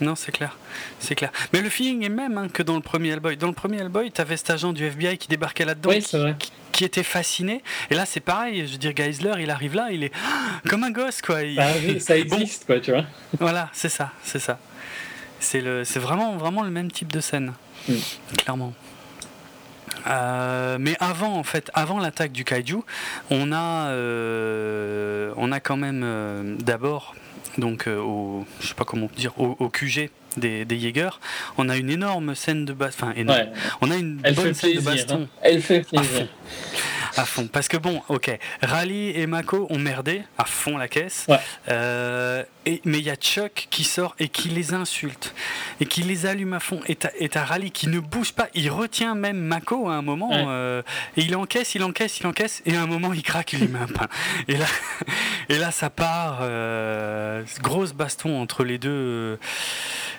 Non, c'est clair. C'est clair. Mais le feeling est même hein, que dans le premier Hellboy. Dans le premier Hellboy, t'avais cet agent du FBI qui débarquait là-dedans, Oui, c'est vrai. qui était fasciné. Et là, c'est pareil. Je veux dire, Geisler, il arrive là, il est comme un gosse, quoi. Il- Ah oui, ça Bon, existe, quoi, tu vois. Voilà, c'est ça, c'est ça. C'est le, c'est vraiment, vraiment le même type de scène, Mm. clairement. Euh, mais avant, en fait, avant l'attaque du kaiju, on a, euh, on a quand même euh, d'abord, donc au, je sais pas comment dire, au, au QG des, des Jaegers, on a une énorme scène de baston, enfin énorme. Ouais. On a une Elle bonne scène de plaisir. baston. hein. Elle fait plaisir. À fond. Parce que bon, ok, Rally et Mako ont merdé à fond la caisse. Ouais. Euh, et, mais il y a Chuck qui sort et qui les insulte. Et qui les allume à fond. Et t'as Rally qui ne bouge pas. Il retient même Mako à un moment. Ouais. euh, et il encaisse, il encaisse, il encaisse. Et à un moment, il craque, il lui met un pain. Et là, et là ça part. euh, grosse baston entre les deux, euh,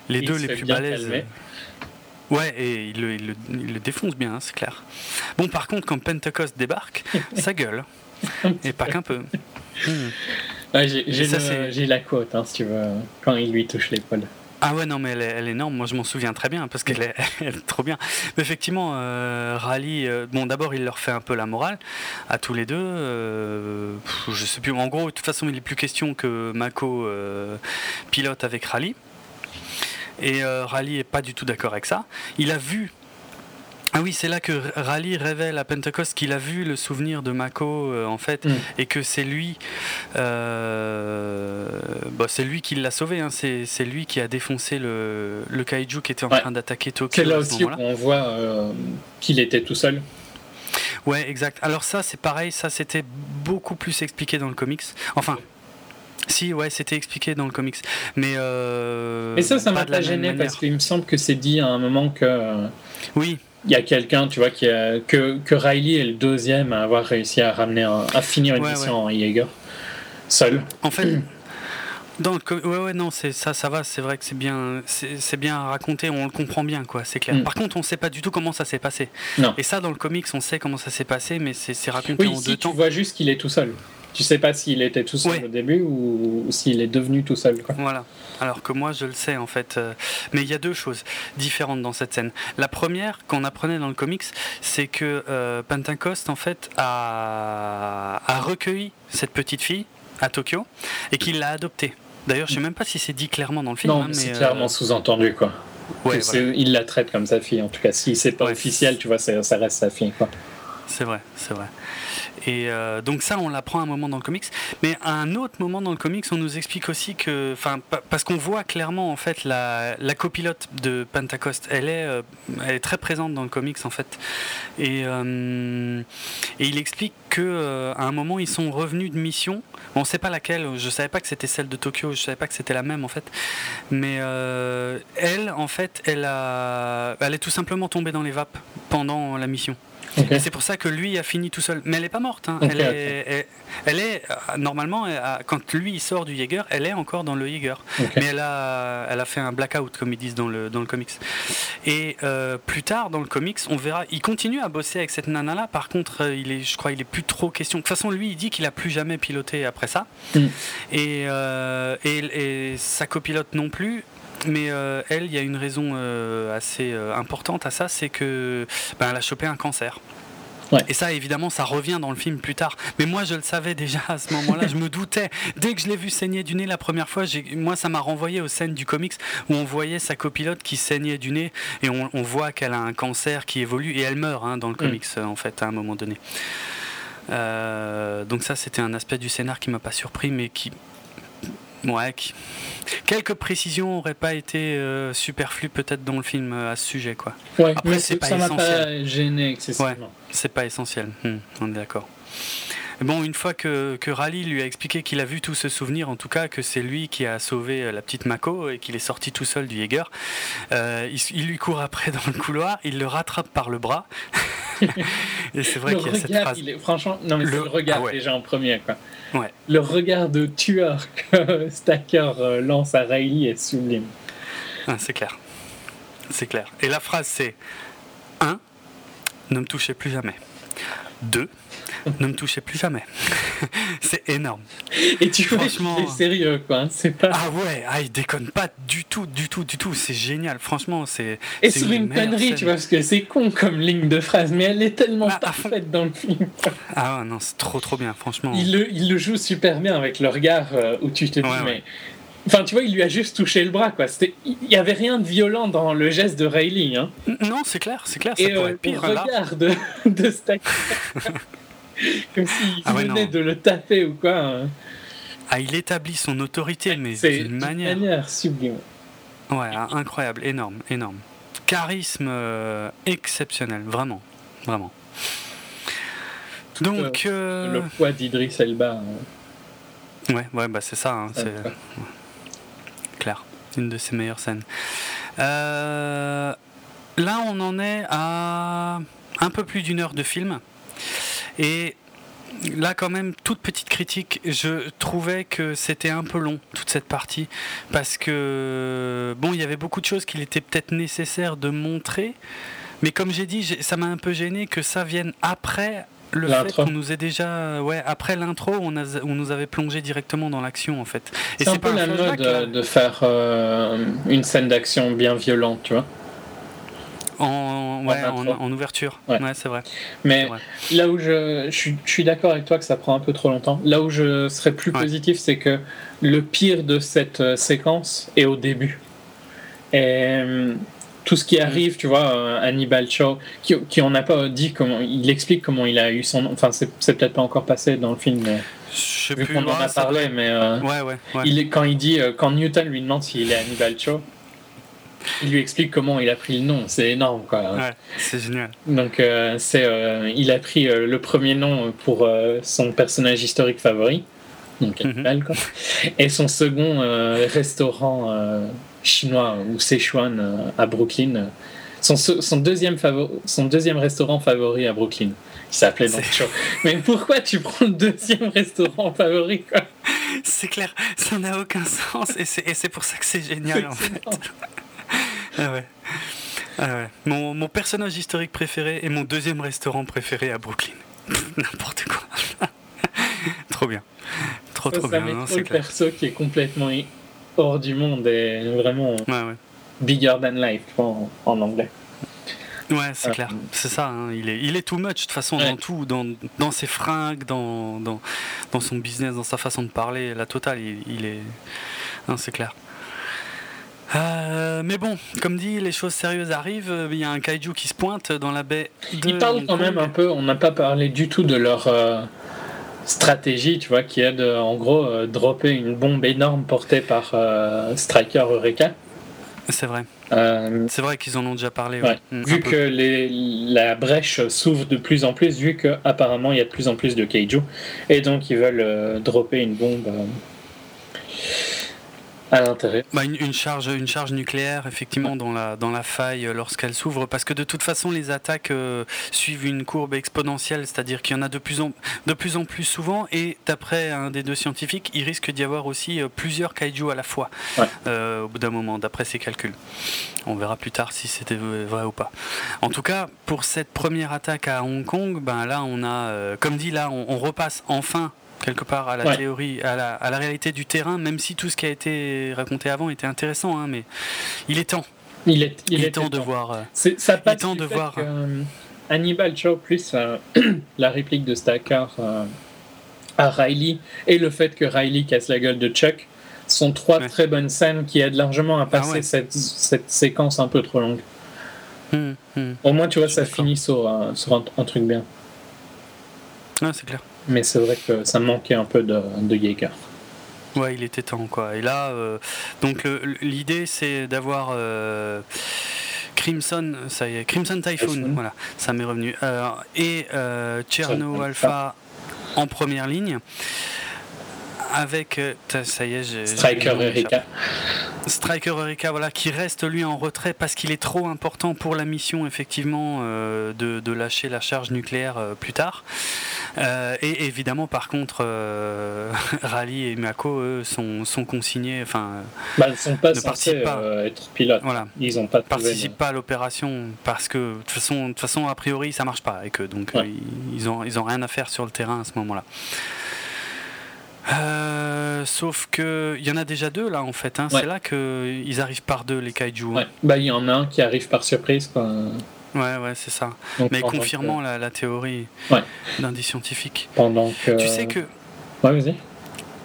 les Il deux les plus balèzes. calmer. Ouais, et il le, il le- il le défonce bien, hein, c'est clair. Bon, par contre, quand Pentecost débarque, ça gueule. Et pas qu'un peu. Hmm. Ouais, j'ai la quote, hein, si tu veux, quand il lui touche l'épaule. Ah ouais, non, mais elle est, elle est énorme. Moi, je m'en souviens très bien parce qu'elle est, trop bien. Mais effectivement, euh, Rally, euh, bon, d'abord, il leur fait un peu la morale à tous les deux. euh, je sais plus. En gros, de toute façon, il est plus question que Mako euh, pilote avec Rally. Et euh, Rally est pas du tout d'accord avec ça. Il a vu. Ah oui, c'est là que Rally révèle à Pentecost qu'il a vu le souvenir de Mako euh, en fait Mm. et que c'est lui, euh, bah, c'est lui qui l'a sauvé. hein. C'est, c'est lui qui a défoncé le, le kaiju qui était en Ouais. train d'attaquer Tokyo. C'est là aussi où on voit euh, qu'il était tout seul. Ouais, exact. Alors ça, c'est pareil. Ça, c'était beaucoup plus expliqué dans le comics. Enfin. Si, ouais, c'était expliqué dans le comics. Mais, euh, Mais ça, ça m'a pas gêné parce qu'il me semble que c'est dit à un moment que Oui, il y a quelqu'un, tu vois, qui a, que, que Riley est le deuxième à avoir réussi à ramener un- à finir une Ouais, mission en Jaeger seul. En fait, dans le ouais, ouais, non, c'est ça, ça va. C'est vrai que c'est bien, c'est bien raconté. On le comprend bien, quoi. C'est clair. Mm. Par contre, on sait pas du tout comment ça s'est passé. Non. Et ça, dans le comics, on sait comment ça s'est passé, mais c'est c'est raconté Oui, en ici, deux tu temps. vois juste qu'il est tout seul. Tu sais pas s'il était tout seul Ouais. au début ou, ou s'il est devenu tout seul. Quoi. Voilà. Alors que moi, je le sais en fait. Euh, Mais il y a deux choses différentes dans cette scène. La première, qu'on apprenait dans le comics, c'est que euh, Pentecost en fait a... a recueilli cette petite fille à Tokyo et qu'il l'a adoptée. D'ailleurs, je sais même pas si c'est dit clairement dans le film. non, hein, mais c'est euh, clairement sous-entendu. quoi. ouais, voilà. Il la traite comme sa fille, en tout cas. Si c'est pas Ouais. officiel, tu vois, ça reste sa fille. Quoi. C'est vrai, c'est vrai. Et euh, donc ça, on l'apprend à un moment dans le comics. Mais à un autre moment dans le comics, on nous explique aussi que, enfin, pa- parce qu'on voit clairement en fait la, copilote de Pentecost, elle est, euh, elle est très présente dans le comics en fait. Et, euh, et il explique que à un moment ils sont revenus de mission. On ne sait pas laquelle. Je savais pas que c'était celle de Tokyo. Je savais pas que c'était la même en fait. Mais elle, en fait, elle a, elle est tout simplement tombée dans les vapes pendant la mission. Et c'est pour ça que lui a fini tout seul. Mais elle n'est pas morte. hein. Elle, est, elle, elle est, euh, normalement, quand lui sort du Jaeger, elle est encore dans le Jaeger. Mais elle a, elle a fait un blackout, comme ils disent dans le, dans le comics. Et euh, plus tard, dans le comics, on verra. Il continue à bosser avec cette nana-là. Par contre, euh, il est, je crois il est plus trop question. De toute façon, lui, il dit qu'il a plus jamais piloté après ça. Mm. Et, euh, et, et sa copilote non plus. Mais euh, elle, il y a une raison euh, assez euh, importante à ça, c'est que ben, elle a chopé un cancer. Et ça, évidemment, ça revient dans le film plus tard. Mais moi, je le savais déjà à ce moment-là. je me doutais. Dès que je l'ai vu saigner du nez la première fois, moi, ça m'a renvoyé aux scènes du comics où on voyait sa copilote qui saignait du nez et on, voit qu'elle a un cancer qui évolue et elle meurt hein, dans le mm. comics, en fait, à un moment donné. Donc ça, c'était un aspect du scénar qui m'a pas surpris, mais qui, ouais, quelques précisions n'auraient pas été euh, superflues peut-être dans le film euh, à ce sujet, quoi. Après, c'est pas ça essentiel. Pas gêné excessivement. c'est pas essentiel. Hmm, on est d'accord. Bon, une fois que, que Raleigh lui a expliqué qu'il a vu tout ce souvenir, en tout cas que c'est lui qui a sauvé euh, la petite Mako et qu'il est sorti tout seul du Jäger, euh, il, lui court après dans le couloir, il le rattrape par le bras. et c'est vrai qu'il y a cette phrase. franchement, non mais le, le regard ah déjà en premier. Quoi. Ouais. Le regard de tueur que Stacker euh, lance à Riley est sublime. Ah, c'est clair. C'est clair. Et la phrase c'est 1. Ne me touchez plus jamais. 2 ne me touchez plus jamais. c'est énorme. Et tu vois, il sérieux, quoi. Hein, c'est pas. Ah ouais, ah, il déconne pas du tout, du tout, du tout. C'est génial. Franchement, c'est. Et sur une, connerie, tu vois, parce que c'est con comme ligne de phrase, mais elle est tellement ah, parfaite dans le film. Ah ouais, non, c'est trop, trop bien, franchement. Il le, il le joue super bien avec le regard euh, où tu te dis, mais. Enfin, tu vois, il lui a juste touché le bras, quoi. Il n'y avait rien de violent dans le geste de Rayleigh. Hein. Non, c'est clair, c'est clair. Ça Et pourrait euh, pire, le regard de, de Comme s'il ah venait de le taper ou quoi. Hein. Ah, il établit son autorité, mais d'une manière... manière sublime. Ouais, incroyable, énorme, énorme. Charisme euh, exceptionnel, vraiment, vraiment. Donc. Euh, le poids d'Idris Elba. Hein. Ouais, ouais, bah c'est ça. Hein, c'est clair, une de ses meilleures scènes. Euh, là, on en est à un peu plus d'une heure de film. Et là quand même toute petite critique je trouvais que c'était un peu long toute cette partie parce que bon il y avait beaucoup de choses qu'il était peut-être nécessaire de montrer mais comme j'ai dit ça m'a un peu gêné que ça vienne après le fait qu'on nous ait déjà ouais après l'intro on, on nous avait plongé directement dans l'action en fait. C'est un peu la mode de faire euh, une scène d'action bien violente tu vois en, ouais, en, ouverture, ouais, c'est vrai. Mais là où je, je, suis d'accord avec toi que ça prend un peu trop longtemps, là où je serais plus positif, c'est que le pire de cette euh, séquence est au début. Et euh, tout ce qui arrive, tu vois, euh, Hannibal Shaw, qui, qui on n'a pas dit comment, il explique comment il a eu son nom, enfin c'est peut-être pas encore passé dans le film, mais je sais vu qu'on en a parlé, mais ouais, ouais, il est, quand il dit, quand Newton lui demande s'il est Hannibal Shaw, il lui explique comment il a pris le nom. C'est énorme, quoi. Ouais, c'est génial. Donc, euh, c'est, euh, il a pris euh, le premier nom pour son personnage historique favori, donc mhm. quoi. Et son second restaurant chinois ou Sichuan à Brooklyn. Son, son, deuxième son deuxième restaurant favori à Brooklyn. Il s'appelait donc Mais pourquoi tu prends le deuxième restaurant favori, quoi? C'est clair, ça n'a aucun sens et c'est pour ça que c'est génial, en fait. Ah ouais. Ah ouais. Mon, mon, personnage historique préféré et mon deuxième restaurant préféré à Brooklyn. N'importe quoi. trop bien. Trop, trop ça bien. C'est le perso qui est complètement hors du monde et vraiment bigger than life en, en anglais. Ouais, c'est clair. C'est ça. Hein. Il, est, il est too much de toute façon dans tout, dans, dans ses fringues, dans, dans, dans, son business, dans sa façon de parler. La totale, il, il est. c'est clair. Euh, mais bon, comme dit, les choses sérieuses arrivent. Il y a un kaiju qui se pointe dans la baie. De Ils parlent quand même un peu. On n'a pas parlé du tout de leur euh, stratégie, tu vois, qui est de, en gros, euh, dropper une bombe énorme portée par Striker Eureka. C'est vrai. C'est vrai qu'ils en ont déjà parlé. Mm, vu que les, la brèche s'ouvre de plus en plus, vu qu'apparemment il y a de plus en plus de kaiju, et donc ils veulent dropper une bombe à l'intérieur. Bah, une, charge, une charge nucléaire, effectivement, dans la, dans la faille lorsqu'elle s'ouvre, parce que de toute façon, les attaques euh, suivent une courbe exponentielle, c'est-à-dire qu'il y en a de plus en, de plus, en plus souvent, et d'après un des deux scientifiques, il risque d'y avoir aussi euh, plusieurs kaiju à la fois, euh, au bout d'un moment, d'après ses calculs. On verra plus tard si c'était vrai ou pas. En tout cas, pour cette première attaque à Hong Kong, ben là, on a, comme dit, là, on repasse enfin quelque part à la théorie, à la, à la, réalité du terrain, même si tout ce qui a été raconté avant était intéressant, hein, mais il est temps. Il est, il, est temps, de voir. ça il est temps de voir. Euh, Hannibal Show plus euh, la réplique de Stacker euh, à Riley et le fait que Riley casse la gueule de Chuck sont trois Ouais. très bonnes scènes qui aident largement à passer ouais. cette, cette séquence un peu trop longue. Hum, hum. Au moins, tu vois, Je ça finit sur, un, sur un, un truc bien. Ouais, c'est clair. Mais c'est vrai que ça manquait un peu de, de Jaeger. Ouais, il était temps quoi. Et là, euh, donc le- l'idée c'est d'avoir euh, Crimson, ça y est, Crimson Typhoon, Typhoon. voilà, ça m'est revenu, Euh, et euh, Cherno Alpha en première ligne. Avec, euh, ça y est, j'ai. Striker Erika. Striker Eureka, voilà, qui reste lui en retrait parce qu'il est trop important pour la mission, effectivement, euh, de, de lâcher la charge nucléaire euh, plus tard. Euh, et évidemment, par contre, Rally et Mako, eux, sont, sont consignés, enfin, euh, Bah, ils sont pas Ne censés participe pas. être pilotes. voilà, Ils ont pas trouvé participent pas à l'opération parce que de toute façon, façon, a priori, ça marche pas avec eux, donc Ouais. ils, ils ont, ils ont rien à faire sur le terrain à ce moment-là. Euh, sauf que il y en a déjà deux là en fait. hein. Ouais. C'est là que ils arrivent par deux les kaiju. hein. Ouais. Bah, il y en a un qui arrive par surprise. Quoi. Ouais, ouais, c'est ça. Donc, Mais confirmant la, la théorie Ouais. d'un des scientifiques. que- pendant que. Tu sais que Ouais, vas-y.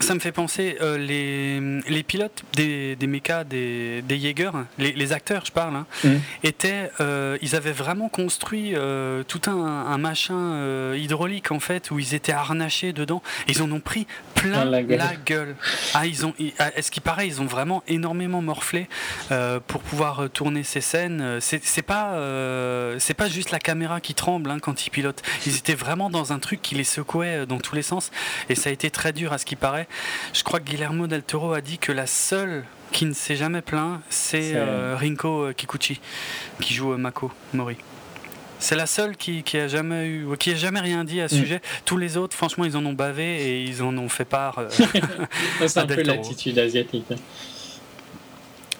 Ça me fait penser, euh, les, les pilotes des, des mechas, des, des Jaeger, les, les acteurs, je parle, hein, Mhm. étaient, euh, ils avaient vraiment construit euh, tout un, un machin euh, hydraulique en fait, où ils étaient harnachés dedans. Ils en ont pris plein la gueule. la gueule. Ah, ils ont, ah, est-ce qu'il paraît, ils ont vraiment énormément morflé euh, pour pouvoir euh, tourner ces scènes. C'est c'est pas, euh, c'est pas juste la caméra qui tremble hein, quand ils pilotent. Ils étaient vraiment dans un truc qui les secouait dans tous les sens, et ça a été très dur à ce qui paraît. Je crois que Guillermo del Toro a dit que la seule qui ne s'est jamais plaint, c'est C'est- euh, Rinko euh, Kikuchi, qui joue euh, Mako Mori. C'est la seule qui, qui a jamais eu, qui a jamais rien dit à ce Mm. sujet. Tous les autres, franchement, ils en ont bavé et ils en ont fait part. euh, C'est un peu l'attitude asiatique.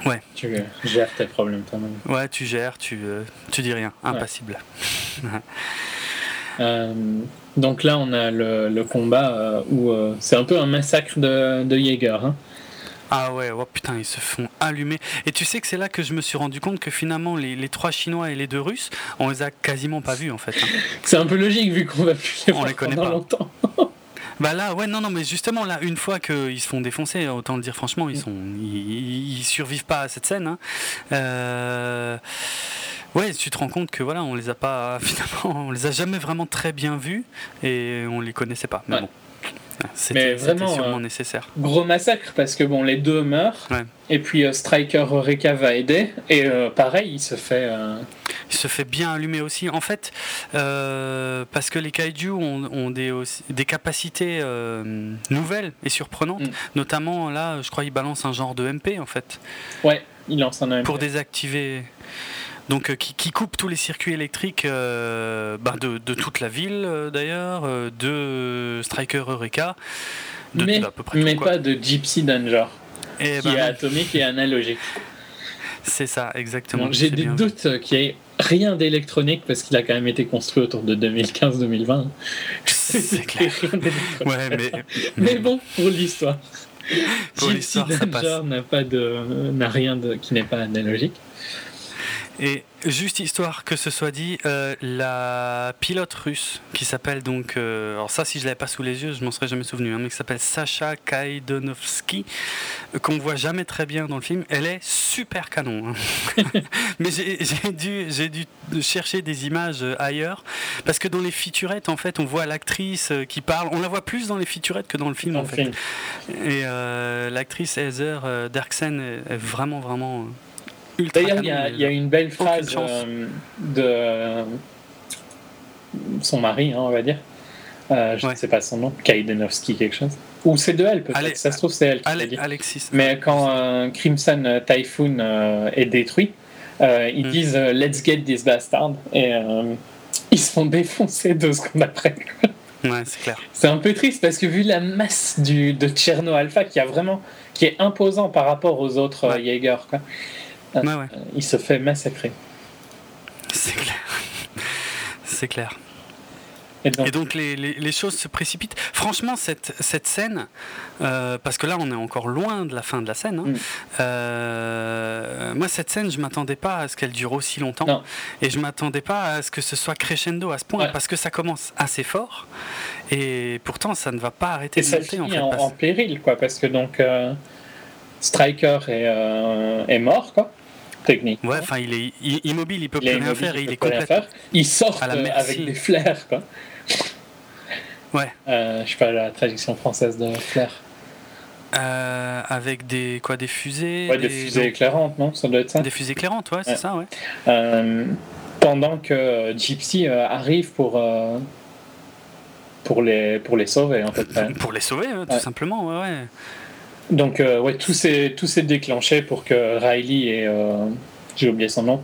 Ouais. Tu euh, gères tes problèmes toi-même. ouais, tu gères, tu, euh, tu dis rien, impassible. Euh, donc là, on a le, le combat euh, où euh, c'est un peu un massacre de, de Jaeger. hein. Ah ouais, oh putain, ils se font allumer. Et tu sais que c'est là que je me suis rendu compte que finalement, les, les trois Chinois et les deux Russes, on les a quasiment pas vus en fait. hein. C'est un peu logique vu qu'on va plus les On voir les connaît pendant pas. longtemps. Bah là, ouais, non, non, mais justement, là, une fois qu'ils se font défoncer, autant le dire franchement, ils sont, ils, ils survivent pas à cette scène. hein. Euh, Ouais, tu te rends compte que voilà, on les a pas, finalement, on les a jamais vraiment très bien vus et on les connaissait pas. Mais Ouais. bon, c'était Mais vraiment, c'était sûrement euh, nécessaire. Gros massacre parce que bon, les deux meurent. Ouais. Et puis euh, Striker Eureka va aider. Et euh, pareil, il se fait. euh, Il se fait bien allumer aussi. En fait, euh, parce que les kaiju ont, ont des, aussi- des capacités euh, nouvelles et surprenantes. Mm. Notamment, là, je crois qu'ils balancent un genre de MP, en fait, Ouais, il lance un AM. pour désactiver. Donc, euh, qui, qui coupe tous les circuits électriques euh, ben, de, de toute la ville, euh, d'ailleurs, de Striker Eureka. De, mais peu près pas de Gypsy Danger, Et qui ben est atomique et analogique. c'est ça, exactement. J'ai des bien doutes qu'il n'y ait rien d'électronique parce qu'il a quand même été construit autour de 2015-2020. C'est clair. Ouais, mais, Mais bon, pour l'histoire. Pour Gypsy l'histoire, ça passe. N'a pas de, n'a rien de, qui n'est pas analogique. Et juste histoire que ce soit dit, euh, la pilote russe qui s'appelle donc, euh, alors ça si je l'avais pas sous les yeux, je m'en serais jamais souvenu, hein, mais qui s'appelle Sacha Kaidonovsky, euh, qu'on voit jamais très bien dans le film, elle est super canon. hein. mais j'ai dû, j'ai dû chercher des images ailleurs, parce que dans les featurettes en fait, on voit l'actrice qui parle, on la voit plus dans les featurettes que dans le film Dans en le fait. film. Et euh, l'actrice Heather Derksen est, vraiment vraiment ultra D'ailleurs, il y, a- y une belle phrase euh, de euh, son mari, hein, on va dire. Euh, je ne Ouais. sais pas son nom, Kaidenovski quelque chose. Ou c'est de elle peut-être, ça se trouve c'est elle qui l'a Ale- dit. Alexis. Mais quand euh, Crimson Typhoon euh, est détruit, euh, ils Hmm. disent euh, Let's get this bastard et euh, ils se font défoncer deux secondes après. Ouais, c'est clair. C'est un peu triste parce que vu la masse du, de Cherno Alpha qui a vraiment qui est imposant par rapport aux autres Ouais. Jaeger, quoi, Ouais, ouais, euh, il se fait massacrer. c'est clair. C'est clair. Et donc, les, les, choses se précipitent. Franchement, cette, cette scène, euh, parce que là on est encore loin de la fin de la scène, hein, mm. euh, moi cette scène je m'attendais pas à ce qu'elle dure aussi longtemps. Et je m'attendais pas à ce que ce soit crescendo à ce point, parce que ça commence assez fort. Et pourtant ça ne va pas arrêter de monter. En, fait, en, péril, quoi, parce que donc euh, Striker est, est mort, quoi technique. Ouais, enfin, il est immobile, il peut plus rien faire et il est complètement. Il sort avec des flares, quoi. Ouais. Euh, je sais pas la traduction française de flair. Euh, avec des quoi des fusées ouais, des, fusées éclairantes non ça doit être ça des fusées éclairantes ouais c'est ça ouais euh, pendant que Gypsy arrive pour pour les pour les sauver en fait pour les sauver tout simplement ouais, donc ouais tout s'est tout s'est déclenché pour que Riley et j'ai oublié son nom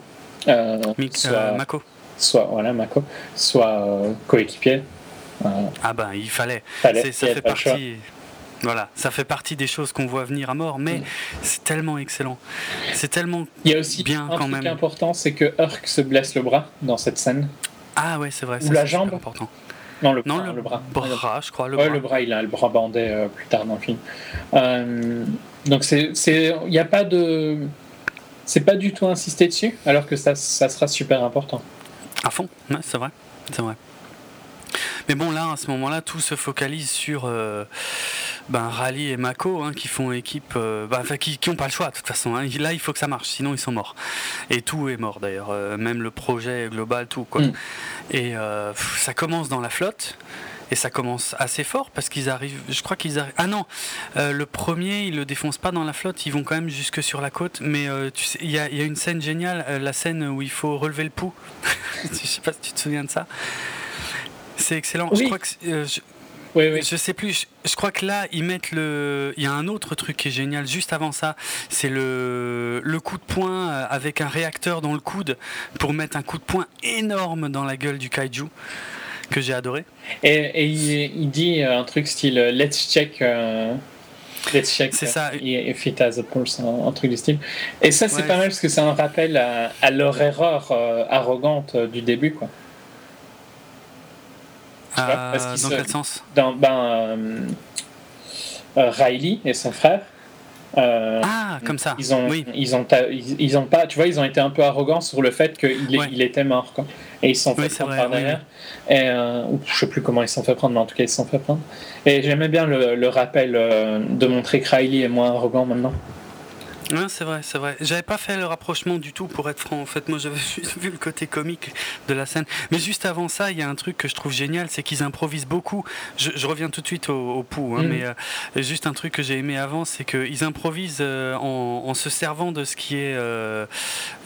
soit Mako soit voilà Mako soit coéquipier ah ben il fallait. ça fait partie. Voilà, ça fait partie des choses qu'on voit venir à mort, mais mm. c'est tellement excellent. C'est tellement Il y a aussi bien un quand truc important, c'est que Hurk se blesse le bras dans cette scène. Ah ouais, c'est vrai. Ou la jambe. Important. Non, le, bras, le, bras. je crois. Le ouais, le bras, il a le bras bandé euh, plus tard dans le film. Euh, donc c'est, il n'y a pas de, c'est pas du tout insisté dessus, alors que ça, ça sera super important. À fond, ouais, c'est vrai, c'est vrai. Mais bon, là, à ce moment-là, tout se focalise sur euh, ben, Rally et Mako hein, qui font équipe, euh, ben, qui n'ont pas le choix de toute façon. Hein. Là, il faut que ça marche, sinon ils sont morts. Et tout est mort d'ailleurs, euh, même le projet global, tout. Quoi. Mm. Et ça commence dans la flotte. Et ça commence assez fort parce qu'ils arrivent. Je crois qu'ils arrivent. Ah non, le premier, ils le défoncent pas dans la flotte. Ils vont quand même jusque sur la côte. Mais tu sais, il y, a une scène géniale, la scène où il faut relever le pouls. je sais pas si tu te souviens de ça. C'est excellent. Je crois que. Euh, je... Oui, oui. Je sais plus. Je, crois que là, ils mettent le. Il y a un autre truc qui est génial juste avant ça. C'est le, le coup de poing euh, avec un réacteur dans le coude pour mettre un coup de poing énorme dans la gueule du kaiju que j'ai adoré. Et, il, dit un truc style euh, Let's check. let's check. C'est ça. If it has a pulse, un, truc du style. Et ça, c'est pas mal parce que c'est un rappel à, à leur erreur arrogante du début, quoi. Euh, dans quel sens ben, euh, euh, Riley et son frère. ah, comme ça. Ils ont, oui. ils ont, ils, ont pas, tu vois, ils ont été un peu arrogants sur le fait qu'il il était mort, quoi. Et ils se sont fait prendre par derrière. Et je sais plus comment ils se sont fait prendre, mais en tout cas, ils se sont fait prendre. Et j'aimais bien le, le rappel de montrer que Riley est moins arrogant maintenant c'est vrai, c'est vrai. J'avais pas fait le rapprochement du tout, pour être franc. En fait, moi, j'avais juste vu le côté comique de la scène. Mais juste avant ça, il y a un truc que je trouve génial, c'est qu'ils improvisent beaucoup. Je, reviens tout de suite au, pouls, hein, mm. mais euh, juste un truc que j'ai aimé avant, c'est qu'ils improvisent euh, en, se servant de ce qui est, euh,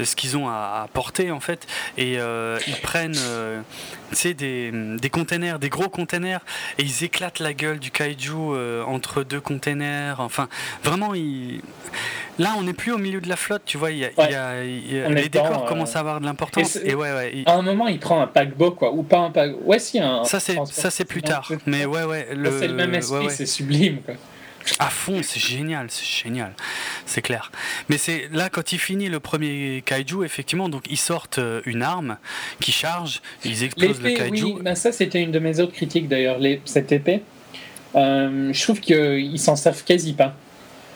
ce qu'ils ont à, porter en fait, et ils prennent, tu des, des containers, des gros containers, et ils éclatent la gueule du kaiju entre deux containers. Enfin, vraiment, ils Là, on n'est plus au milieu de la flotte, tu vois. Y a, les décors commencent à avoir de l'importance. Et, ouais, ouais, À un moment, il prend un paquebot, quoi. Ou pas un paquebot. Ouais, si, un. Ça, c'est, ça, c'est plus tard. Mais ouais, ouais. Le... C'est le même esprit, c'est sublime, quoi. À fond, c'est génial, c'est génial, c'est clair. Mais c'est là quand il finit le premier kaiju, effectivement, donc ils sortent euh, une arme qui charge, ils explosent le kaiju. Oui, ben ça c'était une de mes autres critiques d'ailleurs, cette épée. Euh, je trouve qu'ils s'en servent quasi pas.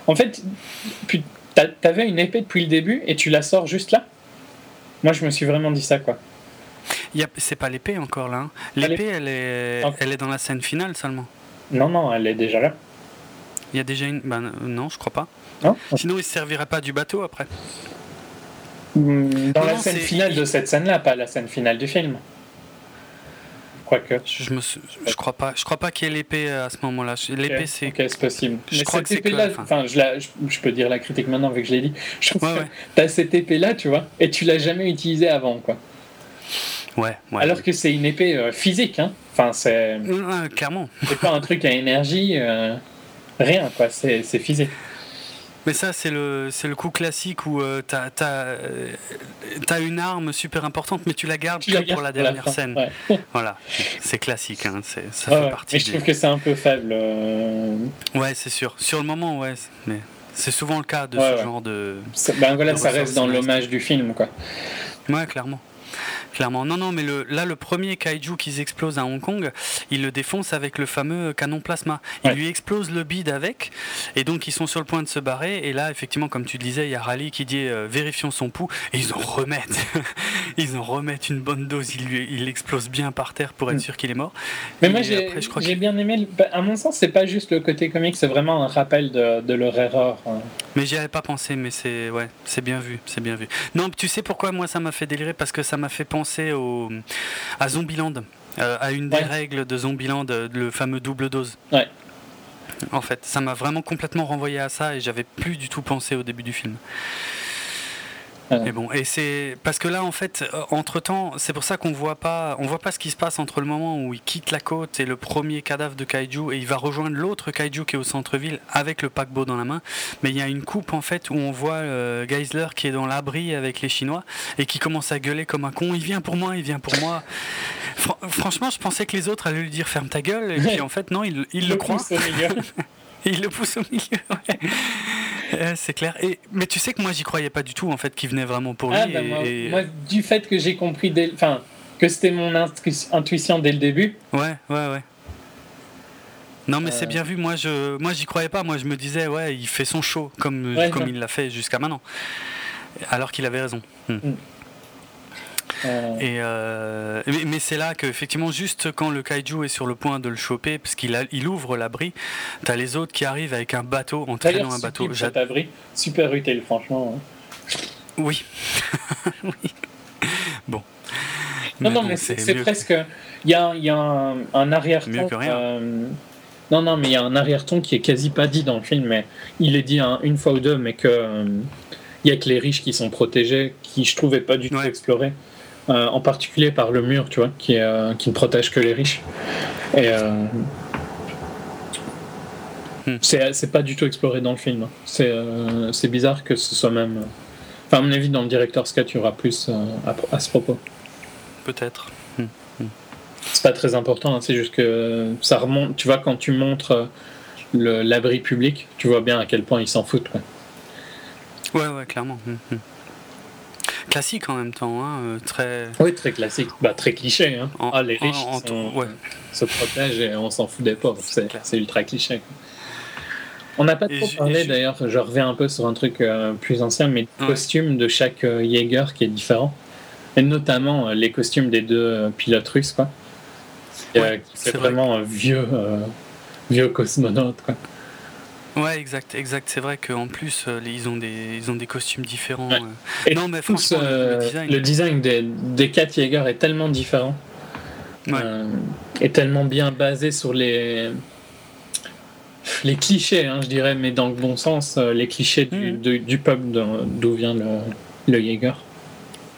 En fait, t'avais une épée depuis le début et tu la sors juste là? Moi, je me suis vraiment dit ça, quoi. C'est pas l'épée encore là. Hein. L'épée, elle est, elle est dans la scène finale seulement. Non, non, elle est déjà là. Il y a déjà une. Ben, non, je crois pas. Non Sinon, il se servirait pas du bateau après. Hmm, dans la scène finale de cette scène-là, pas la scène finale du film. Quoique. Je, me, je crois pas. Je crois pas qu'il y ait l'épée à ce moment-là. L'épée, c'est. Ok, c'est possible. Je crois que cette épée-là, enfin, je, je, peux dire la critique maintenant avec que je l'ai dit. Je trouve que t'as cette épée-là, tu vois, et tu l'as jamais utilisée avant, quoi. Ouais, ouais. Alors que c'est une épée euh, physique, hein. Enfin, c'est. clairement. C'est pas un truc à énergie, euh, rien, quoi. C'est physique. Mais ça, c'est le, c'est le coup classique où euh, tu as, euh, une arme super importante, mais tu la gardes que pour la dernière scène. voilà, c'est classique, hein, ça fait partie. Mais je trouve que c'est un peu faible. Euh. Ouais, c'est sûr. Sur le moment, ouais. Mais c'est souvent le cas de ce genre de. Ben voilà, ça reste dans l'hommage du film, quoi. Ouais, clairement. Clairement. Non, non, mais le, là, le premier kaiju qu'ils explosent à Hong Kong, ils le défoncent avec le fameux canon plasma. Ils lui explosent le bide avec, et donc ils sont sur le point de se barrer. Et là, effectivement, comme tu disais, il y a Raleigh qui dit euh, vérifions son pouls, et ils en remettent. ils en remettent une bonne dose. Ils lui, il explose bien par terre pour être mm. sûr qu'il est mort. Mais moi, j'ai bien aimé. Bah, à mon sens, c'est pas juste le côté comique, c'est vraiment un rappel de, de leur erreur. Hein. Mais j'y avais pas pensé, mais c'est ouais, c'est bien vu, c'est bien vu. Non, tu sais pourquoi moi ça m'a fait délirer? Parce que ça m'a fait penser au à Zombieland, euh, à une des règles de Zombieland, euh, le fameux double dose. Ouais. En fait, ça m'a vraiment complètement renvoyé à ça et j'avais plus du tout pensé au début du film. Mais bon, et c'est parce que là, en fait, euh, entre temps, c'est pour ça qu'on voit pas, on voit pas ce qui se passe entre le moment où il quitte la côte et le premier cadavre de kaiju et il va rejoindre l'autre kaiju qui est au centre-ville avec le paquebot dans la main. Mais il y a une coupe en fait où on voit euh, Geisler qui est dans l'abri avec les Chinois et qui commence à gueuler comme un con. Il vient pour moi, il vient pour moi. franchement, je pensais que les autres allaient lui dire ferme ta gueule et puis en fait non, il, il le, croit. il le pousse au milieu. c'est clair. Et, mais tu sais que moi, j'y croyais pas du tout, en fait, qu'il venait vraiment pour ah, lui. Bah, moi, du fait que j'ai compris, dès, enfin, que c'était mon intuition dès le début. Ouais, ouais, ouais. Non, mais c'est euh. bien vu. Moi, je, moi, j'y croyais pas. Moi, je me disais, ouais, il fait son show comme, comme il l'a fait jusqu'à maintenant. Alors qu'il avait raison. Hmm. Euh. Et euh, mais, c'est là qu'effectivement, juste quand le kaiju est sur le point de le choper, parce qu'il il ouvre l'abri, t'as les autres qui arrivent avec un bateau, en traînant un bateau. Cet abri, super utile, franchement. Hein. Oui. oui. Bon. Non, non, mais c'est presque. Il y a, y a un, arrière-ton. Euh, non, non, mais il y a un arrière-ton qui est quasi pas dit dans le film, mais il est dit une fois ou deux, mais que. il y a que les riches qui sont protégés, qui je trouvais pas du tout explorés. Euh, en particulier par le mur, tu vois, qui, euh, qui ne protège que les riches. Et euh, hmm. c'est pas du tout exploré dans le film. C'est bizarre que ce soit même. Enfin, à mon avis, dans le directeur Scott, il y aura plus à, ce propos. Peut-être. Hmm. Hmm. C'est pas très important, hein, c'est juste que ça remonte. Tu vois, quand tu montres l'abri public, tu vois bien à quel point ils s'en foutent. Quoi. Ouais, ouais, clairement classique en même temps, hein, euh, très. Oui, très classique, bah, très cliché. Hein. ah, les riches se protègent et on s'en fout des pauvres. C'est ultra cliché. On n'a pas trop parlé d'ailleurs, je reviens un peu sur un truc euh, plus ancien, mais le costume de chaque euh, Jaeger qui est différent. Et notamment les costumes des deux pilotes russes, quoi. c'est vraiment vieux, vieux cosmonaute, quoi. Ouais, exact, exact. C'est vrai qu'en plus, euh, ils, ont des, ils ont des costumes différents. Euh. non, mais franchement, le, design, des, des Jaeger est tellement différent. Ouais. Euh, est tellement bien basé sur les les clichés, hein, je dirais, mais dans le bon sens, les clichés du, mm. du peuple d'où vient le, le Jaeger.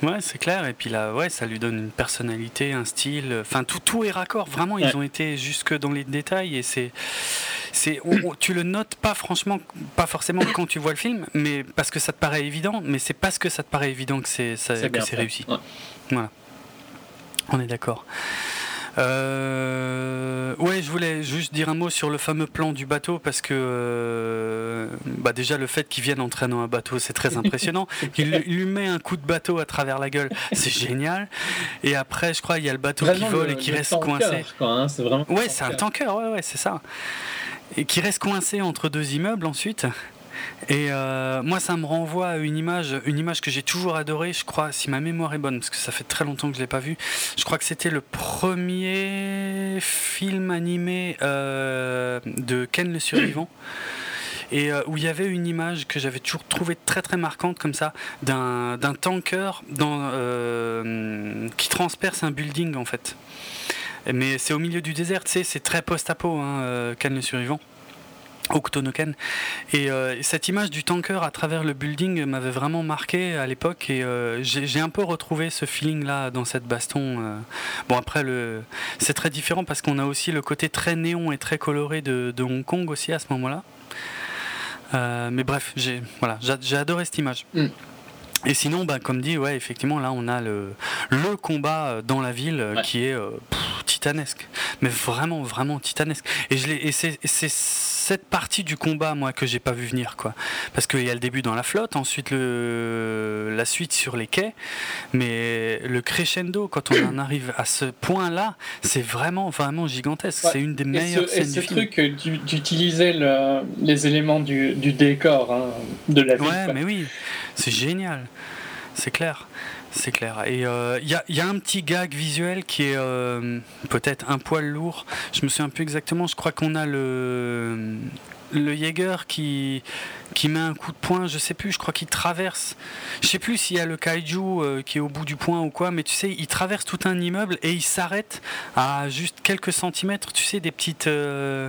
Ouais, c'est clair. Et puis là, ouais, ça lui donne une personnalité, un style. Enfin, tout, tout est raccord. Vraiment, ils ont été jusque dans les détails et c'est c'est tu le notes pas franchement pas forcément quand tu vois le film mais parce que ça te paraît évident mais c'est parce que ça te paraît évident que c'est réussi voilà on est d'accord euh, ouais, je voulais juste dire un mot sur le fameux plan du bateau parce que euh, bah déjà le fait qu'il vienne en traînant un bateau, c'est très impressionnant. il, lui met un coup de bateau à travers la gueule, c'est génial. Et après, je crois, il y a le bateau qui vole et qui reste coincé. Hein, c'est vraiment. Ouais, c'est un tanker, ouais, ouais, c'est ça et qui reste coincé entre deux immeubles ensuite. Et euh, moi, ça me renvoie à une image, une image que j'ai toujours adorée, je crois, si ma mémoire est bonne, parce que ça fait très longtemps que je ne l'ai pas vue. Je crois que c'était le premier film animé euh, de Ken le Survivant. Et euh, où il y avait une image que j'avais toujours trouvée très très marquante comme ça, d'un tanker qui transperce un building en fait. Mais c'est au milieu du désert, c'est très post-apo, hein, euh, le survivant. Octonoken. Et euh, cette image du tanker à travers le building m'avait vraiment marqué à l'époque et euh, j'ai un peu retrouvé ce feeling là dans cette baston. Bon après c'est très différent parce qu'on a aussi le côté très néon et très coloré de, Hong Kong aussi à ce moment-là. mais bref, j'ai voilà, adoré cette image. Mm. Et sinon, bah, comme dit, ouais, effectivement, là, on a le, le combat dans la ville qui est titanesque. Mais vraiment, vraiment titanesque. Et, je et c'est cette partie du combat, moi, que j'ai pas vu venir, quoi. Parce qu'il y a le début dans la flotte, ensuite le, la suite sur les quais. Mais le crescendo, quand on en arrive à ce point-là, c'est vraiment, vraiment gigantesque. C'est une des meilleures scènes et ce truc d'utiliser les éléments du, décor hein, de la ville. Ouais, mais oui, c'est génial. C'est clair. C'est clair. Et il euh, y, a, un petit gag visuel qui est euh, peut-être un poil lourd. Je me souviens plus exactement. Je crois qu'on a le le Jaeger qui, qui met un coup de poing, je sais plus, je crois qu'il traverse. Je sais plus s'il y a le kaiju euh, qui est au bout du point ou quoi, mais tu sais, il traverse tout un immeuble et il s'arrête à juste quelques centimètres, tu sais, des petites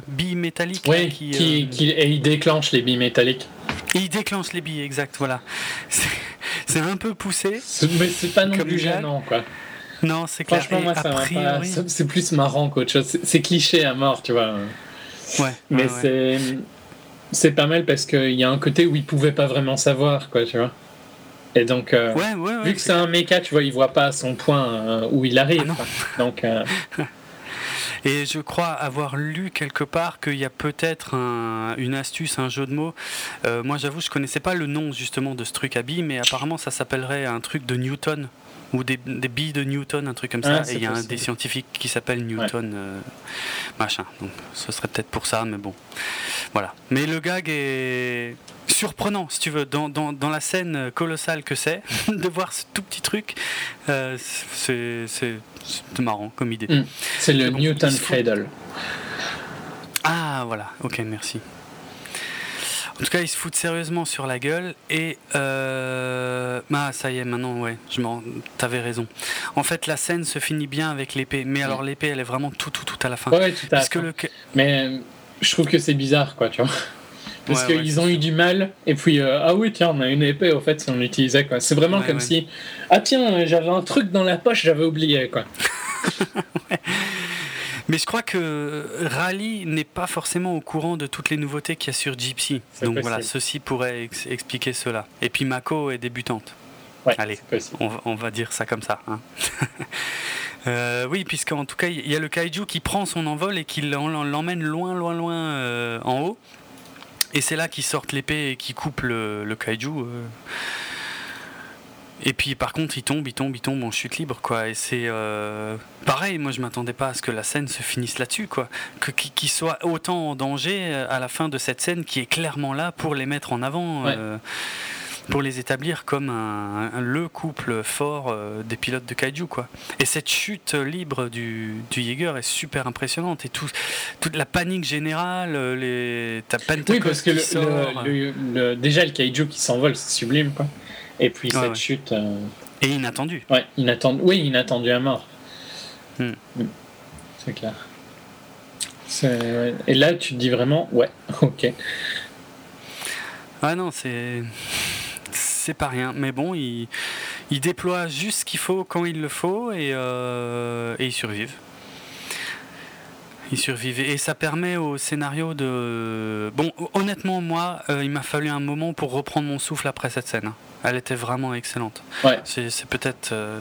billes métalliques. Oui, qui, et il déclenche les billes métalliques. il déclenche les billes, exact, voilà. C'est un peu poussé. Mais c'est pas non plus gênant, quoi. Non, c'est clair. Franchement, moi, ça C'est plus marrant qu'autre chose. C'est cliché à mort, tu vois. Ouais. Mais c'est. C'est pas mal parce qu'il y a un côté où il pouvait pas vraiment savoir, quoi, tu vois. Et donc, euh, vu que c'est un méca, tu vois, il voit pas son point euh, où il arrive. Ah donc. Euh, Et je crois avoir lu quelque part qu'il y a peut-être une astuce, un jeu de mots. Euh, moi, j'avoue, je connaissais pas le nom justement de ce truc à billes, mais apparemment, ça s'appellerait un truc de Newton ou des, billes de Newton, un truc comme ça. Ah, et il y a un des scientifiques qui s'appelle Newton, euh, machin. Donc, ce serait peut-être pour ça, mais bon, voilà. Mais le gag est surprenant, si tu veux, dans, dans, dans la scène colossale que c'est, de voir ce tout petit truc. Euh, c'est marrant comme idée. Hmm. C'est le Newton Cradle. Ah, voilà, ok, merci. En tout cas, ils se foutent sérieusement sur la gueule et euh... ah ça y est maintenant ouais, je m'en t'avais raison. En fait, la scène se finit bien avec l'épée, mais alors l'épée elle est vraiment tout tout tout à la fin. Ouais, tout à fait. Le... Mais euh, je trouve que c'est bizarre quoi, tu vois. Parce qu'ils ont eu du mal, et puis, euh, ah oui, tiens, on a une épée, au fait, si on l'utilisait, quoi. C'est vraiment comme si, ah tiens, j'avais un truc dans la poche, j'avais oublié, quoi. Mais je crois que Rally n'est pas forcément au courant de toutes les nouveautés qu'il y a sur Gypsy. Donc voilà, ceci pourrait expliquer cela. Et puis Mako est débutante. Ouais, Allez, on va, dire ça comme ça. Hein. euh, oui, puisqu'en tout cas, il y a le kaiju qui prend son envol et qui l'emmène loin, loin, loin euh, en haut. Et c'est là qu'ils sortent l'épée et qu'ils coupent le, kaiju. Euh. Et puis par contre, il tombe, il tombe, il tombe en chute libre, quoi. Et c'est euh, pareil. Moi, je m'attendais pas à ce que la scène se finisse là-dessus, quoi. Que qu'il soit autant en danger euh, à la fin de cette scène qui est clairement là pour les mettre en avant pour les établir comme un, le couple fort euh, des pilotes de kaiju quoi. Et cette chute libre du, du Jaeger est super impressionnante et tout, toute la panique générale, euh, les ta Oui parce que le, déjà le kaiju qui s'envole c'est sublime quoi. Et puis cette chute. Euh, et inattendu. Ouais, inattendu. Oui, inattendu à mort. Hmm. Hmm. C'est clair. Et là, tu te dis vraiment, ouais, ok. Ah non, c'est c'est pas rien. Mais bon, ils, déploient juste ce qu'il faut quand il le faut et, euh, ils survivent. Ils survivent. Et ça permet au scénario de. Bon, honnêtement, moi, euh, il m'a fallu un moment pour reprendre mon souffle après cette scène. Elle était vraiment excellente. Ouais. C'est peut-être. Euh,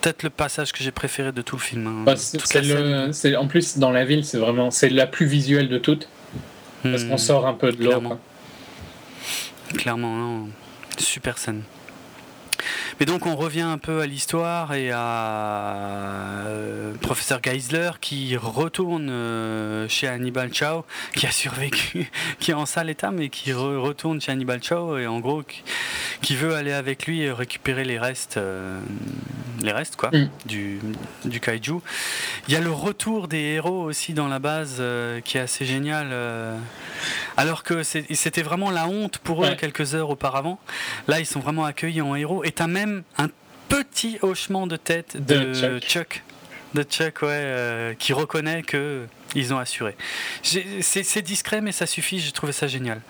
peut-être le passage que j'ai préféré de tout le film. Hein. Bah, c'est en plus, dans la ville, c'est vraiment c'est la plus visuelle de toutes. Parce qu'on hmm. sort un peu de l'eau. Clairement. Clairement, non. Super scène. Mais donc on revient un peu à l'histoire et à euh, professeur Geisler qui retourne euh, chez Hannibal Chow, qui a survécu, qui est en sale état, mais qui retourne chez Hannibal Chow et en gros qui, veut aller avec lui récupérer les restes, euh, les restes quoi, mm. du, du kaiju. Il y a le retour des héros aussi dans la base qui est assez génial. alors que c'était vraiment la honte pour eux quelques heures auparavant. Là, ils sont vraiment accueillis en héros. Et t'as même un petit hochement de tête de, Chuck. De Chuck, ouais, euh, qui reconnaît que ils ont assuré. C'est discret, mais ça suffit. J'ai trouvé ça génial.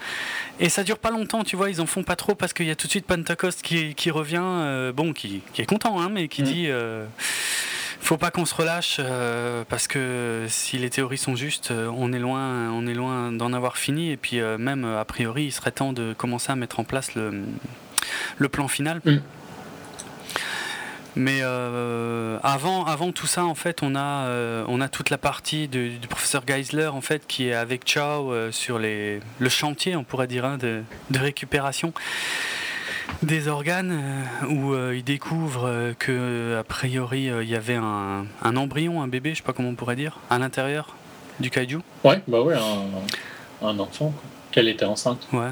Et ça dure pas longtemps, tu vois. Ils en font pas trop parce qu'il y a tout de suite Pentecost qui, qui revient, euh, bon, qui, qui, est content, hein, mais qui mm. dit. Euh, faut pas qu'on se relâche parce que si les théories sont justes, on est loin, on est loin d'en avoir fini et puis même a priori, il serait temps de commencer à mettre en place le, le plan final. Mm. Mais euh, avant, avant tout ça, en fait, on a, euh, on a toute la partie du, du professeur Geisler, en fait, qui est avec Chow euh, sur les, le chantier, on pourrait dire, hein, de, de récupération des organes, où il découvre que a priori il y avait un, un embryon, un bébé, je sais pas comment on pourrait dire, à l'intérieur du kaiju. Ouais, bah ouais, un, un enfant. Qu'elle était enceinte. Ouais.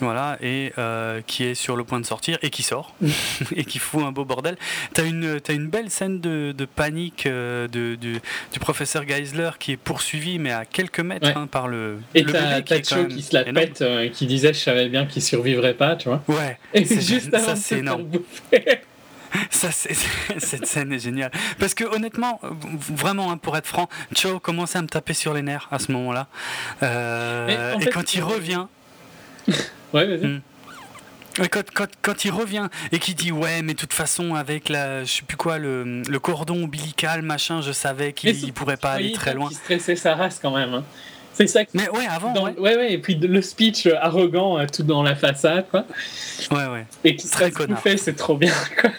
Voilà, et euh, qui est sur le point de sortir et qui sort et qui fout un beau bordel. T'as une, t'as une belle scène de, de panique euh, de, du, professeur Geisler qui est poursuivi, mais à quelques mètres Ouais. hein, par le. Et le t'as Cho même qui se la énorme. pète, euh, qui disait je savais bien qu'il survivrait pas, tu vois. Ouais, Et C'est- juste ça, avant c'est énorme. ça, c'est, cette scène est géniale. Parce que honnêtement, vraiment, hein, pour être franc, Cho commençait à me taper sur les nerfs à ce moment-là. Euh, et quand il revient, Ouais, vas-y. Mm. Et Quand, quand, quand il revient et qu'il dit ouais mais de toute façon avec la je sais plus quoi le, le cordon ombilical machin je savais qu'il il pourrait pas aller très loin Qui stressait sa race quand même. hein. C'est ça mais ouais avant dans- ouais ouais. ouais, et puis le speech euh, arrogant euh, tout dans la façade, quoi. ouais ouais Et qui Très connard. fait, c'est trop bien, quoi.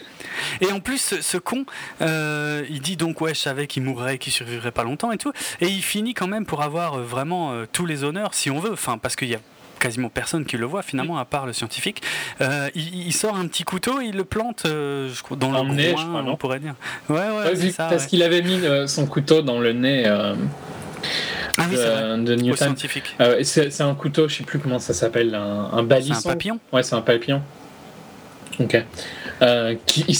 et en plus ce, ce con euh, il dit donc ouais je savais qu'il mourrait qu'il survivrait pas longtemps et tout et il finit quand même pour avoir vraiment euh, tous les honneurs si on veut enfin parce qu'il y a quasiment personne qui le voit finalement à part le scientifique Euh, il, il sort un petit couteau et il le plante euh, je crois, dans le nez, groin je crois, non on pourrait dire ouais ouais, ça parce ouais. qu'il avait mis euh, son couteau dans le nez ah oui de, Newton. c'est un couteau, je sais plus comment ça s'appelle, un, un c'est un papillon Ouais, c'est un papillon. Ok. Qui,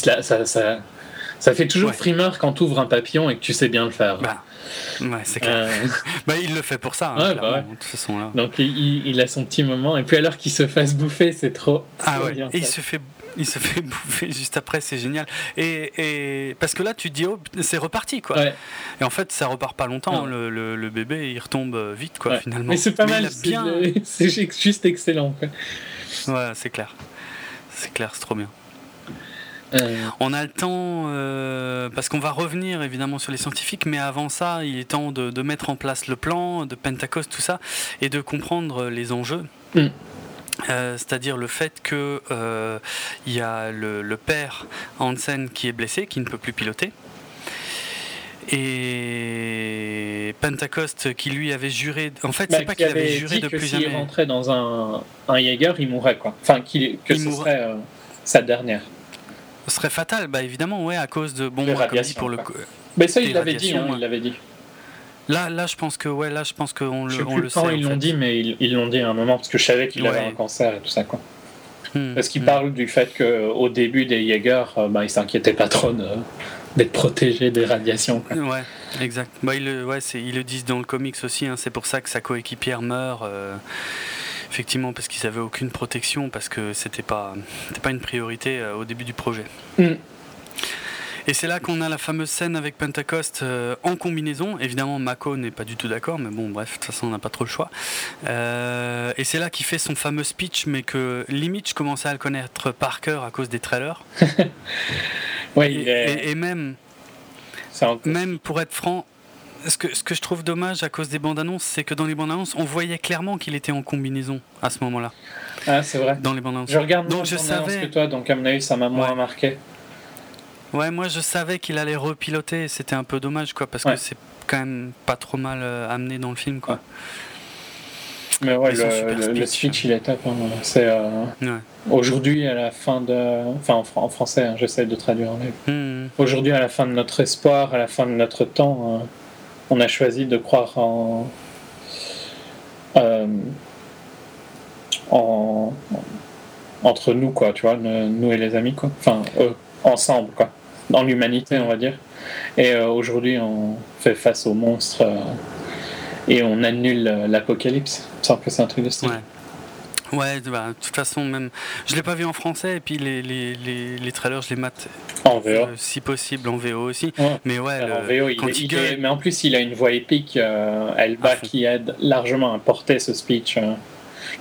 ça fait toujours Ouais. frimeur quand tu ouvres un papillon et que tu sais bien le faire. Bah, ouais, c'est clair. Euh, Bah, il le fait pour ça, hein, Ouais, bah ouais. de toute façon. Là. donc il, a son petit moment. Et puis alors qu'il se fasse bouffer, c'est trop. Ah ouais, bien, et il se fait. Il se fait bouffer juste après, c'est génial. Et, et parce que là, tu te dis, oh, c'est reparti, quoi. Ouais. Et en fait, ça repart pas longtemps. Le, le- le bébé, il retombe vite, quoi, Ouais. finalement. Mais c'est pas mal, c'est bien. c'est juste excellent. quoi. Ouais, c'est clair. C'est clair, c'est trop bien. Euh, On a le temps, euh, parce qu'on va revenir évidemment sur les scientifiques, mais avant ça, il est temps de, de mettre en place le plan, de Pentecost, tout ça, et de comprendre les enjeux. Mm. Euh, C'est-à-dire le fait que euh, il y a le, le père Hansen qui est blessé, qui ne peut plus piloter. Et Pentecost qui lui avait juré. En fait, bah, c'est pas qui qu'il avait avait juré de que plus jamais. rentrait dans un, un Jaeger, il mourrait quoi. Enfin, qu'il- que Il ce mourrait. serait euh, sa dernière. Ce serait fatal, bah évidemment, ouais, à cause de bon, comme dit radiations, pour le. quoi. Mais ça, il l'avait dit. hein, ouais. il l'avait dit. Là, là, je pense que ouais, là, je pense qu'on Je le, on le sait. ils l'ont dit, mais ils ils l'ont dit à un moment parce que je savais qu'il avait un cancer et tout ça quoi. Hmm, Parce qu'il hmm. parle du fait qu'au début des Jaeger, euh, bah, ils s'inquiétaient pas trop de- d'être protégés des radiations. Quoi. Ouais, exact. Bah, ils, le, ouais, c'est- ils le disent dans le comics aussi, hein, c'est pour ça que sa coéquipière meurt. euh, effectivement, parce qu'ils n'avaient aucune protection, parce que c'était pas, pas une priorité euh, au début du projet. Mm. Et c'est là qu'on a la fameuse scène avec Pentecost euh, en combinaison. Évidemment, Mako n'est pas du tout d'accord, mais bon, bref, de toute façon, on n'a pas trop le choix. Euh, et c'est là qu'il fait son fameux speech, mais que limite, je commençais à le connaître par cœur à cause des trailers. Ouais, Et, il est- et- et même, même pour être franc, ce que, ce que je trouve dommage à cause des bandes annonces, c'est que dans les bandes annonces, on voyait clairement qu'il était en combinaison à ce moment-là. Ah, c'est vrai. Dans les bandes annonces. Je regarde Donc je savais- que toi, donc à mon avis, ça m'a moins Ouais. marqué. Ouais, moi je savais qu'il allait repiloter c'était un peu dommage quoi, parce Ouais. que c'est quand même pas trop mal euh, amené dans le film quoi. Mais ouais, le, le- le speech. speech, il est top. hein. C'est euh, Ouais. aujourd'hui à la fin de. Enfin, en, fran- en français, hein, j'essaie de traduire en live. Hmm. Aujourd'hui, à la fin de notre espoir, à la fin de notre temps, euh, on a choisi de croire en. euh, en entre nous quoi tu vois nous et les amis quoi enfin eux, ensemble quoi dans l'humanité on va dire et euh, aujourd'hui on fait face aux monstres euh, et on annule euh, l'apocalypse semble que c'est un truc de style. Ouais, bah, de toute façon, même. Je l'ai pas vu en français et puis les, les, les, les trailers, je les mate en VO euh, si possible en VO aussi. Mais ouais, Alors, le- en VO, il quand il il gueule- est- mais en plus, il a une voix épique, euh, Elba, fond. qui aide largement à porter ce speech, euh,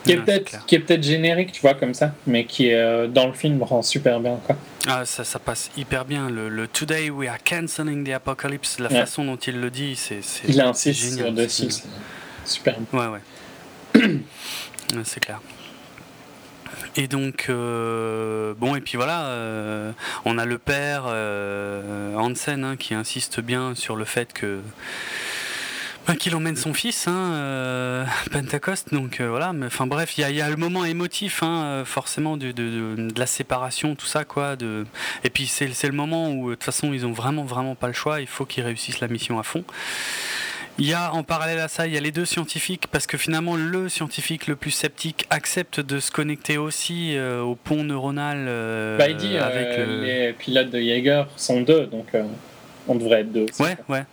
qui est Ouais, c'est peut-être clair. qui est peut-être générique, tu vois, comme ça, mais qui dans le film rend super bien, quoi. Ah, ça, ça passe hyper bien. Le, le Today we are canceling the apocalypse, la Ouais. façon dont il le dit, c'est c'est- Il insiste génial. sur dessus, super. Ouais. Ouais, c'est clair. Et donc, bon, et puis voilà, on a le père Hansen hein, qui insiste bien sur le fait que qu'il emmène son fils, hein, euh, Pentecost. Donc euh, voilà, mais enfin bref, il y, a le moment émotif, hein, euh, forcément, de, de, la séparation, tout ça, quoi. De... Et puis c'est le moment où, de toute façon, ils ont vraiment, vraiment pas le choix. Il faut qu'ils réussissent la mission à fond. Il y a en parallèle à ça, il y a les deux scientifiques, parce que finalement, le scientifique le plus sceptique accepte de se connecter aussi au pont neuronal. bah, il dit, avec les pilotes de Jaeger sont deux, donc on devrait être deux. ouais, ouais.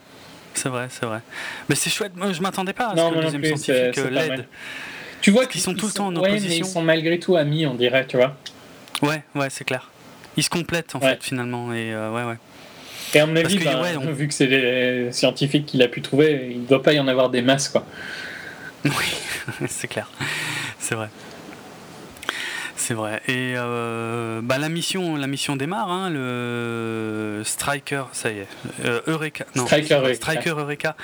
C'est vrai, c'est vrai. Mais c'est chouette, moi je m'attendais pas à ce que le deuxième scientifique l'aide. Tu vois qu'ils sont tout le temps en opposition. Ouais, mais ils sont malgré tout amis, on dirait, tu vois. Ouais, ouais, c'est clair. Ils se complètent en fait finalement, et euh, ouais, ouais. Et à mon avis, ben, vu que c'est les scientifiques qu'il a pu trouver, il ne doit pas y en avoir des masses, quoi. Oui, c'est clair. C'est vrai. C'est vrai. Et euh, bah, la mission, la mission démarre. Hein, le Striker, ça y est, euh, Eureka, non, Striker, Eureka.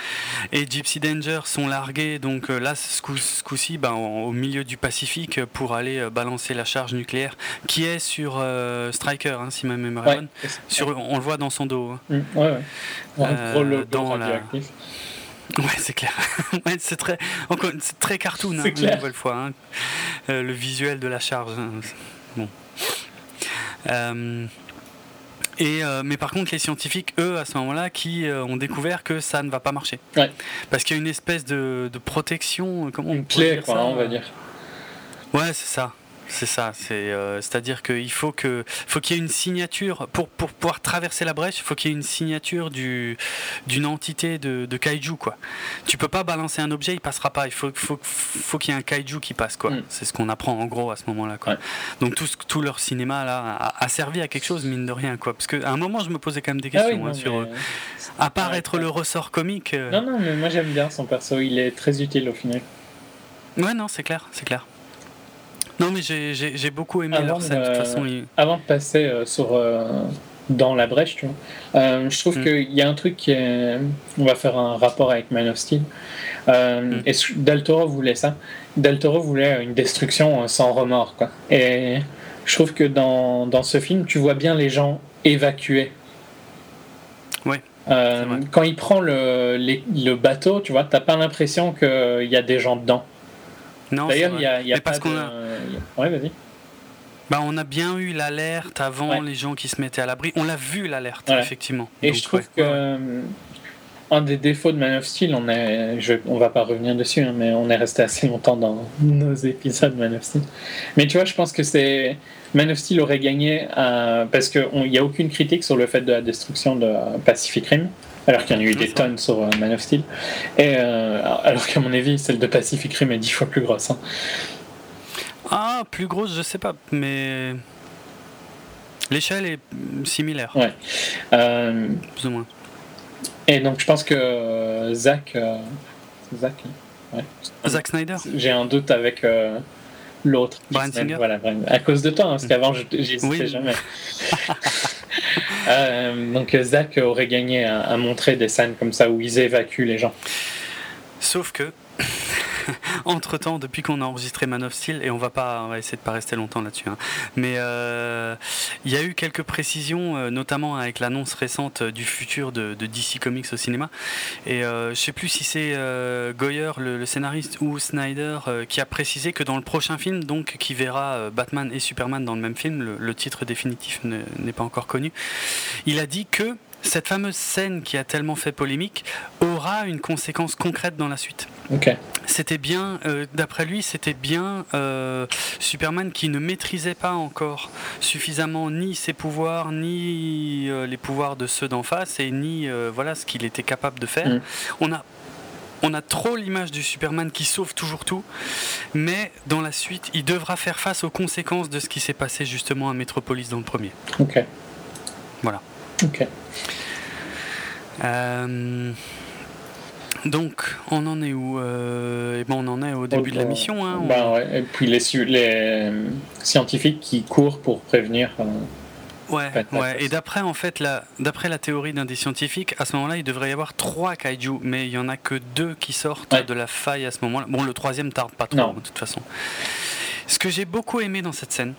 et Gypsy Danger sont largués. Donc euh, là, ce coup-ci, bah, au milieu du Pacifique pour aller balancer la charge nucléaire qui est sur Striker, hein, si ma mémoire est bonne. Sur, on le voit dans son dos. Hein. Mmh, ouais, ouais. dans la Ouais, c'est clair. ouais, c'est très, encore, c'est très cartoon, hein, une nouvelle fois. Hein. Euh, le visuel de la charge. Hein. Bon. Euh, et, euh, mais par contre, les scientifiques, eux, à ce moment-là, qui ont découvert que ça ne va pas marcher. Ouais. Parce qu'il y a une espèce de, de protection. Comment une clé, quoi, on va dire. Ouais, c'est ça. C'est ça, euh, c'est-à-dire qu'il faut que faut qu'il y ait une signature pour, pour pouvoir traverser la brèche. Il faut qu'il y ait une signature du d'une entité de, de, kaiju quoi. Tu peux pas balancer un objet, il passera pas. Il faut faut, faut qu'il y ait un kaiju qui passe quoi. Mm. C'est ce qu'on apprend en gros à ce moment-là quoi. Donc tout tout leur cinéma là a, servi à quelque chose mine de rien quoi. Parce qu'à un moment je me posais quand même des ah questions hein, sur euh, à part être le ressort comique. Euh. Non non mais moi j'aime bien son perso, il est très utile au final. Ouais non c'est clair c'est clair. Non, mais j'ai beaucoup aimé leur scène, de toute façon. Avant de passer euh, sur, euh, dans la brèche, tu vois, euh, je trouve mm. qu'il y a un truc qui est. On va faire un rapport avec Man of Steel. Mm. Et Del Toro voulait ça. Del Toro voulait une destruction sans remords, quoi. Et je trouve que dans, dans ce film, tu vois bien les gens évacués. Oui. quand il prend le, le bateau, tu vois, t'as pas l'impression qu'il y a des gens dedans. D'ailleurs, il y a, y a pas qu'on a... Ouais, vas-y. Bah, on a bien eu l'alerte avant les gens qui se mettaient à l'abri. On l'a vu l'alerte, effectivement. Et je trouve que euh, un des défauts de Man of Steel, on est, je, on va pas revenir dessus, hein, mais on est resté assez longtemps dans nos épisodes Man of Steel. Mais tu vois, je pense que c'est Man of Steel aurait gagné euh, parce qu'il n'y a aucune critique sur le fait de la destruction de Pacific Rim alors qu'il y en a eu des tonnes sur euh, Man of Steel. Et, euh, alors qu'à mon avis, celle de Pacific Rim est dix fois plus grosse. Hein. Ah, plus grosse, je sais pas, mais l'échelle est similaire. Ouais. Euh, plus ou moins. Et donc, je pense que Zach. Zach, ouais. Zack Snyder J'ai un doute avec l'autre. Brian Singer Voilà, à cause de toi, hein, parce qu'avant, j'hésitais jamais. Euh, donc Zach aurait gagné à, montrer des scènes comme ça où ils évacuent les gens. Sauf que entre temps, depuis qu'on a enregistré Man of Steel, et on va pas, on va essayer de pas rester longtemps là-dessus, hein, mais euh, il y a eu quelques précisions, euh, notamment avec l'annonce récente du futur de, DC Comics au cinéma. Et euh, je sais plus si c'est Goyer, le, scénariste, ou Snyder, qui a précisé que dans le prochain film, donc qui verra Batman et Superman dans le même film, le titre définitif n'est pas encore connu, il a dit que cette fameuse scène qui a tellement fait polémique aura une conséquence concrète dans la suite. C'était bien, euh, d'après lui, c'était bien euh, Superman qui ne maîtrisait pas encore suffisamment ni ses pouvoirs, ni euh, les pouvoirs de ceux d'en face, et ni voilà ce qu'il était capable de faire. Mm. On a on a trop l'image du Superman qui sauve toujours tout, mais dans la suite, il devra faire face aux conséquences de ce qui s'est passé justement à Metropolis dans le premier. Ok. Voilà. Ok. Euh, donc, on en est où euh, et ben, On en est au début de la mission. Hein, bah, ouais. Et puis les, les, scientifiques qui courent pour prévenir. Euh, ouais, ouais. Et d'après en fait la, d'après la théorie d'un des scientifiques, à ce moment-là, il devrait y avoir trois kaiju, mais il y en a que deux qui sortent de la faille à ce moment-là. Bon, le troisième tarde pas trop, de toute façon. Ce que j'ai beaucoup aimé dans cette scène,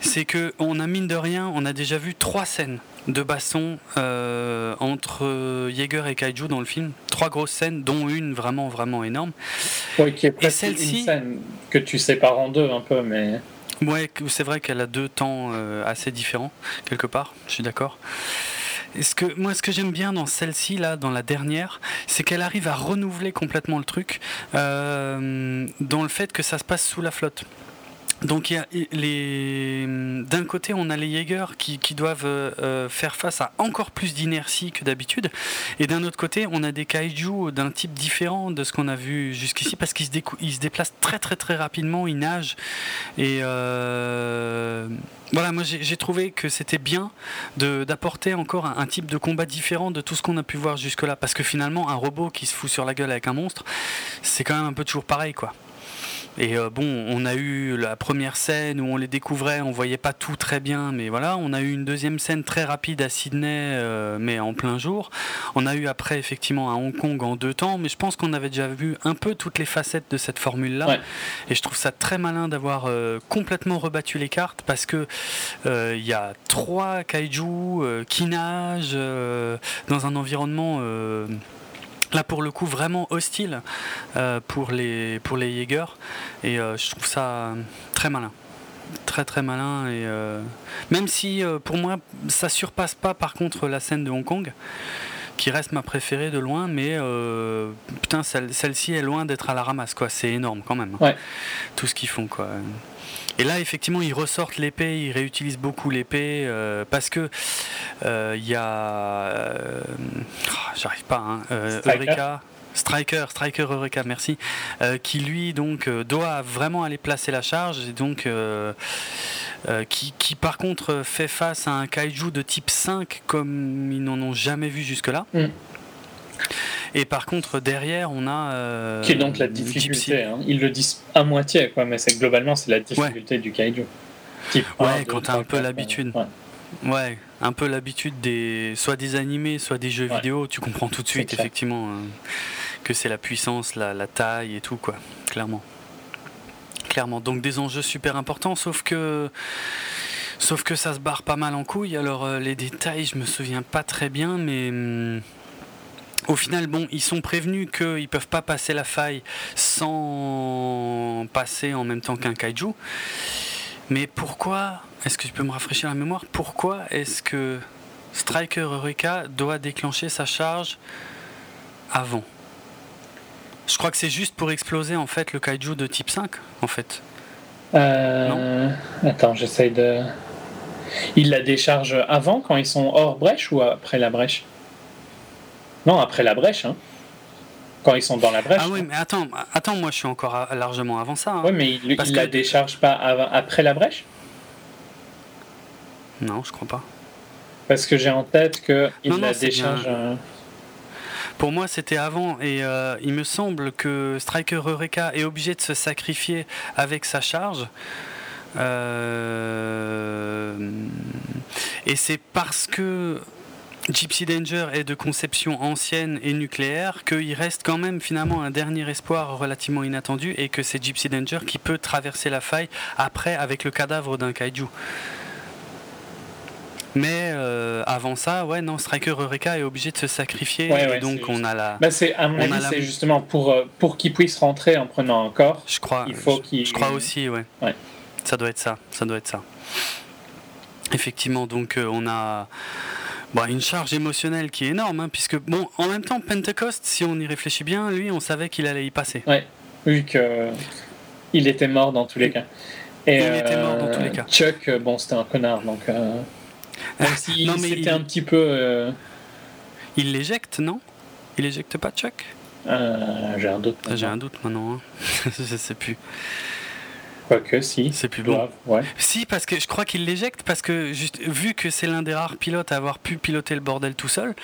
c'est que on a mine de rien, on a déjà vu trois scènes de baston euh, entre Jaeger et Kaiju dans le film. Trois grosses scènes, dont une vraiment vraiment énorme. Oui, qui est presque une scène que tu sépares en deux un peu, mais. Ouais, c'est vrai qu'elle a deux temps euh, assez différents quelque part. Je suis d'accord. Ce que, moi, ce que j'aime bien dans celle-ci, là, dans la dernière, c'est qu'elle arrive à renouveler complètement le truc euh, dans le fait que ça se passe sous la flotte. Donc les d'un côté on a les Jaegers qui, doivent euh, faire face à encore plus d'inertie que d'habitude. Et d'un autre côté on a des kaiju d'un type différent de ce qu'on a vu jusqu'ici parce qu'ils se, déplacent très très très rapidement, ils nagent. Et euh, voilà moi j'ai trouvé que c'était bien d'apporter encore un, type de combat différent de tout ce qu'on a pu voir jusque là parce que finalement un robot qui se fout sur la gueule avec un monstre c'est quand même un peu toujours pareil quoi. Et euh, bon, on a eu la première scène où on les découvrait, on voyait pas tout très bien, mais voilà. On a eu une deuxième scène très rapide à Sydney, euh, mais en plein jour. On a eu après effectivement à Hong Kong en deux temps, mais je pense qu'on avait déjà vu un peu toutes les facettes de cette formule-là. Et je trouve ça très malin d'avoir euh, complètement rebattu les cartes parce que il y a trois kaiju qui nagent dans un environnement là pour le coup vraiment hostile euh, pour les pour les Jaeger et euh, je trouve ça très malin. Très très malin et euh, même si pour moi ça surpasse pas par contre la scène de Hong Kong qui reste ma préférée de loin mais putain celle, ci est loin d'être à la ramasse quoi. C'est énorme quand même. Tout ce qu'ils font quoi et là, effectivement, ils ressortent l'épée, ils réutilisent beaucoup l'épée euh, parce que il euh, y a. Euh, ah, j'arrive pas, hein, Eureka. Striker, Striker Eureka, merci, qui lui donc doit vraiment aller placer la charge et donc qui, qui, par contre fait face à un kaiju de type 5 comme ils n'en ont jamais vu jusque-là. Mm. Et par contre, derrière, on a. Euh, qui est donc la difficulté. Hein. Ils le disent à moitié, quoi, mais c'est globalement, c'est la difficulté du kaiju. ouais, quand t'as un peu l'habitude. Ouais. un peu l'habitude des soit des animés, soit des jeux vidéo, tu comprends tout de suite effectivement hein, que c'est la puissance, la, la, taille et tout quoi, clairement. Clairement. Donc des enjeux super importants, sauf que sauf que ça se barre pas mal en couille. Alors euh, les détails, je me souviens pas très bien, mais hum, au final, bon, ils sont prévenus qu'ils ne peuvent pas passer la faille sans passer en même temps qu'un kaiju. Mais pourquoi, est-ce que tu peux me rafraîchir la mémoire, pourquoi est-ce que Striker Eureka doit déclencher sa charge avant? Je crois que c'est juste pour exploser en fait le kaiju de type 5, en fait. Euh... Non? Attends, j'essaye de. Il la décharge avant, quand ils sont hors brèche ou après la brèche? Non, après la brèche. Hein. Quand ils sont dans la brèche. Ah oui, mais attends, attends, moi je suis encore largement avant ça. Hein. Oui, mais il, ne la décharge pas après la brèche? Non, je crois pas. Parce que j'ai en tête qu'il la décharge. Euh, Pour moi, c'était avant, et euh, il me semble que Striker Eureka est obligé de se sacrifier avec sa charge. Euh, et c'est parce que Gypsy Danger est de conception ancienne et nucléaire, qu'il reste quand même finalement un dernier espoir relativement inattendu et que c'est Gypsy Danger qui peut traverser la faille après avec le cadavre d'un kaiju. Mais euh, avant ça, ouais, non, Striker Eureka est obligé de se sacrifier. et donc on a la. Bah c'est à mon avis, c'est justement pour euh, pour qu'il puisse rentrer en prenant un corps. Je crois. Il faut qu'il. Je crois aussi, ouais. ouais. Ça doit être ça. Ça doit être ça. Effectivement, donc euh, on a Bon, une charge émotionnelle qui est énorme, hein, puisque, bon, en même temps, Pentecost, si on y réfléchit bien, lui, on savait qu'il allait y passer. Ouais, vu que il était mort dans tous les cas. Et, il était mort dans tous les euh, cas. Chuck, euh, bon, c'était un connard, donc. Euh, même si c'était un petit peu. Il l'éjecte, non? Il éjecte pas Chuck? J'ai un doute. J'ai un doute maintenant. Hein. je sais plus. Quoique, si. C'est plus bon. Ouais. Si, parce que je crois qu'il l'éjecte, parce que juste, vu que c'est l'un des rares pilotes à avoir pu piloter le bordel tout seul,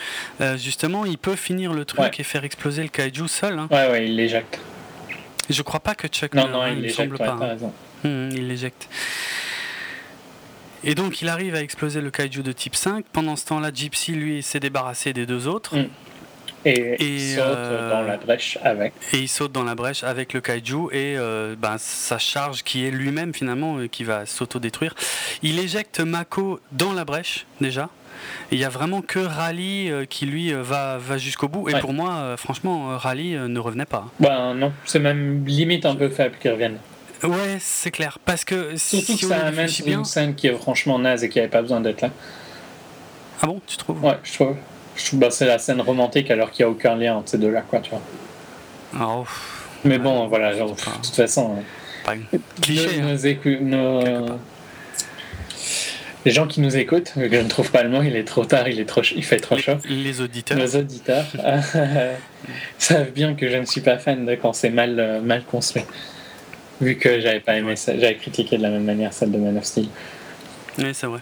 euh, justement, il peut finir le truc et faire exploser le kaiju seul. Hein. Ouais, ouais, il l'éjecte. Je crois pas que Chuck. Non, non, il, semble pas. Hein. Raison. Hum, il l'éjecte. Et donc, il arrive à exploser le kaiju de type 5. Pendant ce temps-là, Gypsy, lui, s'est débarrassé des deux autres. Hum. Et, il saute dans la brèche avec. Et il saute dans la brèche avec le kaiju et ben, sa charge qui est lui-même finalement qui va s'auto-détruire. Il éjecte Mako dans la brèche déjà. Il y a vraiment que Rally qui lui va, va jusqu'au bout. Et pour moi, franchement, Rally ne revenait pas. Ben non, c'est même limite un peu faible qu'il revienne. Ouais, c'est clair. Parce que surtout que ça amène bien... une scène qui est franchement naze et qui n'avait pas besoin d'être là. Ah bon, tu trouves? Ouais, je trouve. Je trouve bah, c'est la scène romantique alors qu'il n'y a aucun lien entre ces deux-là, quoi, tu vois. Oh, Mais bon, voilà, genre, de toute façon. Pas cliché. Nos, hein. Les gens qui nous écoutent, je ne trouve pas le mot, il est trop tard, il, est trop, il fait trop chaud. Les auditeurs. Nos auditeurs savent bien que je ne suis pas fan de quand c'est mal, euh, mal construit. Vu que j'avais pas aimé ça, j'avais critiqué de la même manière celle de Man of Steel. Oui, c'est vrai.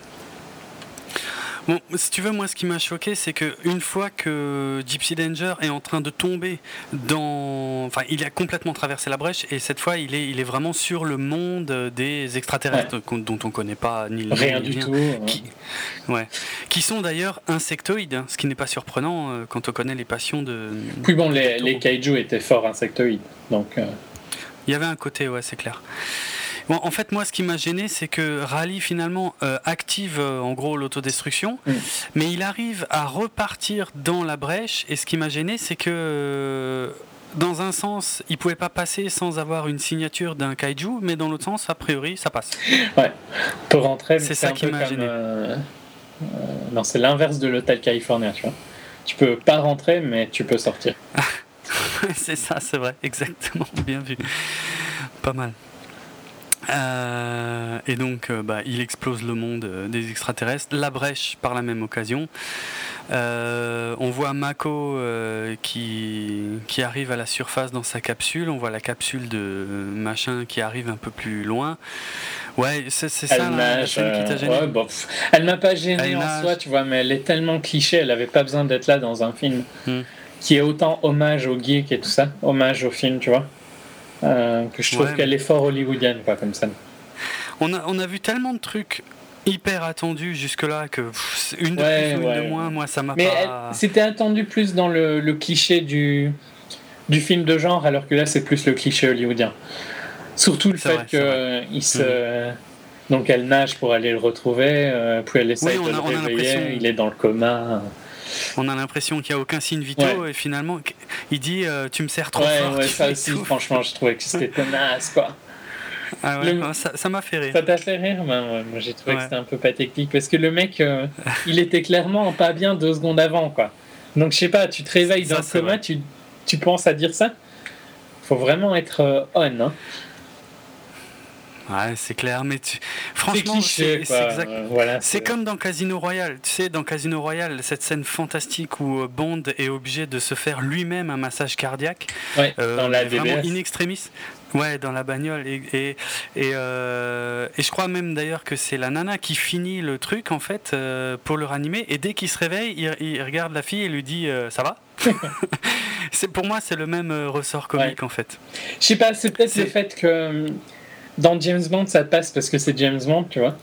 Bon, si tu veux, moi, ce qui m'a choqué, c'est que une fois que Gypsy Danger est en train de tomber dans, enfin, il a complètement traversé la brèche et cette fois, il est, il est vraiment sur le monde des extraterrestres dont on connaît pas ni le rien du tout, qui, ouais, qui sont d'ailleurs insectoïdes, hein, ce qui n'est pas surprenant euh, quand on connaît les passions de. Puis bon, les, les kaiju étaient fort insectoïdes, donc. Euh, il y avait un côté, ouais, c'est clair. Bon, en fait, moi, ce qui m'a gêné, c'est que Rally finalement euh, active euh, en gros l'autodestruction, mais il arrive à repartir dans la brèche. Et ce qui m'a gêné, c'est que euh, dans un sens, il pouvait pas passer sans avoir une signature d'un kaiju, mais dans l'autre sens, a priori, ça passe. Ouais, pour rentrer, c'est ça qui m'a gêné. non, c'est l'inverse de l'hôtel California, tu vois. Tu peux pas rentrer, mais tu peux sortir. c'est ça, c'est vrai, exactement, bien vu. Pas mal. Euh, et donc, euh, bah, il explose le monde euh, des extraterrestres, la brèche par la même occasion. on voit Mako qui, qui arrive à la surface dans sa capsule. On voit la capsule de machin qui arrive un peu plus loin. Ouais, c'est ça la, scène qui t'a gêné. elle m'a pas gêné en soi, tu vois, mais elle est tellement cliché, elle avait pas besoin d'être là dans un film. Hmm qui est autant hommage au geek et tout ça, hommage au film, tu vois. Euh, que je trouve qu'elle est fort hollywoodienne, quoi, comme ça. On a, on a vu tellement de trucs hyper attendus jusque-là que une de plus ou une de moins, moi ça m'a pas. Mais c'était attendu plus dans le, le, cliché du, du film de genre, alors que là c'est plus le cliché hollywoodien. Surtout le fait qu'il se. Mhm. Donc elle nage pour aller le retrouver, euh, puis elle essaie de le réveiller, il est dans le coma. On a l'impression qu'il n'y a aucun signe vitaux et finalement il dit euh, tu me sers trop fort. Ouais, ça aussi, franchement, je trouvais que c'était tenace quoi. Ah ouais, ça m'a fait rire. Ça t'a fait rire ben, Moi j'ai trouvé que c'était un peu pathétique parce que le mec euh, il était clairement pas bien deux secondes avant quoi. Donc je sais pas, tu te réveilles dans le coma, tu, tu penses à dire ça? Faut vraiment être euh, on. Hein. Ouais, c'est clair, mais franchement, c'est exact. Voilà, c'est comme dans Casino Royale. Tu sais, dans Casino Royale, cette scène fantastique où euh, Bond est obligé de se faire lui-même un massage cardiaque. Ouais, euh, dans la vraiment in extremis. Ouais, dans la bagnole. Et, et, et, euh, et je crois même d'ailleurs que c'est la nana qui finit le truc, en fait, pour le ranimer. Et dès qu'il se réveille, il, regarde la fille et lui dit Ça va? Pour moi, c'est le même ressort comique, en fait. Je sais pas, c'est peut-être le fait que dans James Bond, ça passe parce que c'est James Bond, tu vois.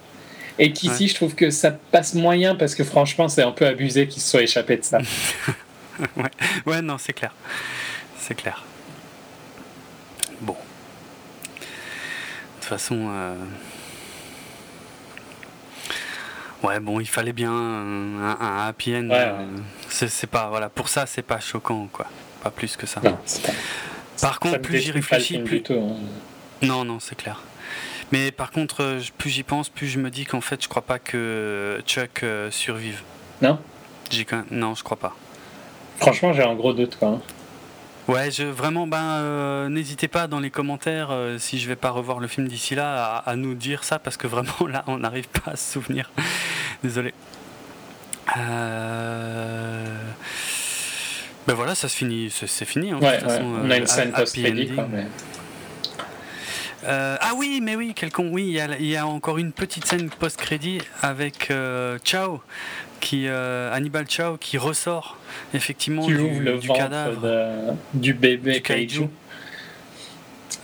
Et qu'ici, je trouve que ça passe moyen parce que franchement, c'est un peu abusé qu'il se soit échappé de ça. ouais. ouais, non, c'est clair. C'est clair. Bon. De toute façon. Euh, ouais, bon, il fallait bien un, happy end. Euh, c'est pas, voilà, pour ça, c'est pas choquant, quoi. Pas plus que ça. Par contre, plus j'y réfléchis, plus. Hein. Non, non, c'est clair. Mais par contre, euh, plus j'y pense, plus je me dis qu'en fait, je crois pas que Chuck euh, survive. Non? Non, je crois pas. Franchement, j'ai un gros doute, quoi. Hein. Ouais, je, vraiment, ben, euh, n'hésitez pas dans les commentaires, si je vais pas revoir le film d'ici là, à, nous dire ça, parce que vraiment, là, on n'arrive pas à se souvenir. Désolé. Ben voilà, ça se finit, c'est fini. Hein, ouais, on a une scène post-crédit, mais... Euh, ah oui, mais oui, quel con, oui, il y, a, encore une petite scène post-crédit avec euh, Chao, qui, euh, Hannibal Chao, qui ressort effectivement qui du, le du cadavre du bébé kaiju.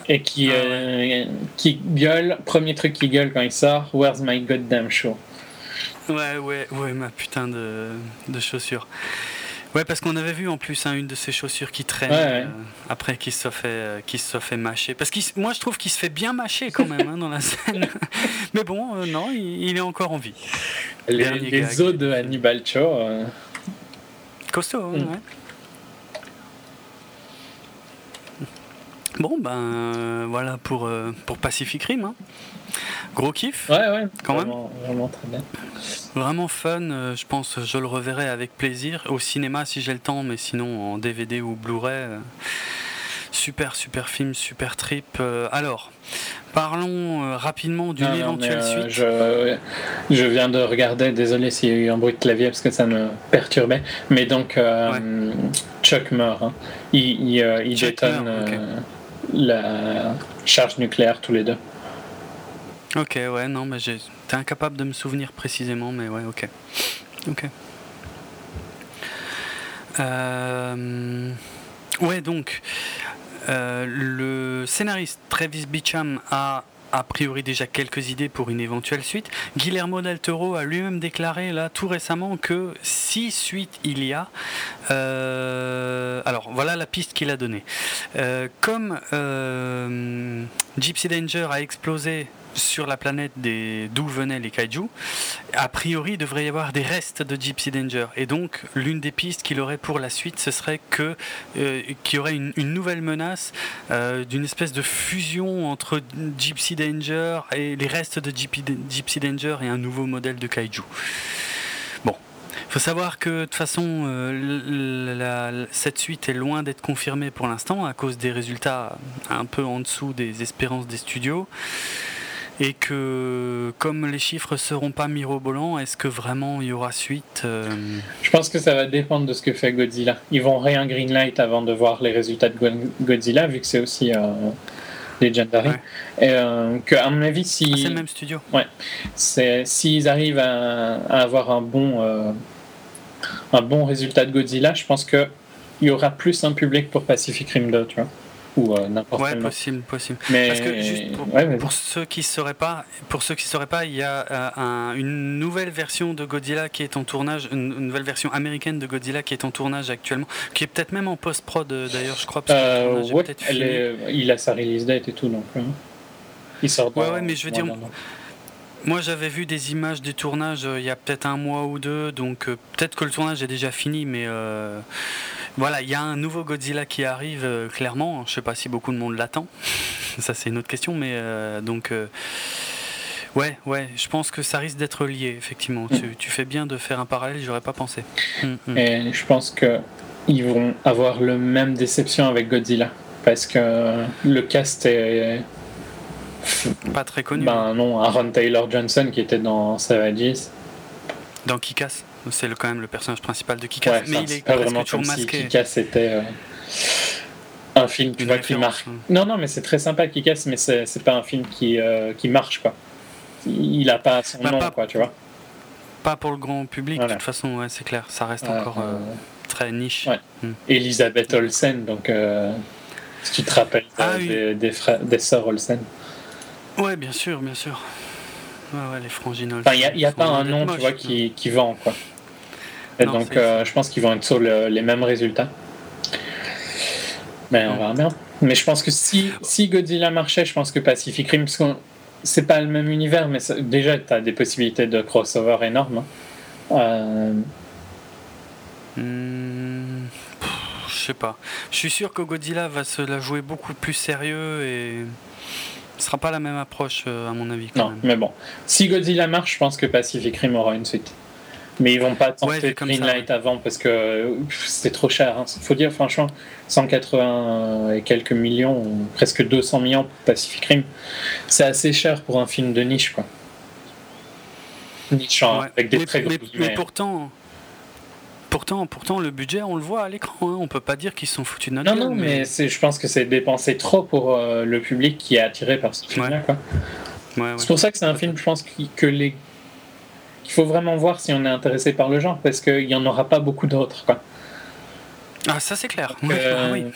Et qui, ah qui gueule, premier truc qui gueule quand il sort, Where's my goddamn show? Ouais, ouais, ouais, ma putain de, de chaussures. Ouais, parce qu'on avait vu en plus hein, une de ses chaussures qui traîne Ouais, ouais. euh, après qu'il se soit fait, euh, se fait mâcher. Parce que moi, je trouve qu'il se fait bien mâcher quand même hein, dans la scène. Mais bon, euh, non, il, il est encore en vie. Les, os de Hannibal Cho. Costaud, Mm. ouais. Bon, ben euh, voilà pour, euh, pour Pacific Rim. hein. Gros kiff, Ouais, ouais. Quand même. vraiment, Vraiment très bien. vraiment fun. euh, je pense je le reverrai avec plaisir. Au cinéma si j'ai le temps, mais sinon en DVD ou Blu-ray. super, super film, super trip. Alors, parlons rapidement d'une éventuelle euh, suite. je, je viens de regarder, désolé s'il y a eu un bruit de clavier parce que ça me perturbait. Mais donc, euh, Chuck meurt. hein. Il, il, détonne meurt, euh, la charge nucléaire tous les deux. Ok, ouais, non, mais t'es incapable de me souvenir précisément, mais ouais, ok. Ok. Euh, Ouais, donc, euh, le scénariste Travis Beacham a a priori déjà quelques idées pour une éventuelle suite. Guillermo del Toro a lui-même déclaré là tout récemment que si suite il y a, euh, alors voilà la piste qu'il a donnée. Euh, comme euh, Gypsy Danger a explosé sur la planète des- d'où venaient les kaiju, a priori il devrait y avoir des restes de Gypsy Danger. Et donc l'une des pistes qu'il aurait pour la suite, ce serait que euh, qu'il y aurait une, nouvelle menace euh, d'une espèce de fusion entre Gypsy Danger et les restes de Gypsy, Danger et un nouveau modèle de kaiju. Bon. Il faut savoir que de toute façon, euh, cette suite est loin d'être confirmée pour l'instant à cause des résultats un peu en dessous des espérances des studios. Et que comme les chiffres seront pas mirobolants, est-ce que vraiment il y aura suite euh, Je pense que ça va dépendre de ce que fait Godzilla. Ils vont rien greenlight avant de voir les résultats de Go- Godzilla, vu que c'est aussi euh, Legendary. Ouais. Et euh, que, à mon avis, ah, C'est si le même studio. c'est- s'ils arrivent à, à avoir un bon, euh, un bon résultat de Godzilla, je pense qu'il y aura plus un public pour Pacific Rim 2, tu vois. Ou euh, n'importe Ouais, possible, possible. Mais Parce que juste pour, ouais, pour ceux qui sauraient pas, pour ceux qui sauraient pas, il y a euh, un- une nouvelle version de Godzilla qui est en tournage, une, une nouvelle version américaine de Godzilla qui est en tournage actuellement, qui est peut-être même en post-prod euh, d'ailleurs, je crois. Parce Euh, ouais, elle est- il a sa release date et tout, donc euh, il sort dans Ouais, ouais, mais je veux dire. Moi, j'avais vu des images du tournage il y a peut-être un mois ou deux, donc peut-être que le tournage est déjà fini, mais voilà, il y a un nouveau Godzilla qui arrive euh, clairement. Je sais pas si beaucoup de monde l'attend. Ça, c'est une autre question, mais euh, donc. euh, Ouais, ouais, je pense que ça risque d'être lié, effectivement. Tu, tu fais bien de faire un parallèle, j'aurais pas pensé. Hum, hum. Et je pense que ils vont avoir le même déception avec Godzilla. Parce que le cast est. Pas très connu. Ben non, Aaron Taylor Johnson qui était dans Savages. Dans Kikas, c'est quand même le personnage principal de Kikas, Ouais, mais il est pas vraiment toujours comme si masqué. Kikas était euh, un film tu Une vois, qui marque. hein. Non, non, mais c'est très sympa Kikas, mais c'est pas un film qui, euh, qui marche quoi. Il a pas son Bah, nom pas- quoi, tu vois. Pas pour le grand public, Voilà. de toute façon, ouais, c'est clair, ça reste encore euh, très niche. ouais. Elisabeth Olsen, donc si tu te rappelles Ah oui. des, des, frères, des sœurs Olsen. Ouais, bien sûr, bien sûr. Ouais, ouais, les frangines. Enfin, il n'y a, y a pas un nom, tu vois, qui, qui vend, quoi. Et Non, donc, euh, je pense qu'ils vont être sur le- les mêmes résultats. Mais on Mm. verra bien. Mais je pense que si, si Godzilla marchait, je pense que Pacific Rim, parce que c'est pas le même univers, mais ça- déjà, tu as des possibilités de crossover énormes. hein. Euh, pff, Je sais pas. Je suis sûr que Godzilla va se la jouer beaucoup plus sérieux et ce sera pas la même approche euh, à mon avis. Quand non, même. mais bon. Si Godzilla marche, je pense que Pacific Rim aura une suite. Mais ils vont pas Ouais, tenter vu comme ça, Greenlight avant parce que c'est trop cher. hein. Faut dire, franchement, 180 et quelques millions, presque 200 millions pour Pacific Rim, c'est assez cher pour un film de niche, quoi. Niche Ouais. avec des mais, très gros mais- mais pourtant, pourtant, pourtant, le budget, on le voit à l'écran. hein. On peut pas dire qu'ils sont foutus de notre Non, gueule, non, mais je pense que c'est dépensé trop pour euh, le public qui est attiré par ce film-là. Ouais, ouais. C'est pour ça que c'est un film, je pense, que les qu'il faut vraiment voir si on est intéressé par le genre, parce qu'il n'y en aura pas beaucoup d'autres. Ah, ça c'est clair. Donc, euh, ah oui.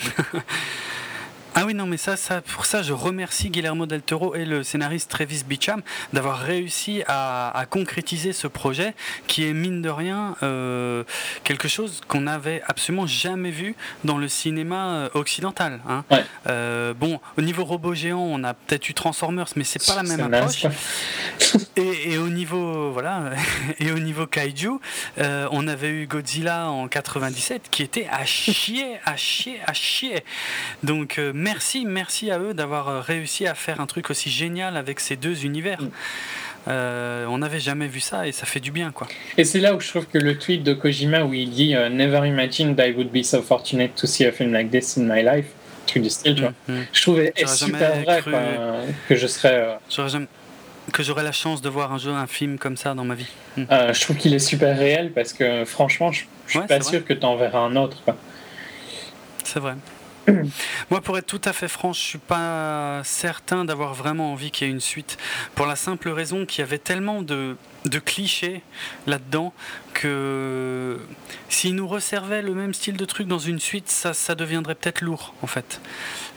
Ah oui, non, mais ça, ça, pour ça, je remercie Guillermo del Toro et le scénariste Travis Bicham d'avoir réussi à, concrétiser ce projet qui est, mine de rien, euh, quelque chose qu'on n'avait absolument jamais vu dans le cinéma euh, occidental. Hein. Euh, bon, au niveau robot géant, on a peut-être eu Transformers, mais c'est pas la même approche. Et, au niveau, voilà, et au niveau kaiju, on avait eu Godzilla en 97 qui était à chier, à chier, à chier. Donc, merci, merci à eux d'avoir euh, réussi à faire un truc aussi génial avec ces deux univers. Mm. Euh, on n'avait jamais vu ça et ça fait du bien quoi. Et c'est là où je trouve que le tweet de Kojima où il dit euh, Never imagined I would be so fortunate to see a film like this in my life, truc du style, tu vois. Mm, mm. Je trouvais super vrai que je serais. Que j'aurais la chance de voir un jeu, un film comme ça dans ma vie. je trouve qu'il est super réel parce que franchement, je, je suis pas sûr que tu en verras un autre. C'est vrai. Moi, pour être tout à fait franc, je suis pas certain d'avoir vraiment envie qu'il y ait une suite. Pour la simple raison qu'il y avait tellement de, clichés là-dedans que s'ils nous resservaient le même style de truc dans une suite, ça, deviendrait peut-être lourd en fait.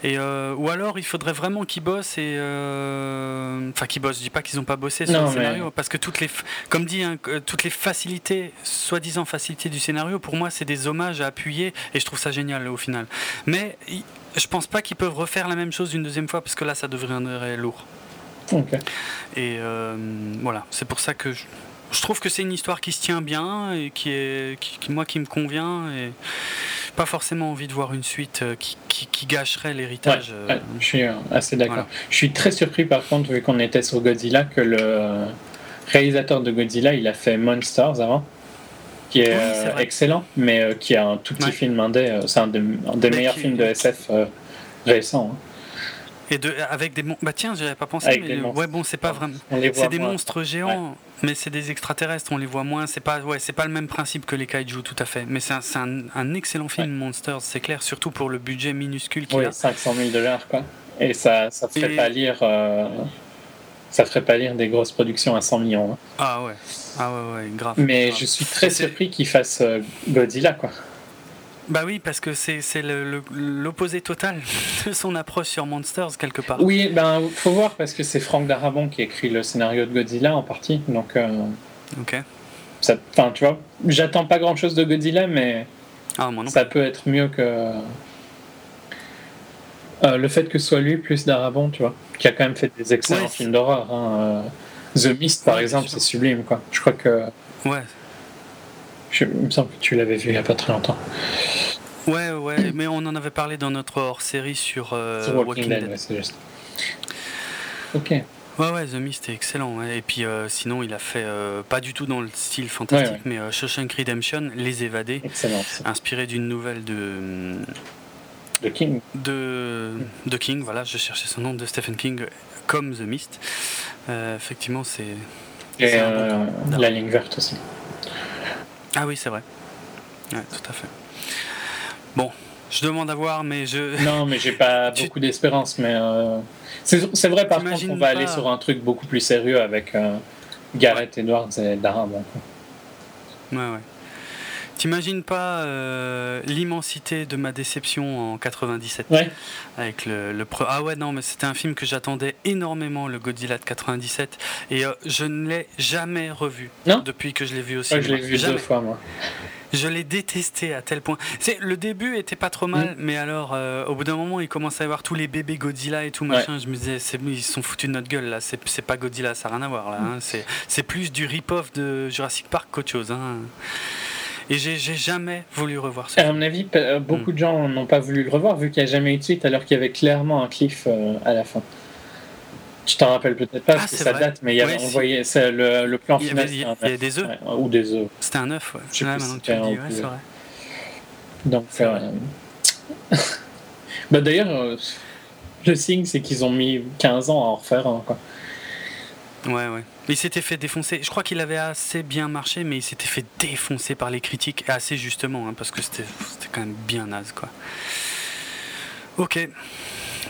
Et euh, ou alors il faudrait vraiment qu'ils bossent et euh, enfin qu'ils bossent. Je dis pas qu'ils n'ont pas bossé sur le scénario parce que toutes les, comme dit, hein, toutes les facilités, soi-disant facilités du scénario, pour moi c'est des hommages à appuyer et je trouve ça génial au final. Mais je pense pas qu'ils peuvent refaire la même chose une deuxième fois parce que là ça deviendrait lourd. Et euh, voilà, c'est pour ça que je, trouve que c'est une histoire qui se tient bien et qui est, qui, moi, qui me convient et pas forcément envie de voir une suite euh, qui, qui, gâcherait l'héritage. Euh. je suis assez d'accord. Je suis très surpris par contre, vu qu'on était sur Godzilla, que le réalisateur de Godzilla, il a fait Monsters avant qui est, excellent, mais qui a un tout petit film indé. c'est un, des meilleurs films de SF récents. Hein. Et de, avec des bah tiens, j'avais pas pensé, mais ouais bon, c'est pas vraiment. C'est des monstres géants, mais c'est des extraterrestres, on les voit moins. C'est pas ouais, c'est pas le même principe que les kaiju, tout à fait. Mais c'est un, un, excellent film Monsters, c'est clair, surtout pour le budget minuscule qu'il a. 500 000 dollars quoi. Et ça, ça ferait pas lire. Euh, ça ferait pas lire des grosses productions à 100 millions. Hein. Ah ouais, ah ouais, ouais, grave. Mais je suis très surpris qu'il fasse euh, Godzilla quoi. Bah oui, parce que c'est l'opposé total de son approche sur Monsters, quelque part. Oui, ben faut voir, parce que c'est Franck Darabon qui écrit le scénario de Godzilla en partie. Donc, euh, ok. Enfin, tu vois, j'attends pas grand chose de Godzilla, mais ah, ça peut être mieux que. Euh, le fait que ce soit lui plus Darabon, tu vois, qui a quand même fait des excellents films d'horreur. Hein, euh, The Mist, par exemple, c'est sublime, quoi. Je crois que. Ouais, je, il me semble que tu l'avais vu il n'y a pas très longtemps. Ouais, ouais, mais on en avait parlé dans notre hors-série sur, euh, Walking, Dead. Ouais, c'est juste. Ok. Ouais, ouais, The Mist est excellent. Et puis euh, sinon, il a fait, euh, pas du tout dans le style fantastique, mais Shawshank Redemption, Les Évadés, excellent, inspiré d'une nouvelle de. De King. De, de King, voilà, je cherchais son nom, de Stephen King, comme The Mist. effectivement, c'est. Et La ligne verte aussi. Ah oui, c'est vrai. Ouais, tout à fait. Bon, je demande à voir, mais je. Non, mais j'ai pas beaucoup d'espérance. Mais euh, c'est vrai, par contre, on va aller sur un truc beaucoup plus sérieux avec euh, Gareth Edwards et Dara. Ouais, ouais. T'imagines pas euh, l'immensité de ma déception en 97 ouais. avec le, le ah ouais non mais c'était un film que j'attendais énormément le Godzilla de 97 et euh, je ne l'ai jamais revu depuis que je l'ai vu aussi. Ouais, je l'ai vu deux fois moi. Je l'ai détesté à tel point. C'est le début était pas trop mal, mm. mais alors euh, au bout d'un moment il commence à y avoir tous les bébés Godzilla et tout machin. Je me disais ils sont foutus de notre gueule là. C'est pas Godzilla, ça n'a rien à voir là. Hein. C'est plus du rip-off de Jurassic Park qu'autre chose. Hein. Et j'ai jamais voulu revoir ça. À mon avis, euh, beaucoup de gens n'ont pas voulu le revoir vu qu'il n'y a jamais eu de suite alors qu'il y avait clairement un cliff euh, à la fin. Tu t'en rappelles peut-être pas ah, parce que ça date, mais il y avait, envoyé le, le, plan final. Il y avait, des œufs. ou des œufs. C'était un œuf, ouais. Je sais tu dis, ouais, c'est vrai. Donc, euh... bah, d'ailleurs, le signe, c'est qu'ils ont mis 15 ans à en refaire un. Quoi. Ouais, ouais. Il s'était fait défoncer. Je crois qu'il avait assez bien marché, mais il s'était fait défoncer par les critiques, assez justement, hein, parce que c'était quand même bien naze, quoi. Ok.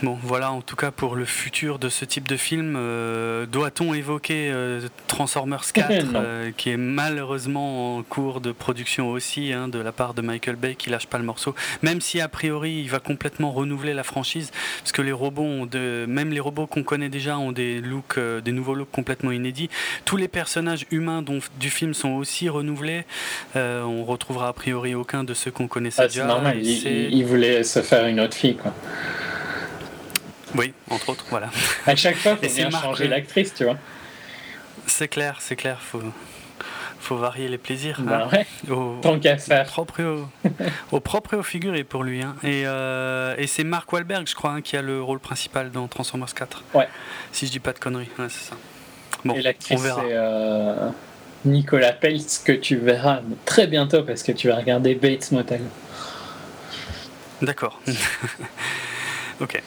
Bon, voilà en tout cas pour le futur de ce type de film. Euh, doit-on évoquer euh, Transformers 4, euh, qui est malheureusement en cours de production aussi, hein, de la part de Michael Bay, qui lâche pas le morceau, même si a priori il va complètement renouveler la franchise, parce que les robots, ont de, même les robots qu'on connaît déjà, ont des looks, des nouveaux looks complètement inédits. Tous les personnages humains dont, du film sont aussi renouvelés. on retrouvera a priori aucun de ceux qu'on connaissait ah, déjà. C'est normal, il, il, voulait se faire une autre fille, quoi. Oui, entre autres, voilà. À chaque fois, il faut bien changer l'actrice, tu vois. C'est clair, c'est clair, faut, faut varier les plaisirs. Bah hein. au, Tant qu'à faire. Propre au, au, propre et au figuré pour lui. Hein. Et, euh, et c'est Mark Wahlberg, je crois, hein, qui a le rôle principal dans Transformers 4. Ouais. Si je dis pas de conneries, ouais, c'est ça. Bon, et l'actrice, c'est euh, Nicolas Peltz, que tu verras très bientôt parce que tu vas regarder Bates Motel. D'accord. ok.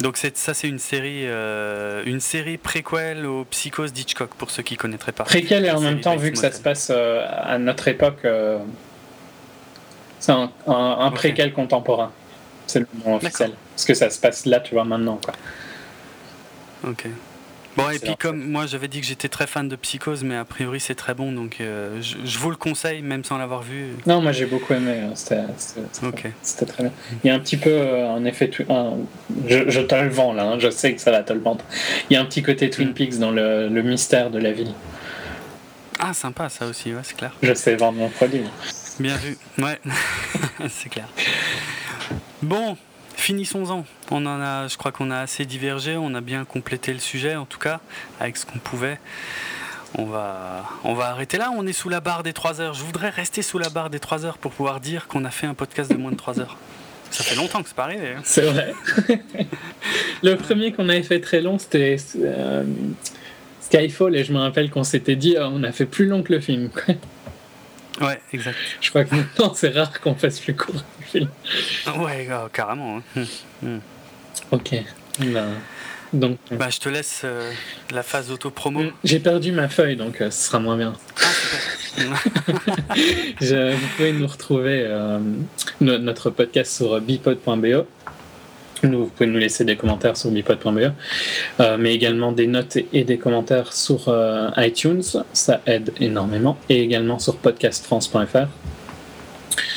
Donc ça c'est une série, euh, une série préquelle au Psychose d'Hitchcock pour ceux qui connaîtraient pas. Préquelle et en même temps vu que ça se passe euh, à notre époque, euh, c'est un, préquel contemporain. C'est le nom officiel. Parce que ça se passe là, tu vois, maintenant quoi. Ok. Bon, et puis comme moi j'avais dit que j'étais très fan de Psychose, mais a priori c'est très bon, donc euh, je, vous le conseille même sans l'avoir vu. Non, moi j'ai beaucoup aimé, hein. c'était très bien. Il y a un petit peu euh, un effet. je, te le vends là, hein. je sais que ça va te le vendre. Il y a un petit côté Twin mm. Peaks dans le, le mystère de la ville. Ah, sympa ça aussi, ouais, c'est clair. Je sais vendre mon produit. Bien vu, ouais, c'est clair. Bon, finissons-en. On en a, je crois qu'on a assez divergé, on a bien complété le sujet en tout cas, avec ce qu'on pouvait. On va, on va arrêter là, on est sous la barre des 3 heures. Je voudrais rester sous la barre des 3 heures pour pouvoir dire qu'on a fait un podcast de moins de 3 heures. Ça fait longtemps que c'est pas arrivé. Hein. C'est vrai. le premier qu'on avait fait très long, c'était euh, Skyfall, et je me rappelle qu'on s'était dit, oh, on a fait plus long que le film. Ouais, exact. Je crois que maintenant, c'est rare qu'on fasse plus court un film. Ouais, carrément. Hein. Hum, hum. Ok. Ben, donc, euh, bah, je te laisse euh, la phase auto-promo. Hum, j'ai perdu ma feuille, donc euh, ce sera moins bien. Ah, vous pouvez nous retrouver notre podcast sur bipod.be vous pouvez nous laisser des commentaires sur bipod.be, euh, mais également des notes et des commentaires sur euh, iTunes, ça aide énormément, et également sur podcastfrance.fr.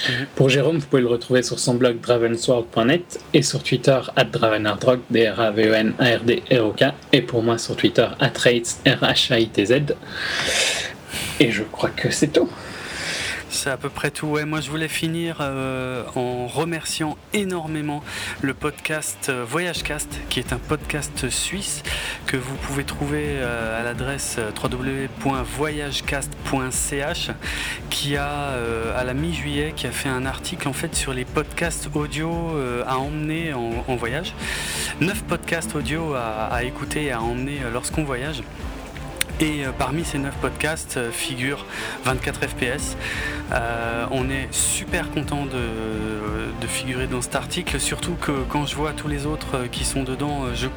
Mhm. Pour Jérôme, vous pouvez le retrouver sur son blog dravensworld.net et sur Twitter at dravenardrog, d r a v e n a r d r o k et pour moi sur Twitter at rates, r h a i t z. Et je crois que c'est tout. C'est à peu près tout. Moi, je voulais finir euh, en remerciant énormément le podcast euh, Voyagecast, qui est un podcast suisse que vous pouvez trouver euh, à l'adresse www.voyagecast.ch, qui a à la mi-juillet, qui a fait un article en fait sur les podcasts audio à emmener en, voyage. Neuf podcasts audio à écouter et à emmener lorsqu'on voyage. Et euh, parmi ces 9 podcasts euh, figure 24 FPS. on est super content de, figurer dans cet article, surtout que quand je vois tous les autres euh, qui sont dedans, je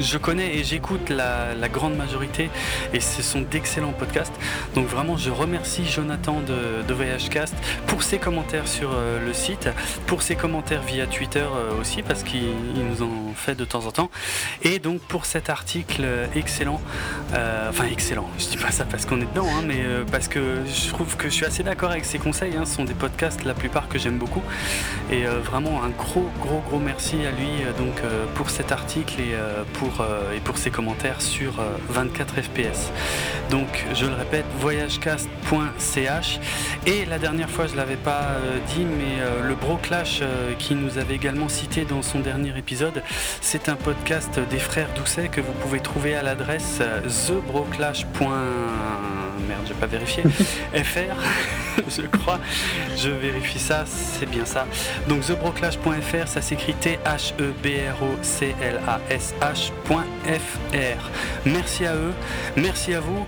je connais et j'écoute la, grande majorité et ce sont d'excellents podcasts. Donc vraiment, je remercie Jonathan de, de Voyagecast pour ses commentaires sur euh, le site, pour ses commentaires via Twitter euh, aussi parce qu'il nous en fait de temps en temps. Et donc pour cet article excellent, euh, enfin excellent, je dis pas ça parce qu'on est dedans, hein, mais parce que je trouve que je suis assez d'accord avec ses conseils. Hein. ce sont des podcasts la plupart que j'aime beaucoup et vraiment un gros gros gros merci à lui donc pour cet article et pour euh, et pour ses commentaires sur 24 euh, FPS. Donc je le répète, voyagecast.ch et la dernière fois je l'avais pas euh, dit mais le Broclash qui nous avait également cité dans son dernier épisode, c'est un podcast des frères Doucet que vous pouvez trouver à l'adresse thebroclash merde, j'ai pas vérifié, FR, je crois, je vérifie ça, c'est bien ça. Donc thebroclash.fr, ça s'écrit T-H-E-B-R-O-C-L-A-S-H.fr. Merci à eux, merci à vous,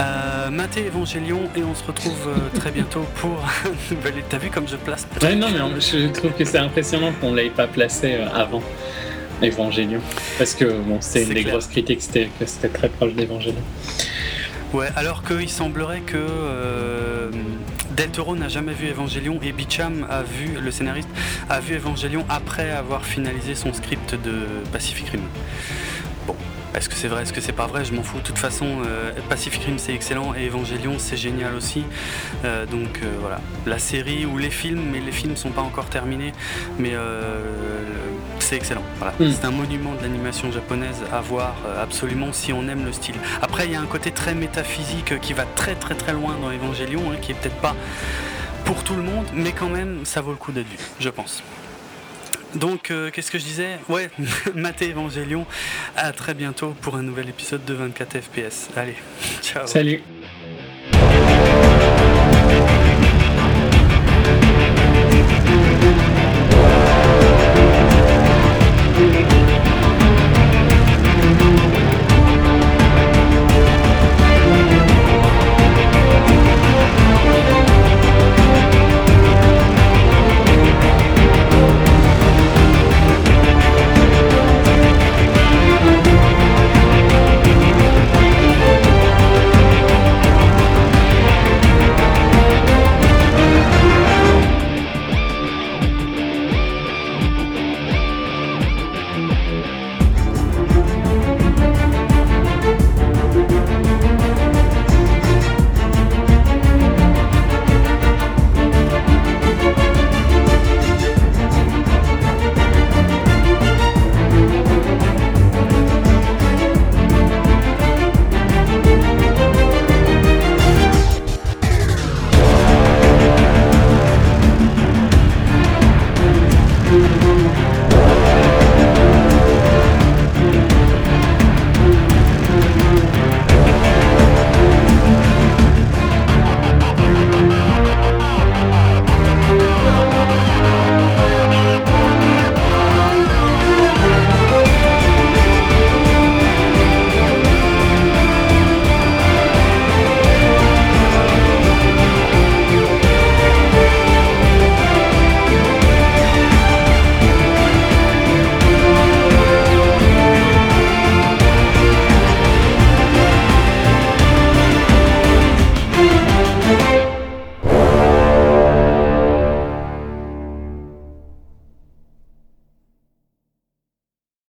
euh, Maté Évangélion, et on se retrouve euh, très bientôt pour T'as vu comme je place ouais, Non, mais je trouve que c'est impressionnant qu'on ne l'ait pas placé euh, avant. Évangélion. Parce que bon, c'est une des grosses critiques, c'était que c'était très proche d'Évangélion. Ouais, alors qu'il semblerait que euh, Del Toro n'a jamais vu Evangelion et Bicham a vu, le scénariste, a vu Evangelion après avoir finalisé son script de Pacific Rim. Bon, est-ce que c'est vrai, est-ce que c'est pas vrai? Je m'en fous. De toute façon, euh, Pacific Rim c'est excellent et Evangelion c'est génial aussi. Euh, donc euh, voilà, la série ou les films, mais les films sont pas encore terminés, mais c'est excellent. Voilà. Mm. C'est un monument de l'animation japonaise à voir absolument si on aime le style. Après, il y a un côté très métaphysique qui va très très très loin dans Evangelion, hein, qui est peut-être pas pour tout le monde, mais quand même, ça vaut le coup d'être vu, je pense. Donc, euh, qu'est-ce que je disais? Ouais, Maté Evangelion. À très bientôt pour un nouvel épisode de 24 FPS. Allez, ciao. Salut.